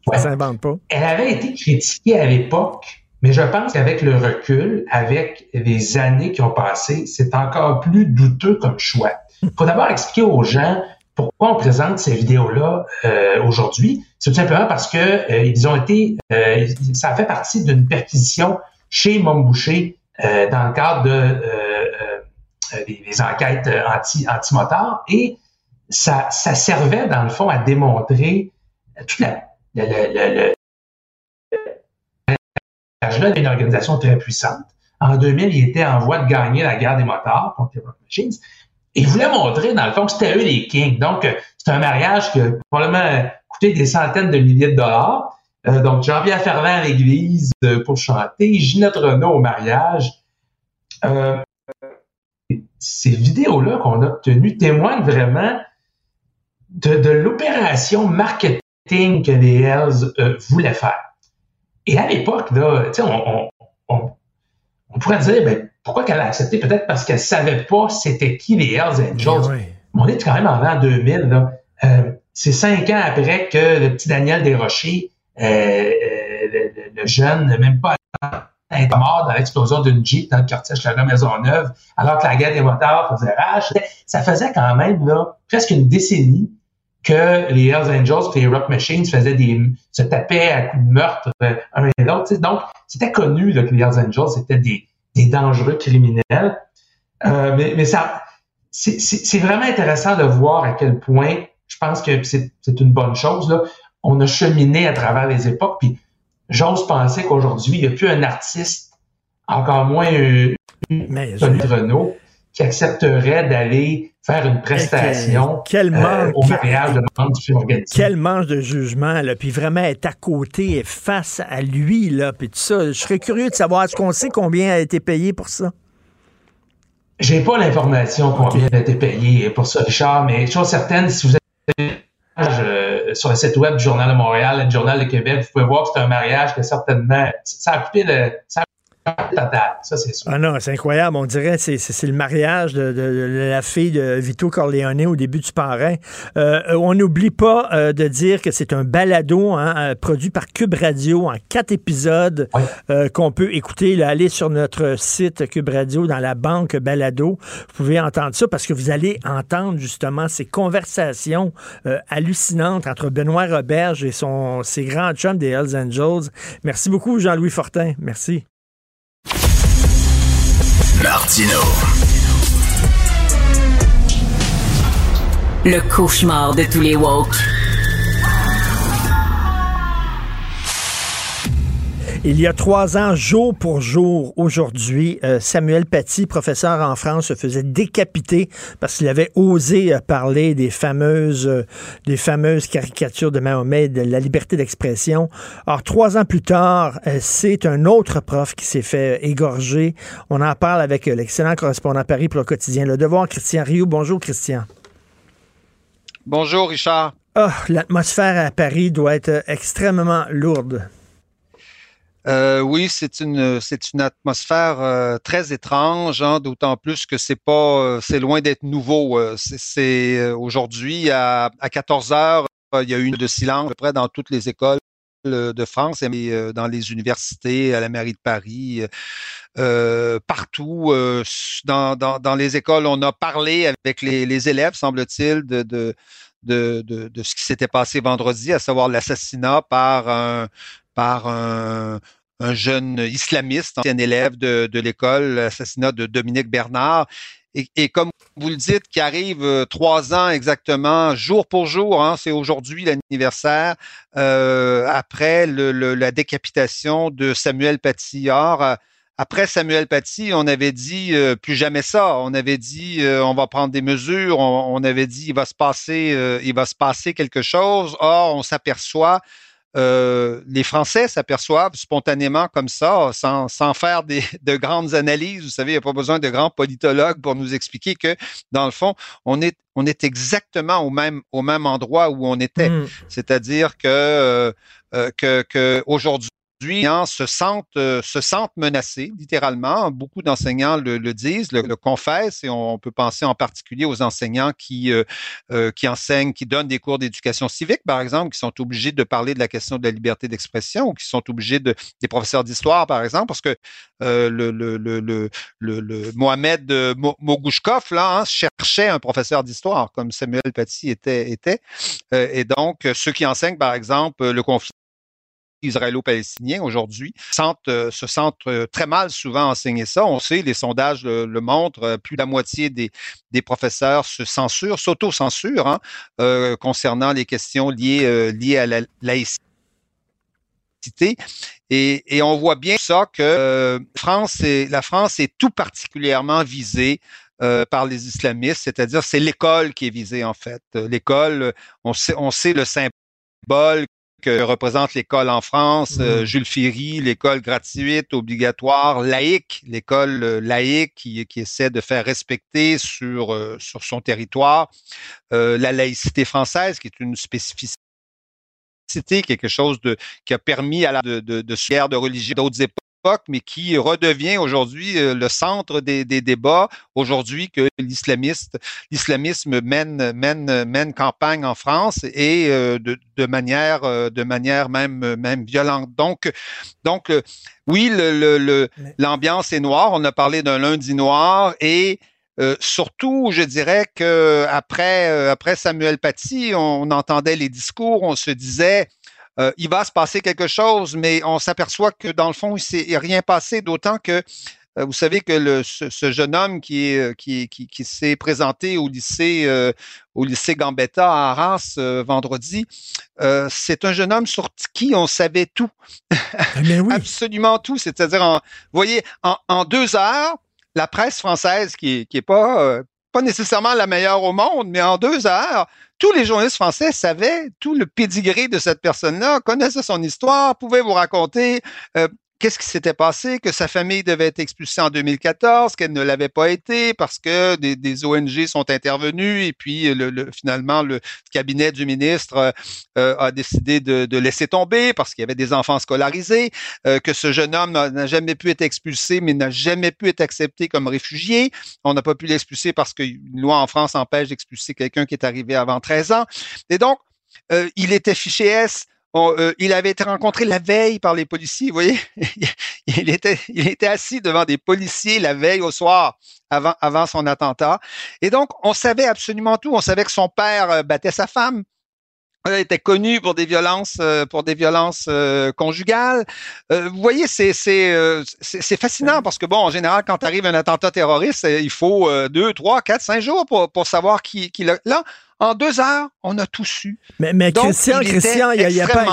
ouais. ça s'invente pas. Elle avait été critiquée à l'époque, mais je pense qu'avec le recul, avec les années qui ont passé, c'est encore plus douteux comme choix. Il faut d'abord expliquer aux gens pourquoi on présente ces vidéos-là euh, aujourd'hui? C'est tout simplement parce que euh, ils ont été, euh, ça fait partie d'une perquisition chez Mom Boucher euh, dans le cadre de des, enquêtes anti anti-motards et ça, servait dans le fond à démontrer toute la, la, la, la là une organisation très puissante. En 2000, il était en voie de gagner la guerre des motards contre les Machines. Et il voulait montrer, dans le fond, que c'était eux les kings. Donc, c'est un mariage qui a probablement coûté des centaines de milliers de dollars. Euh, donc, Jean-Pierre Ferland à l'église euh, pour chanter, Ginette Renault au mariage. Euh, ces vidéos-là qu'on a obtenues témoignent vraiment de, l'opération marketing que les Hells euh, voulaient faire. Et à l'époque, on, on pourrait dire, ben, pourquoi qu'elle a accepté? Peut-être parce qu'elle savait pas c'était qui les Hells Angels. Oui. On est quand même en l'an 2000. Là. Euh, c'est cinq ans après que le petit Daniel Desrochers, euh, euh, le, le, jeune, même pas est mort dans l'explosion d'une Jeep dans le quartier de la Maisonneuve, alors que la guerre des motards faisait rage. Ça faisait quand même là, presque une décennie que les Hells Angels et les Rock Machines faisaient des, se tapaient à coups de meurtre un et l'autre. Donc, c'était connu là, que les Hells Angels étaient des, des dangereux criminels. Euh, mais, mais ça, c'est vraiment intéressant de voir à quel point, je pense que c'est une bonne chose, là, on a cheminé à travers les époques, puis j'ose penser qu'aujourd'hui, il n'y a plus un artiste, encore moins un, Renault, qui accepterait d'aller faire une prestation quel, quel euh, au mariage de membre du film organisé. Quel manque de jugement, là, puis vraiment être à côté et face à lui, là, puis tout ça. Je serais curieux de savoir, est-ce qu'on sait combien a été payé pour ça? J'ai pas l'information combien okay. a été payé pour ça, Richard, mais chose certaine, si vous avez euh, sur le site web du Journal de Montréal, le Journal de Québec, vous pouvez voir que c'est un mariage que certainement, ça a coûté le, ça ça, c'est sûr. Ah non, c'est incroyable. On dirait que c'est le mariage de, la fille de Vito Corleone au début du parrain. Euh, on n'oublie pas euh, de dire que c'est un balado hein, euh, produit par Cube Radio en quatre épisodes qu'on peut écouter. Là, allez sur notre site Cube Radio dans la banque balado. Vous pouvez entendre ça parce que vous allez entendre justement ces conversations hallucinantes entre Benoît Roberge et son, ses grands chums des Hells Angels. Merci beaucoup, Jean-Louis Fortin. Merci. Martino. Le cauchemar de tous les woke. Il y a trois ans, jour pour jour, aujourd'hui, euh, Samuel Paty, professeur en France, se faisait décapiter parce qu'il avait osé euh, parler des fameuses, euh, des fameuses caricatures de Mahomet, de la liberté d'expression. Alors, trois ans plus tard, c'est un autre prof qui s'est fait égorger. On en parle avec l'excellent correspondant à Paris pour le quotidien Le Devoir, Christian Rioux. Bonjour, Christian. Bonjour, Richard. Ah, l'atmosphère à Paris doit être extrêmement lourde. Euh, oui, c'est une c'est une atmosphère euh, très étrange, hein, d'autant plus que c'est pas euh, c'est loin d'être nouveau. c'est aujourd'hui à, à 14 heures, il y a eu une de silence à peu près dans toutes les écoles de France et dans les universités, à la mairie de Paris, partout dans, dans, les écoles, on a parlé avec les, élèves, semble-t-il, de de, de, de, ce qui s'était passé vendredi, à savoir l'assassinat par un, par un, un jeune islamiste, ancien élève de, l'école, l'assassinat de Dominique Bernard. Et, comme vous le dites, qui arrive euh, trois ans exactement, jour pour jour, hein, c'est aujourd'hui l'anniversaire, euh, après la décapitation de Samuel Paty. Or, après Samuel Paty, on avait dit euh, plus jamais ça. On avait dit on va prendre des mesures. On, on, avait dit il va se passer, il va se passer quelque chose. Or, on s'aperçoit euh, les Français s'aperçoivent spontanément comme ça, sans, sans faire des, de grandes analyses. Vous savez, il n'y a pas besoin de grands politologues pour nous expliquer que, dans le fond, on est, on est exactement au même, au même endroit où on était. Mmh. C'est-à-dire que, euh, euh, que, que aujourd'hui, se sentent, euh, se sentent menacés, littéralement. Beaucoup d'enseignants le, le, disent, le, le, confessent, et on peut penser en particulier aux enseignants qui, euh, euh, qui enseignent, qui donnent des cours d'éducation civique, par exemple, qui sont obligés de parler de la question de la liberté d'expression, ou qui sont obligés de, des professeurs d'histoire, par exemple, parce que le, le, le, Mohamed Mogouchkov, là, hein, cherchait un professeur d'histoire, comme Samuel Paty était, était. et donc, ceux qui enseignent, par exemple, le conflit israélo-palestiniens aujourd'hui euh, se sentent euh, très mal souvent enseigner ça. On sait, les sondages le, montrent, euh, plus de la moitié des, des professeurs se censurent, s'auto-censurent hein, concernant les questions liées, liées à la laïcité. Et, et, on voit bien ça que France la France est tout particulièrement visée par les islamistes, c'est-à-dire c'est l'école qui est visée en fait. L'école, on sait, on sait le symbole que représente l'école en France, euh, mmh. Jules Ferry, l'école gratuite, obligatoire, laïque, l'école euh, laïque qui, qui, essaie de faire respecter sur, euh, sur son territoire la laïcité française, qui est une spécificité quelque chose de, qui a permis à la de, de, de, de religion d'autres époques mais qui redevient aujourd'hui euh, le centre des, débats aujourd'hui que l'islamiste, l'islamisme mène, mène, mène campagne en France et euh, de, de, manière, euh, de manière même, même violente. Donc, donc oui, le, l'ambiance est noire. On a parlé d'un lundi noir et surtout, je dirais que après, après Samuel Paty, on entendait les discours, on se disait euh, il va se passer quelque chose, mais on s'aperçoit que dans le fond, il s'est rien passé, d'autant que euh, vous savez que le, ce, jeune homme qui, est, qui, qui, qui s'est présenté au lycée, euh, au lycée Gambetta à Arras vendredi, c'est un jeune homme sur qui on savait tout, mais oui. absolument tout. C'est-à-dire, vous voyez, en, en, deux heures, la presse française qui, qui est pas pas nécessairement la meilleure au monde, mais en deux heures, tous les journalistes français savaient tout le pédigré de cette personne-là, connaissaient son histoire, pouvaient vous raconter euh, qu'est-ce qui s'était passé, que sa famille devait être expulsée en 2014, qu'elle ne l'avait pas été parce que des, ONG sont intervenues et puis le, finalement le cabinet du ministre euh, a décidé de, laisser tomber parce qu'il y avait des enfants scolarisés, euh, que ce jeune homme n'a jamais pu être expulsé mais n'a jamais pu être accepté comme réfugié. On n'a pas pu l'expulser parce qu'une loi en France empêche d'expulser quelqu'un qui est arrivé avant 13 ans. Et donc, euh, il était fiché S euh, il avait été rencontré la veille par les policiers. Vous voyez, il était, assis devant des policiers la veille au soir avant, son attentat. Et donc, on savait absolument tout. On savait que son père euh, battait sa femme. Il était connu pour des violences, euh, conjugales. vous voyez, c'est fascinant parce que bon, en général, quand arrive un attentat terroriste, il faut deux, trois, quatre, cinq jours pour, savoir qui, l'a. En deux heures, on a tout su. Mais, mais Christian, Christian, il n'y a, pas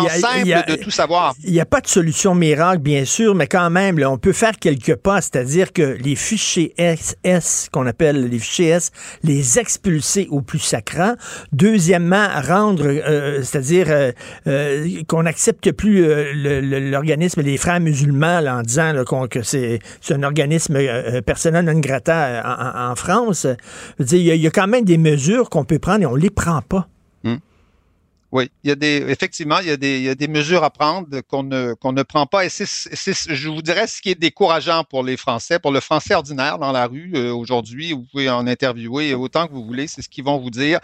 y a, de tout savoir. Il n'y a pas de solution miracle, bien sûr, mais quand même, on peut faire quelques pas, c'est-à-dire que les fichiers SS, qu'on appelle les fichiers S, les expulser au plus sacrant. Deuxièmement, rendre, euh, c'est-à-dire euh, euh, qu'on n'accepte plus l'organisme des frères musulmans en disant que c'est un organisme personnel non grata en, France. Il y, y, a quand même des mesures qu'on peut prendre et on on les prend pas. Hmm. Oui, il y a des, effectivement, il y a des, il y a des mesures à prendre qu'on ne, qu'on ne prend pas. Et c'est, je vous dirais, ce qui est décourageant pour les Français, pour le Français ordinaire dans la rue euh, aujourd'hui. Vous pouvez en interviewer autant que vous voulez, c'est ce qu'ils vont vous dire.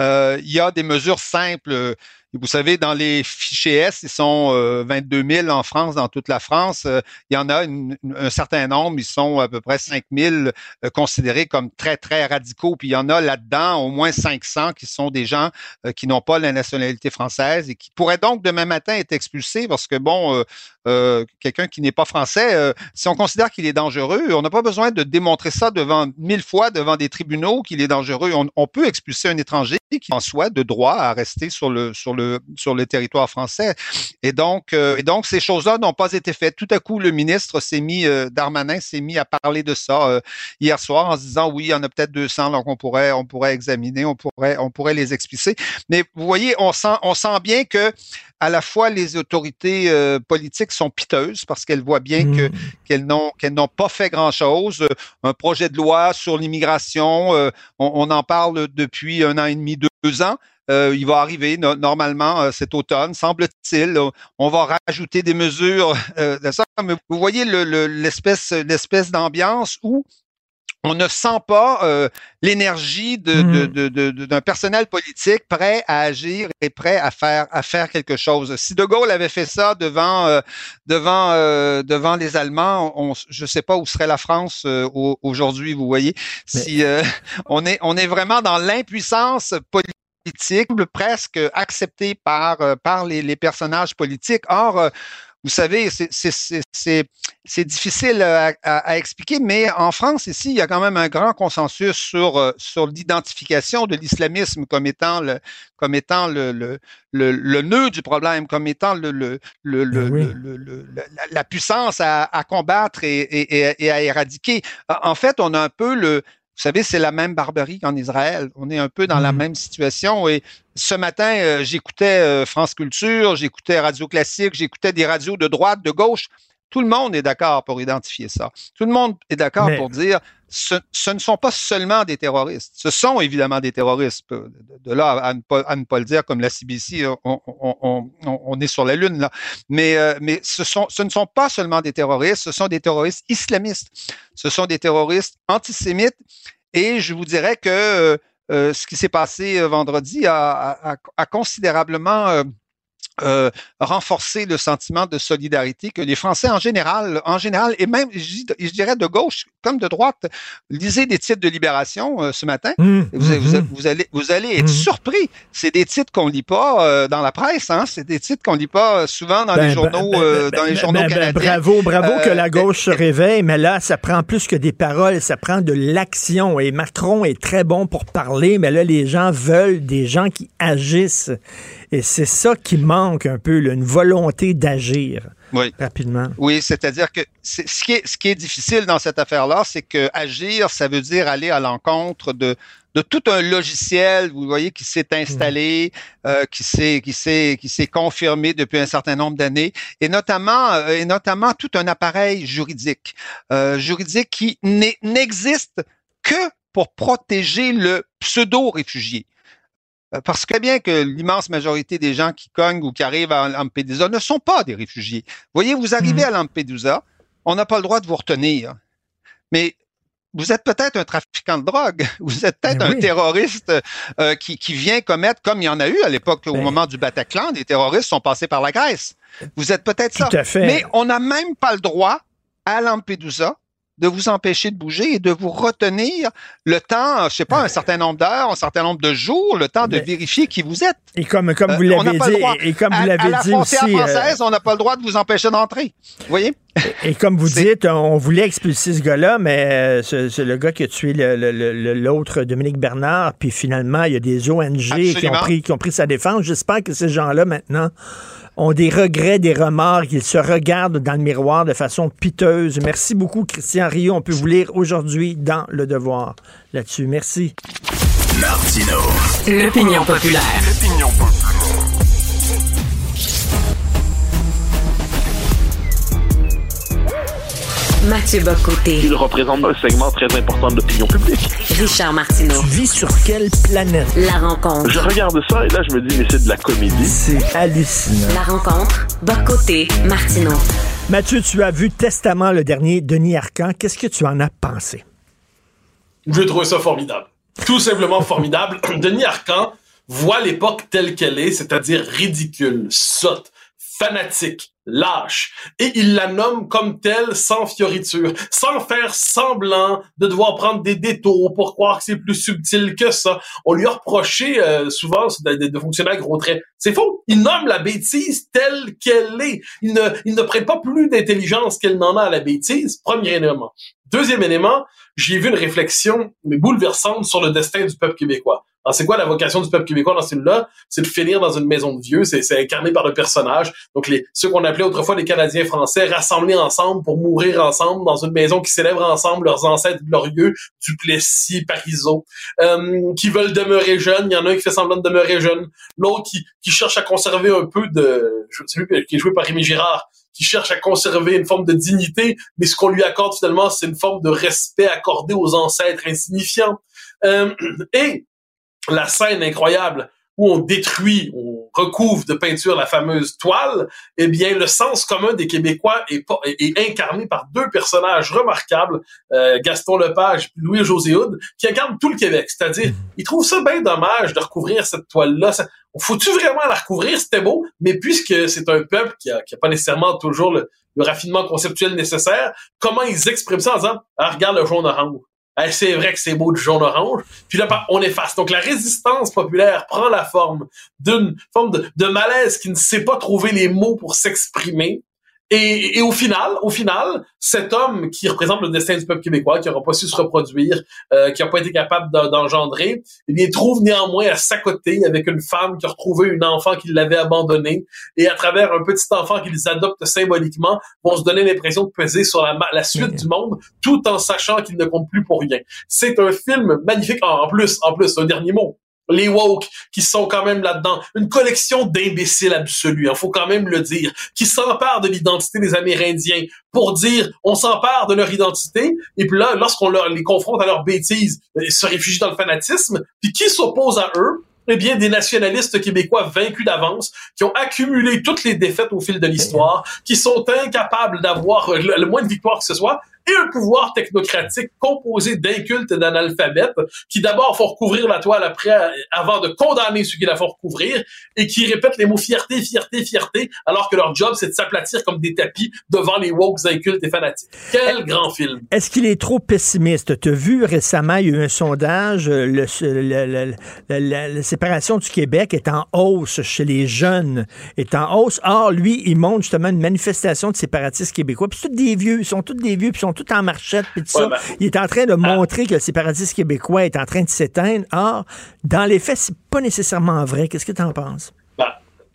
Euh, il y a des mesures simples vous savez, dans les fichiers S, ils sont 22 euh, 000 en France, dans toute la France. Euh, il y en a un certain nombre, ils sont à peu près 5 000 euh, considérés comme très, très radicaux. Puis il y en a là-dedans au moins 500 qui sont des gens qui n'ont pas la nationalité française et qui pourraient donc demain matin être expulsés parce que, bon, quelqu'un qui n'est pas français, si on considère qu'il est dangereux, on n'a pas besoin de démontrer ça devant mille fois devant des tribunaux qu'il est dangereux. On, on, peut expulser un étranger qui en soit de droit à rester sur le, sur le sur le territoire français. Et donc, euh, et donc ces choses-là n'ont pas été faites. Tout à coup, le ministre s'est mis, euh, Darmanin s'est mis à parler de ça euh, hier soir en se disant oui, il y en a peut-être 200 donc on pourrait, on pourrait examiner, on pourrait, on pourrait les expliquer. Mais vous voyez, on sent, on sent bien que à la fois les autorités politiques sont piteuses parce qu'elles voient bien que mmh. qu'elles n'ont qu'elles n'ont pas fait grand-chose. Un projet de loi sur l'immigration, on, on, en parle depuis un an et demi, deux ans. Euh, il va arriver normalement euh, cet automne, semble-t-il. On va rajouter des mesures euh, de ça. Mais vous voyez l'espèce l'espèce d'ambiance où on ne sent pas l'énergie mmh. d'un personnel politique prêt à agir et prêt à faire à faire quelque chose. Si De Gaulle avait fait ça devant devant devant les Allemands, on, je ne sais pas où serait la France aujourd'hui. Vous voyez, si on est on est vraiment dans l'impuissance politique presque accepté par, euh, par les, les personnages politiques. Or, euh, vous savez, c'est difficile à, à, expliquer, mais en France, ici, il y a quand même un grand consensus sur, euh, sur l'identification de l'islamisme comme étant le, comme étant le, le, le, nœud du problème, comme étant le, le, le, la, puissance à, à combattre et, et, et, à éradiquer. En fait, on a un peu le, vous savez, c'est la même barbarie qu'en Israël. On est un peu dans la mm. même situation. Et ce matin, euh, j'écoutais euh, France Culture, j'écoutais Radio Classique, j'écoutais des radios de droite, de gauche. Tout le monde est d'accord pour identifier ça. Tout le monde est d'accord pour dire ce, ce, ne sont pas seulement des terroristes. Ce sont évidemment des terroristes. De, là à ne, pas, à ne, pas, le dire comme la CBC, on, on, on, on est sur la lune là. Mais, euh, mais ce, sont, ce ne sont pas seulement des terroristes, ce sont des terroristes islamistes. Ce sont des terroristes antisémites. Et je vous dirais que euh, euh ce qui s'est passé vendredi a, a, a considérablement euh, renforcer le sentiment de solidarité que les Français en général, en général, et même, je, dirais de gauche comme de droite, lisez des titres de Libération euh, ce matin. Mmh, vous, mmh, mmh. vous, allez, vous allez être surpris. C'est des titres qu'on lit pas euh, dans la presse. Hein? C'est des titres qu'on lit pas souvent dans les ben, journaux, ben, ben, dans les journaux canadiens. bravo, bravo que la gauche se réveille, mais là, ça prend plus que des paroles, ça prend de l'action. Et Macron est très bon pour parler, mais là, les gens veulent des gens qui agissent. Et c'est ça qui manque un peu, une volonté d'agir rapidement. Oui, c'est-à-dire que ce, qui est, ce qui est difficile dans cette affaire-là, c'est que agir, ça veut dire aller à l'encontre de, de tout un logiciel, vous voyez, qui s'est installé, euh, qui s'est qui s'est qui s'est confirmé depuis un certain nombre d'années, et notamment euh, et notamment tout un appareil juridique, euh, juridique qui n'existe que pour protéger le pseudo réfugié. Euh, parce que bien que l'immense majorité des gens qui cognent ou qui arrivent à Lampedusa ne sont pas des réfugiés. Vous voyez, vous arrivez Hmm. à Lampedusa, on n'a pas le droit de vous retenir. Mais vous êtes peut-être un trafiquant de drogue, vous êtes peut-être Ben un oui. terroriste euh, qui, qui vient commettre, comme il y en a eu à l'époque, au Ben. moment du Bataclan, des terroristes sont passés par la Grèce. Vous êtes peut-être ça. Tout à fait. Mais on n'a même pas le droit à Lampedusa de vous empêcher de bouger et de vous retenir le temps, je sais pas, un certain nombre d'heures, un certain nombre de jours, le temps de Mais- vérifier qui vous êtes. Et comme, comme Euh, vous l'avez dit, et, et comme à, vous l'avez la dit frontière aussi, euh, française, on n'a pas le droit de vous empêcher d'entrer. Vous voyez? Et comme vous dites, on voulait expulser ce gars-là, mais euh, c'est le gars qui a tué l'autre Dominique Bernard. Puis finalement, il y a des ONG qui ont, pris, qui ont pris sa défense. J'espère que ces gens-là, maintenant, ont des regrets, des remords, qu'ils se regardent dans le miroir de façon piteuse. Merci beaucoup, Christian Rio. On peut vous lire aujourd'hui dans Le Devoir là-dessus. Merci. Martino. L'opinion populaire. Mathieu Bocoté. Il représente un segment très important de l'opinion publique. Richard Martineau. Tu vis sur quelle planète? La rencontre. Je regarde ça et là, je me dis, mais c'est de la comédie. C'est hallucinant. La rencontre. Bocoté. Martineau. Mathieu, tu as vu Testament, le dernier, Denis Arcan. Qu'est-ce que tu en as pensé? J'ai trouvé ça formidable. Tout simplement formidable. Denis Arcan voit l'époque telle qu'elle est, c'est-à-dire ridicule, sotte, fanatique, lâche, et il la nomme comme telle sans fioriture, sans faire semblant de devoir prendre des détours pour croire que c'est plus subtil que ça. On lui a reproché euh, souvent de, de- fonctionner à gros traits. C'est faux. Il nomme la bêtise telle qu'elle est. Il ne, il ne prête pas plus d'intelligence qu'elle n'en a à la bêtise. Premier élément. Deuxième élément, j'ai vu une réflexion mais bouleversante sur le destin du peuple québécois. Alors, c'est quoi la vocation du peuple québécois dans ce film-là? C'est de finir dans une maison de vieux. C'est, c'est incarné par le personnage. Donc, les, ceux qu'on appelait autrefois les Canadiens français, rassemblés ensemble pour mourir ensemble dans une maison qui célèbre ensemble leurs ancêtres glorieux, Duplessis, Parizeau, euh, qui veulent demeurer jeunes. Il y en a un qui fait semblant de demeurer jeune. L'autre qui, qui cherche à conserver un peu de... Je sais plus, qui est joué par Rémi Girard, qui cherche à conserver une forme de dignité, mais ce qu'on lui accorde finalement, c'est une forme de respect accordé aux ancêtres insignifiants. Euh, et la scène incroyable où on détruit, on recouvre de peinture la fameuse toile, eh bien, le sens commun des Québécois est, incarné par deux personnages remarquables, euh, Gaston Lepage et Louis-José Houd, qui incarnent tout le Québec. C'est-à-dire, ils trouvent ça bien dommage de recouvrir cette toile-là. Faut-tu vraiment la recouvrir? C'était beau, mais puisque c'est un peuple qui a, qui a pas nécessairement toujours le, le raffinement conceptuel nécessaire, comment ils expriment ça en disant, ah, regarde le jaune-orange? Eh, c'est vrai que c'est beau du jaune orange. Puis là, on efface. Donc la résistance populaire prend la forme d'une forme de, de malaise qui ne sait pas trouver les mots pour s'exprimer. Et, et au final, au final, cet homme qui représente le destin du peuple québécois, qui n'aura pas su se reproduire, euh, qui n'a pas été capable d'en- d'engendrer, eh bien, trouve néanmoins à s'accoter avec une femme qui a retrouvé une enfant qui l'avait abandonné, et à travers un petit enfant qu'ils adoptent symboliquement, vont se donner l'impression de peser sur la, la suite du monde, tout en sachant qu'ils ne comptent plus pour rien. C'est un film magnifique. En en plus, en plus, un dernier mot les woke qui sont quand même là-dedans, une collection d'imbéciles absolus, il faut quand même le dire, qui s'emparent de l'identité des Amérindiens pour dire on s'empare de leur identité, et puis là, lorsqu'on leur, les confronte à leurs bêtises, ils se réfugient dans le fanatisme, puis qui s'oppose à eux? Eh bien, des nationalistes québécois vaincus d'avance, qui ont accumulé toutes les défaites au fil de l'histoire, qui sont incapables d'avoir le, le moins de victoires que ce soit, et un pouvoir technocratique composé d'incultes et d'analphabètes, qui d'abord font recouvrir la toile après, avant de condamner ceux qui la font recouvrir, et qui répètent les mots fierté, fierté, fierté, alors que leur job, c'est de s'aplatir comme des tapis devant les woke incultes et fanatiques. Quel grand film! Est-ce qu'il est trop pessimiste? Tu as vu récemment, il y a eu un sondage, euh, le, le- le- la, séparation du Québec est en hausse chez les jeunes, est en hausse. Or, lui, il montre justement une manifestation de séparatistes québécois. Puis c'est tous des vieux, ils sont tous des vieux, puis ils sont tous en marchette, puis tout Ouais, ça. ben- il est en train de montrer que le séparatisme québécois est en train de s'éteindre. Or, dans les faits, c'est pas nécessairement vrai. Qu'est-ce que tu en penses? Ben,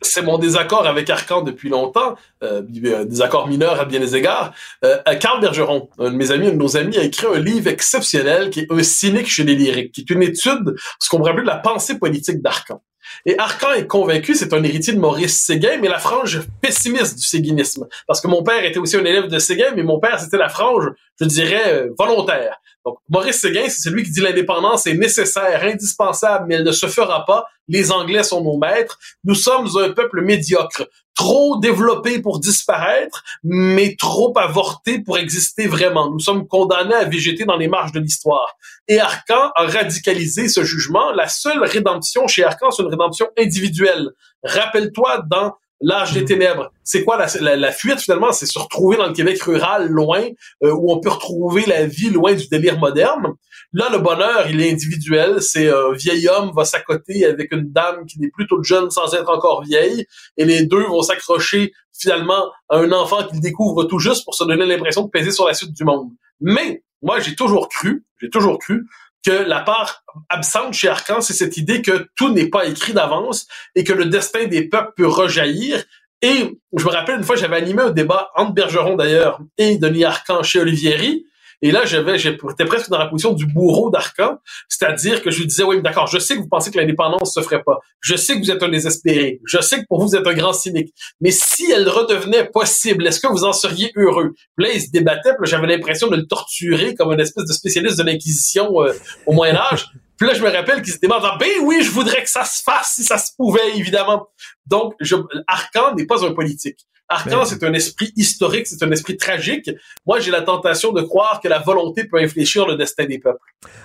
c'est mon désaccord avec Arcan depuis longtemps, euh, désaccord mineur à bien des égards. Euh, Carl Bergeron, un de mes amis, un de nos amis, a écrit un livre exceptionnel qui est Un cynique chez les lyriques, qui est une étude, ce qu'on pourrait appeler de la pensée politique d'Arcan. Et Arcan est convaincu, c'est un héritier de Maurice Séguin, mais la frange pessimiste du séguinisme. Parce que mon père était aussi un élève de Séguin, mais mon père, c'était la frange, je dirais, euh, volontaire. Donc, Maurice Séguin, c'est celui qui dit l'indépendance est nécessaire, indispensable, mais elle ne se fera pas. Les Anglais sont nos maîtres. Nous sommes un peuple médiocre, trop développé pour disparaître, mais trop avorté pour exister vraiment. Nous sommes condamnés à végéter dans les marges de l'histoire. Et Arcan a radicalisé ce jugement. La seule rédemption chez Arcan, c'est une rédemption individuelle. Rappelle-toi dans L'âge des ténèbres. C'est quoi la, la, fuite finalement? C'est se retrouver dans le Québec rural, loin, euh, où on peut retrouver la vie loin du délire moderne. Là, le bonheur, il est individuel. C'est un vieil homme va s'accoter avec une dame qui n'est plus toute jeune sans être encore vieille, et les deux vont s'accrocher finalement à un enfant qu'ils découvrent tout juste pour se donner l'impression de peser sur la suite du monde. Mais moi, j'ai toujours cru, j'ai toujours cru que la part absente chez Arcan, c'est cette idée que tout n'est pas écrit d'avance et que le destin des peuples peut rejaillir. Et je me rappelle une fois, j'avais animé un débat entre Bergeron d'ailleurs et Denis Arcan chez Olivieri, et là, j'avais, j'étais presque dans la position du bourreau d'Arcan, c'est-à-dire que je lui disais, oui, d'accord, je sais que vous pensez que l'indépendance se ferait pas. Je sais que vous êtes un désespéré. Je sais que pour vous, vous êtes un grand cynique. Mais si elle redevenait possible, est-ce que vous en seriez heureux? Puis là, il se débattait, puis j'avais l'impression de le torturer comme une espèce de spécialiste de l'Inquisition euh, au Moyen Âge. Puis là, je me rappelle qu'il s'était demandant, ben oui, je voudrais que ça se fasse si ça se pouvait, évidemment. Donc, je, Arcan n'est pas un politique. Arcan, c'est un esprit historique, c'est un esprit tragique. Moi, j'ai la tentation de croire que la volonté peut infléchir le destin des peuples.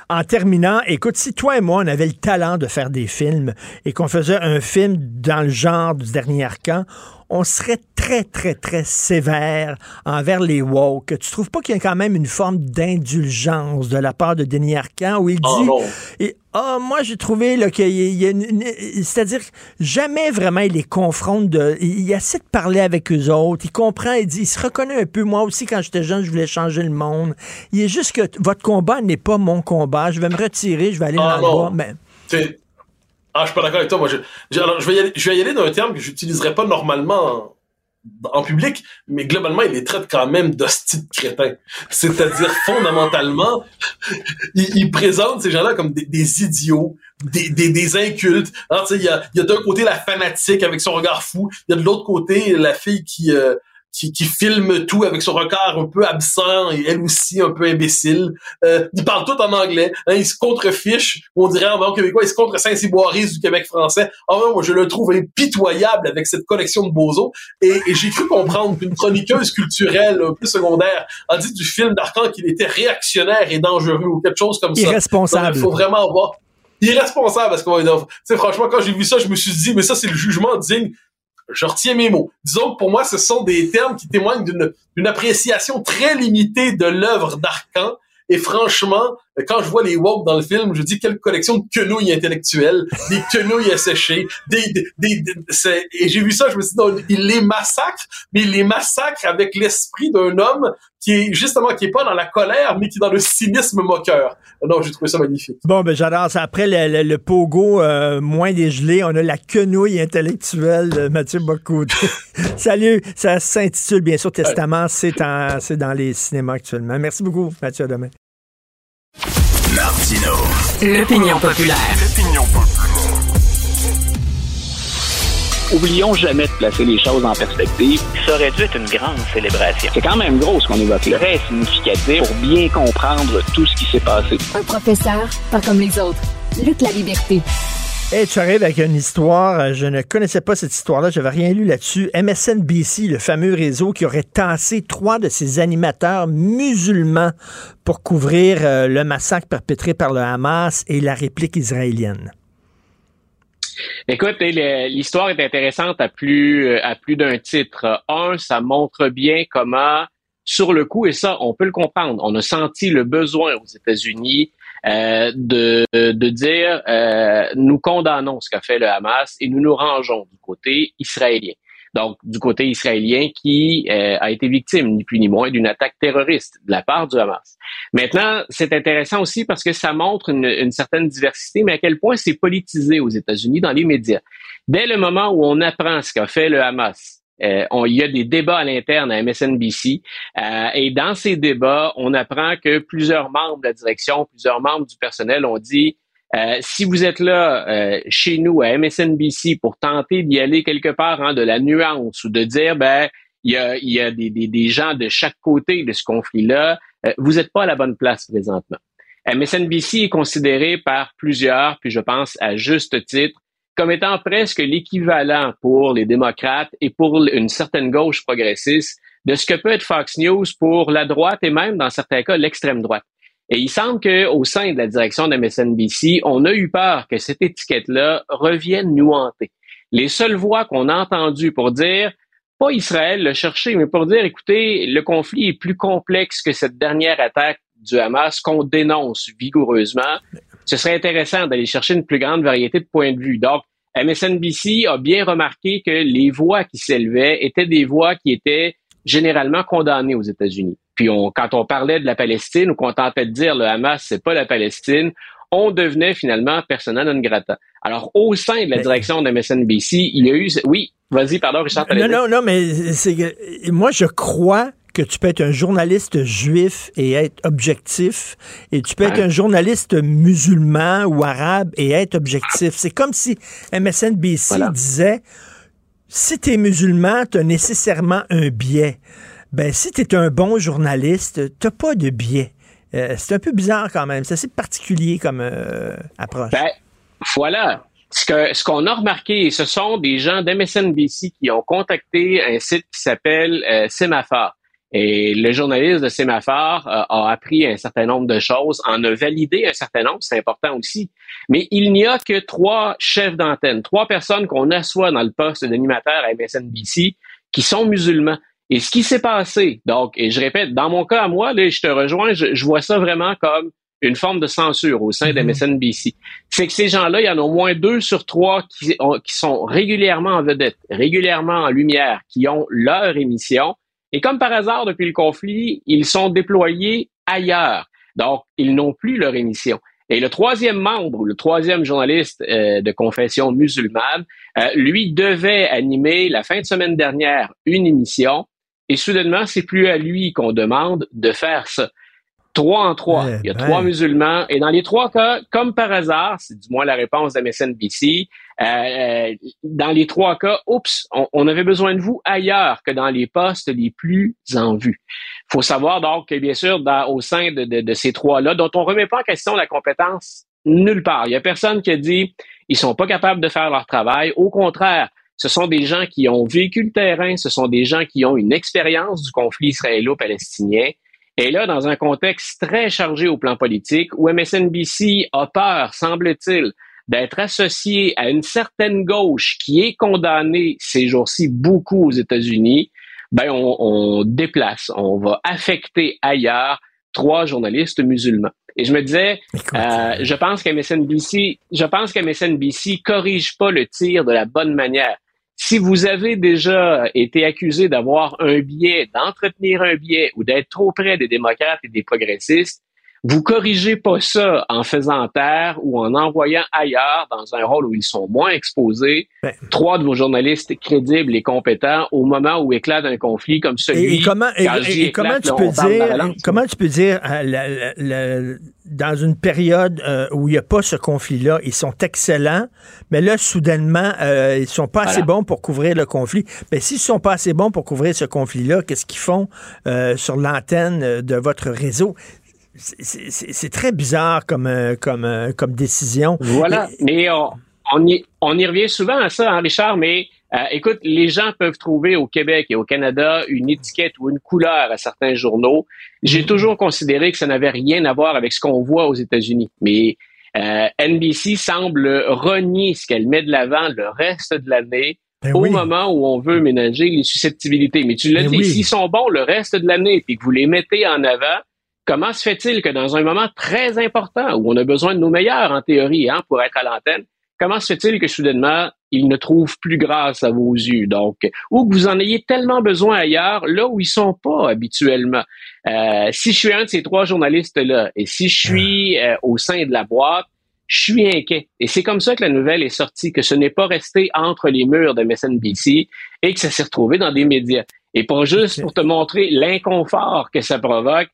En terminant, écoute, si toi et moi, on avait le talent de faire des films et qu'on faisait un film dans le genre du dernier Arcan, on serait très, très, très sévère envers les woke. Tu trouves pas qu'il y a quand même une forme d'indulgence de la part de Denis Arcand où il ah, dit... Et, ah, moi, j'ai trouvé qu'il y a, une... C'est-à-dire, jamais vraiment il les confronte de... Il essaie de parler avec eux autres, il comprend, il dit, il se reconnaît un peu. Moi aussi, quand j'étais jeune, je voulais changer le monde. Il est juste que votre combat n'est pas mon combat. Je vais me retirer, je vais aller ah, dans le bois. Mais... Ah, je suis pas d'accord avec toi. Moi, je, je, vais y aller, je vais y aller d'un terme que j'utiliserais pas normalement en, public, mais globalement, il les traite quand même d'hostie de crétins. C'est-à-dire, fondamentalement, il, il, présente ces gens-là comme des, idiots, des, incultes. il y a, y a d'un côté la fanatique avec son regard fou, il y a de l'autre côté la fille qui... Euh, qui, qui, filme tout avec son regard un peu absent et elle aussi un peu imbécile. Euh, ils parlent tout en anglais. Hein, ils se contrefichent. On dirait en québécois, ils se contre Saint-Cyboiris du Québec français. Ah moi, je le trouve impitoyable avec cette collection de bozos. Et, et j'ai cru comprendre qu'une chroniqueuse culturelle un peu secondaire a dit du film d'Arcan qu'il était réactionnaire et dangereux ou quelque chose comme ça. Irresponsable. Il faut vraiment avoir irresponsable parce que c'est franchement quand j'ai vu ça je me suis dit mais ça c'est le jugement digne je retiens mes mots. Disons que pour moi, ce sont des termes qui témoignent d'une appréciation très limitée de l'œuvre d'Arcan. Et franchement, quand je vois les woke dans le film, je dis quelle collection de quenouilles intellectuelles, des quenouilles asséchées, des, des, des, et j'ai vu ça, je me suis dit, non, il les massacre, mais il les massacre avec l'esprit d'un homme qui est justement qui est pas dans la colère, mais qui est dans le cynisme moqueur. Non, j'ai trouvé ça magnifique. Bon, ben j'adore ça. Après le, le, pogo euh, moins dégelé, on a la quenouille intellectuelle de Mathieu Bocout. Salut, ça s'intitule bien sûr Testament, c'est dans les cinémas actuellement. Merci beaucoup, Mathieu, à demain. Martino. L'opinion populaire. L'opinion populaire. Oublions jamais de placer les choses en perspective. Ça aurait dû être une grande célébration. C'est quand même gros ce qu'on évoque là. Très significatif pour bien comprendre tout ce qui s'est passé. Un professeur, pas comme les autres. Lutte la liberté. Et tu arrives avec une histoire, euh, je ne connaissais pas cette histoire-là, j'avais rien lu là-dessus. MSNBC, le fameux réseau qui aurait tassé trois de ses animateurs musulmans pour couvrir euh, le massacre perpétré par le Hamas et la réplique israélienne. Écoute, l'histoire est intéressante à plus, euh, à plus d'un titre. Un, ça montre bien comment, sur le coup, et ça, on peut le comprendre, on a senti le besoin aux États-Unis euh, de, de dire euh, nous condamnons ce qu'a fait le Hamas et nous nous rangeons du côté israélien. Donc du côté israélien, qui euh, a été victime, ni plus ni moins, d'une attaque terroriste de la part du Hamas. Maintenant, c'est intéressant aussi parce que ça montre une, une certaine diversité, mais à quel point c'est politisé aux États-Unis dans les médias. Dès le moment où on apprend ce qu'a fait le Hamas, euh, on, il y a des débats à l'interne à MSNBC euh, et dans ces débats, on apprend que plusieurs membres de la direction, plusieurs membres du personnel ont dit euh, si vous êtes là euh, chez nous à MSNBC pour tenter d'y aller quelque part hein, de la nuance ou de dire ben il y a, des, des gens de chaque côté de ce conflit-là, euh, vous n'êtes pas à la bonne place présentement. MSNBC est considéré par plusieurs, puis je pense à juste titre, comme étant presque l'équivalent pour les démocrates et pour une certaine gauche progressiste de ce que peut être Fox News pour la droite et même, dans certains cas, l'extrême droite. Et il semble qu'au sein de la direction de MSNBC, on a eu peur que cette étiquette-là revienne nous hanter. Les seules voix qu'on a entendues pour dire, pas Israël le chercher, mais pour dire, écoutez, le conflit est plus complexe que cette dernière attaque du Hamas qu'on dénonce vigoureusement. Ce serait intéressant d'aller chercher une plus grande variété de points de vue. Donc, MSNBC a bien remarqué que les voix qui s'élevaient étaient des voix qui étaient généralement condamnées aux États-Unis. Puis on, quand on parlait de la Palestine ou qu'on tentait de dire le Hamas, c'est pas la Palestine, on devenait finalement persona non grata. Alors, au sein de la direction de MSNBC, il y a eu... Oui, vas-y, pardon, Richard. Non, non, non, mais c'est que moi, je crois que tu peux être un journaliste juif et être objectif, et tu peux être un journaliste musulman ou arabe et être objectif. C'est comme si MSNBC disait, si tu es musulman, tu as nécessairement un biais. Ben, si tu es un bon journaliste, tu pas de biais. Euh, c'est un peu bizarre quand même. C'est assez particulier comme euh, approche. Ben, voilà. Ce qu'on a remarqué, ce sont des gens d'MSNBC qui ont contacté un site qui s'appelle euh. Et le journaliste de Sémaphore euh, a appris un certain nombre de choses, en a validé un certain nombre, c'est important aussi. Mais il n'y a que trois chefs d'antenne, trois personnes qu'on assoit dans le poste d'animateur à MSNBC qui sont musulmans. Et ce qui s'est passé, donc, et je répète, dans mon cas à moi, là, je te rejoins, je, je vois ça vraiment comme une forme de censure au sein de MSNBC. C'est que ces gens-là, il y en a au moins deux sur trois qui, ont- qui sont régulièrement en vedette, régulièrement en lumière, qui ont leur émission. Et comme par hasard, depuis le conflit, ils sont déployés ailleurs. Donc, ils n'ont plus leur émission. Et le troisième membre, le troisième journaliste euh, de confession musulmane, euh, lui devait animer la fin de semaine dernière une émission. Et soudainement, c'est plus à lui qu'on demande de faire ça. Trois en trois. Eh Il y a ben. trois musulmans. Et dans les trois cas, comme par hasard, c'est du moins la réponse de MSNBC, euh, dans les trois cas, oups, on, on avait besoin de vous ailleurs que dans les postes les plus en vue. faut savoir donc que, bien sûr, dans, au sein de, de- de ces trois-là, dont on remet pas en question la compétence nulle part. Il y a personne qui a dit ils sont pas capables de faire leur travail. Au contraire, ce sont des gens qui ont vécu le terrain, ce sont des gens qui ont une expérience du conflit israélo-palestinien. Et là, dans un contexte très chargé au plan politique, où MSNBC a peur, semble-t-il, d'être associé à une certaine gauche qui est condamnée ces jours-ci beaucoup aux États-Unis, ben on, on déplace, on va affecter ailleurs trois journalistes musulmans. Et je me disais, euh, je pense qu'MSNBC, je pense qu'MSNBC corrige pas le tir de la bonne manière. Si vous avez déjà été accusé d'avoir un biais, d'entretenir un biais ou d'être trop près des démocrates et des progressistes, vous corrigez pas ça en faisant taire ou en envoyant ailleurs dans un rôle où ils sont moins exposés trois de vos journalistes crédibles et compétents au moment où éclate un conflit comme celui. Et, comment, et- comment tu peux dire, comment tu peux dire, euh, la- la- la- dans une période euh, où il n'y a pas ce conflit-là, ils sont excellents, mais là, soudainement, euh, ils sont pas assez bons pour couvrir le conflit. Mais s'ils sont pas assez bons pour couvrir ce conflit-là, qu'est-ce qu'ils font euh, sur l'antenne euh, de votre réseau? C'est- très bizarre comme, euh, comme, euh, comme décision. Voilà. Mais on, on, y, on y revient souvent à ça, hein, Richard, mais euh, écoute, les gens peuvent trouver au Québec et au Canada une étiquette ou une couleur à certains journaux. J'ai toujours considéré que ça n'avait rien à voir avec ce qu'on voit aux États-Unis. Mais euh, NBC semble renier ce qu'elle met de l'avant le reste de l'année au oui. moment où on veut ménager les susceptibilités. Mais tu l'as Ben dit, oui. s'ils sont bons le reste de l'année puis que vous les mettez en avant, comment se fait-il que dans un moment très important où on a besoin de nos meilleurs en théorie hein, pour être à l'antenne, comment se fait-il que soudainement, ils ne trouvent plus grâce à vos yeux? Donc, ou que vous en ayez tellement besoin ailleurs, là où ils sont pas habituellement? Euh, si je suis un de ces trois journalistes-là, et si je suis euh, au sein de la boîte, je suis inquiet. Et c'est comme ça que la nouvelle est sortie, que ce n'est pas resté entre les murs de MSNBC et que ça s'est retrouvé dans des médias. Et pas juste pour te montrer l'inconfort que ça provoque,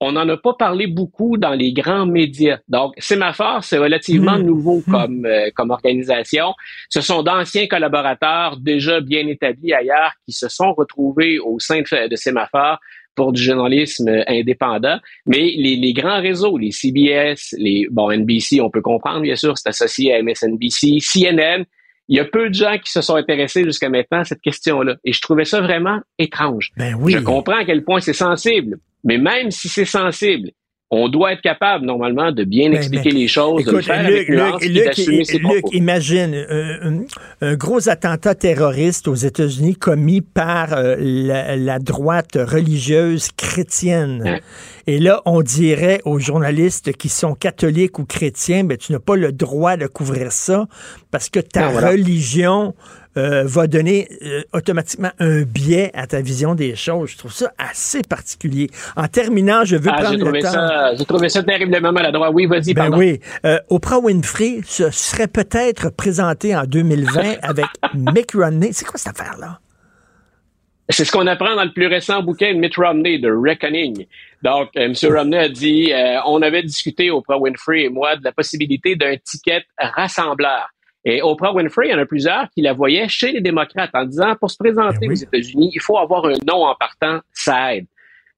on n'en a pas parlé beaucoup dans les grands médias. Donc, Sémaphore, c'est relativement Hmm. nouveau comme, euh, comme organisation. Ce sont d'anciens collaborateurs déjà bien établis ailleurs qui se sont retrouvés au sein de, de Sémaphore pour du journalisme euh, indépendant. Mais les, les grands réseaux, les CBS, les bon NBC, on peut comprendre bien sûr, c'est associé à MSNBC, CNN. Il y a peu de gens qui se sont intéressés jusqu'à maintenant à cette question-là. Et je trouvais ça vraiment étrange. Ben oui. Je comprends à quel point c'est sensible. Mais même si c'est sensible, on doit être capable, normalement, de bien Ben, expliquer mais- les choses, de le faire Luc, avec nuance, Luc, puis Luc, d'assumer ses Luc, propos. imagine euh, un, un gros attentat terroriste aux États-Unis commis par euh, la, la droite religieuse chrétienne. Et là, on dirait aux journalistes qui sont catholiques ou chrétiens, ben, tu n'as pas le droit de couvrir ça parce que ta Non, voilà. religion euh, va donner euh, automatiquement un biais à ta vision des choses. Je trouve ça assez particulier. En terminant, je veux Ah, j'ai prendre le trouvé temps. ça, j'ai trouvé ça terriblement maladroit. Oui, vas-y, Ben pardon. oui. Euh, Oprah Winfrey se serait peut-être présentée en 2020 avec Mick Romney. C'est quoi cette affaire-là? C'est ce qu'on apprend dans le plus récent bouquin de Mitt Romney, The Reckoning. Donc, euh, M. Romney a dit, euh, on avait discuté, Oprah Winfrey et moi, de la possibilité d'un ticket rassembleur. Et Oprah Winfrey, il y en a plusieurs qui la voyaient chez les démocrates en disant, pour se présenter aux États-Unis, il faut avoir un nom en partant, ça aide.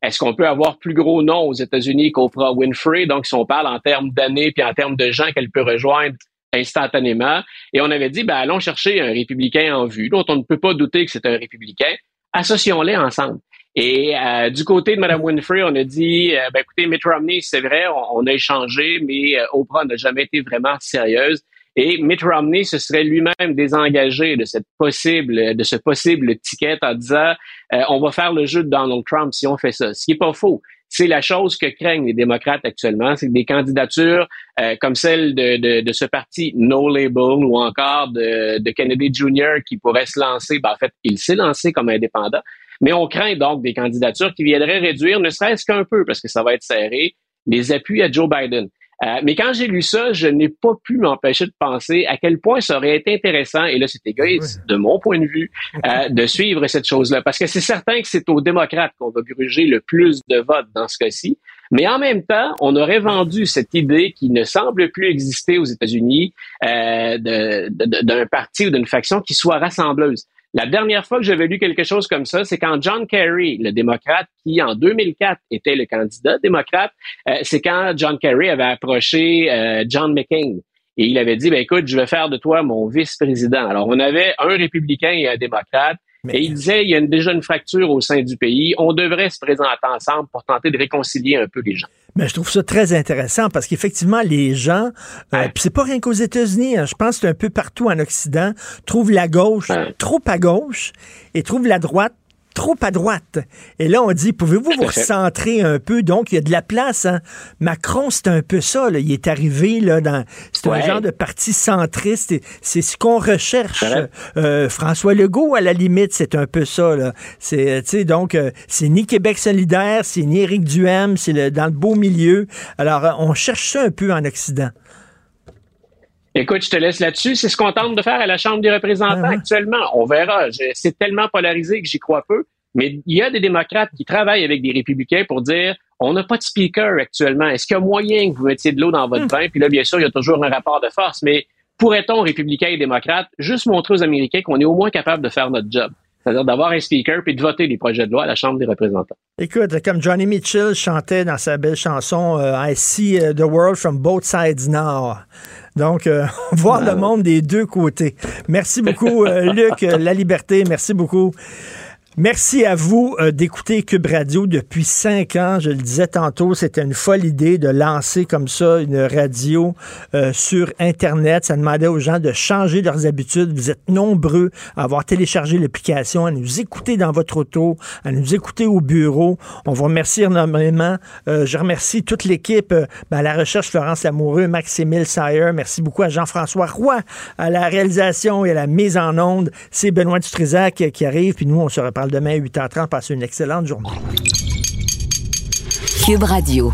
Est-ce qu'on peut avoir plus gros nom aux États-Unis qu'Oprah Winfrey? Donc, si on parle en termes d'années puis en termes de gens qu'elle peut rejoindre instantanément. Et on avait dit, ben, allons chercher un républicain en vue, dont on ne peut pas douter que c'est un républicain. Associons-les ensemble. Et euh, du côté de Mme Winfrey, on a dit, euh, ben, écoutez, Mitt Romney, c'est vrai, on, on a échangé, mais euh, Oprah n'a jamais été vraiment sérieuse. Et Mitt Romney se serait lui-même désengagé de cette possible, de ce possible ticket en disant, euh, on va faire le jeu de Donald Trump si on fait ça. Ce qui est pas faux. C'est la chose que craignent les démocrates actuellement, c'est des candidatures euh, comme celle de, de, de ce parti No Label ou encore de, de Kennedy Jr. qui pourrait se lancer, ben, en fait, il s'est lancé comme indépendant, mais on craint donc des candidatures qui viendraient réduire, ne serait-ce qu'un peu, parce que ça va être serré, les appuis à Joe Biden. Euh, mais quand j'ai lu ça, je n'ai pas pu m'empêcher de penser à quel point ça aurait été intéressant, et là c'est égoïste de mon point de vue, euh, de suivre cette chose-là. Parce que c'est certain que c'est aux démocrates qu'on va gruger le plus de votes dans ce cas-ci. Mais en même temps, on aurait vendu cette idée qui ne semble plus exister aux États-Unis euh, d'un parti ou d'une faction qui soit rassembleuse. La dernière fois que j'avais lu quelque chose comme ça, c'est quand John Kerry, le démocrate qui en 2004 était le candidat démocrate, euh, c'est quand John Kerry avait approché euh, John McCain et il avait dit, ben écoute, je vais faire de toi mon vice-président. Alors on avait un républicain et un démocrate. Et il disait, il y a une- déjà une fracture au sein du pays. On devrait se présenter ensemble pour tenter de réconcilier un peu les gens. Mais je trouve ça très intéressant parce qu'effectivement, les gens, euh, puis c'est pas rien qu'aux États-Unis, hein, je pense que c'est un peu partout en Occident, trouvent la gauche trop à gauche et trouvent la droite trop à droite. Et là, on dit, pouvez-vous vous recentrer un peu? Donc, il y a de la place. Hein? Macron, c'est un peu ça. là. Il est arrivé là, dans... C'est un genre de parti centriste. et C'est ce qu'on recherche. Ouais. Euh, François Legault, à la limite, c'est un peu ça. Là. C'est, euh, donc, euh, c'est ni Québec solidaire, c'est ni Éric Duhem, c'est le- dans le beau milieu. Alors, on cherche ça un peu en Occident. Écoute, je te laisse là-dessus. C'est ce qu'on tente de faire à la Chambre des représentants actuellement. On verra. C'est tellement polarisé que j'y crois peu. Mais il y a des démocrates qui travaillent avec des républicains pour dire on n'a pas de speaker actuellement. Est-ce qu'il y a moyen que vous mettiez de l'eau dans votre vin? Puis là, bien sûr, il y a toujours un rapport de force. Mais pourrait-on, républicains et démocrates, juste montrer aux Américains qu'on est au moins capable de faire notre job? C'est-à-dire d'avoir un speaker puis de voter les projets de loi à la Chambre des représentants. Écoute, comme Johnny Mitchell chantait dans sa belle chanson euh, I see uh, the world from both sides now. Donc, euh, voir le monde des deux côtés. Merci beaucoup, euh, Luc, euh, La Liberté. Merci beaucoup. Merci à vous euh, d'écouter Cube Radio depuis cinq ans. Je le disais tantôt, c'était une folle idée de lancer comme ça une radio euh, sur Internet. Ça demandait aux gens de changer leurs habitudes. Vous êtes nombreux à avoir téléchargé l'application, à nous écouter dans votre auto, à nous écouter au bureau. On vous remercie énormément. Euh, je remercie toute l'équipe euh, ben, à la recherche Florence Lamoureux, Maximile Sayer. Merci beaucoup à Jean-François Roy à la réalisation et à la mise en onde. C'est Benoît Dutrisac qui arrive. Puis nous, on se reparle demain à 8h30. Passez une excellente journée. Cube Radio.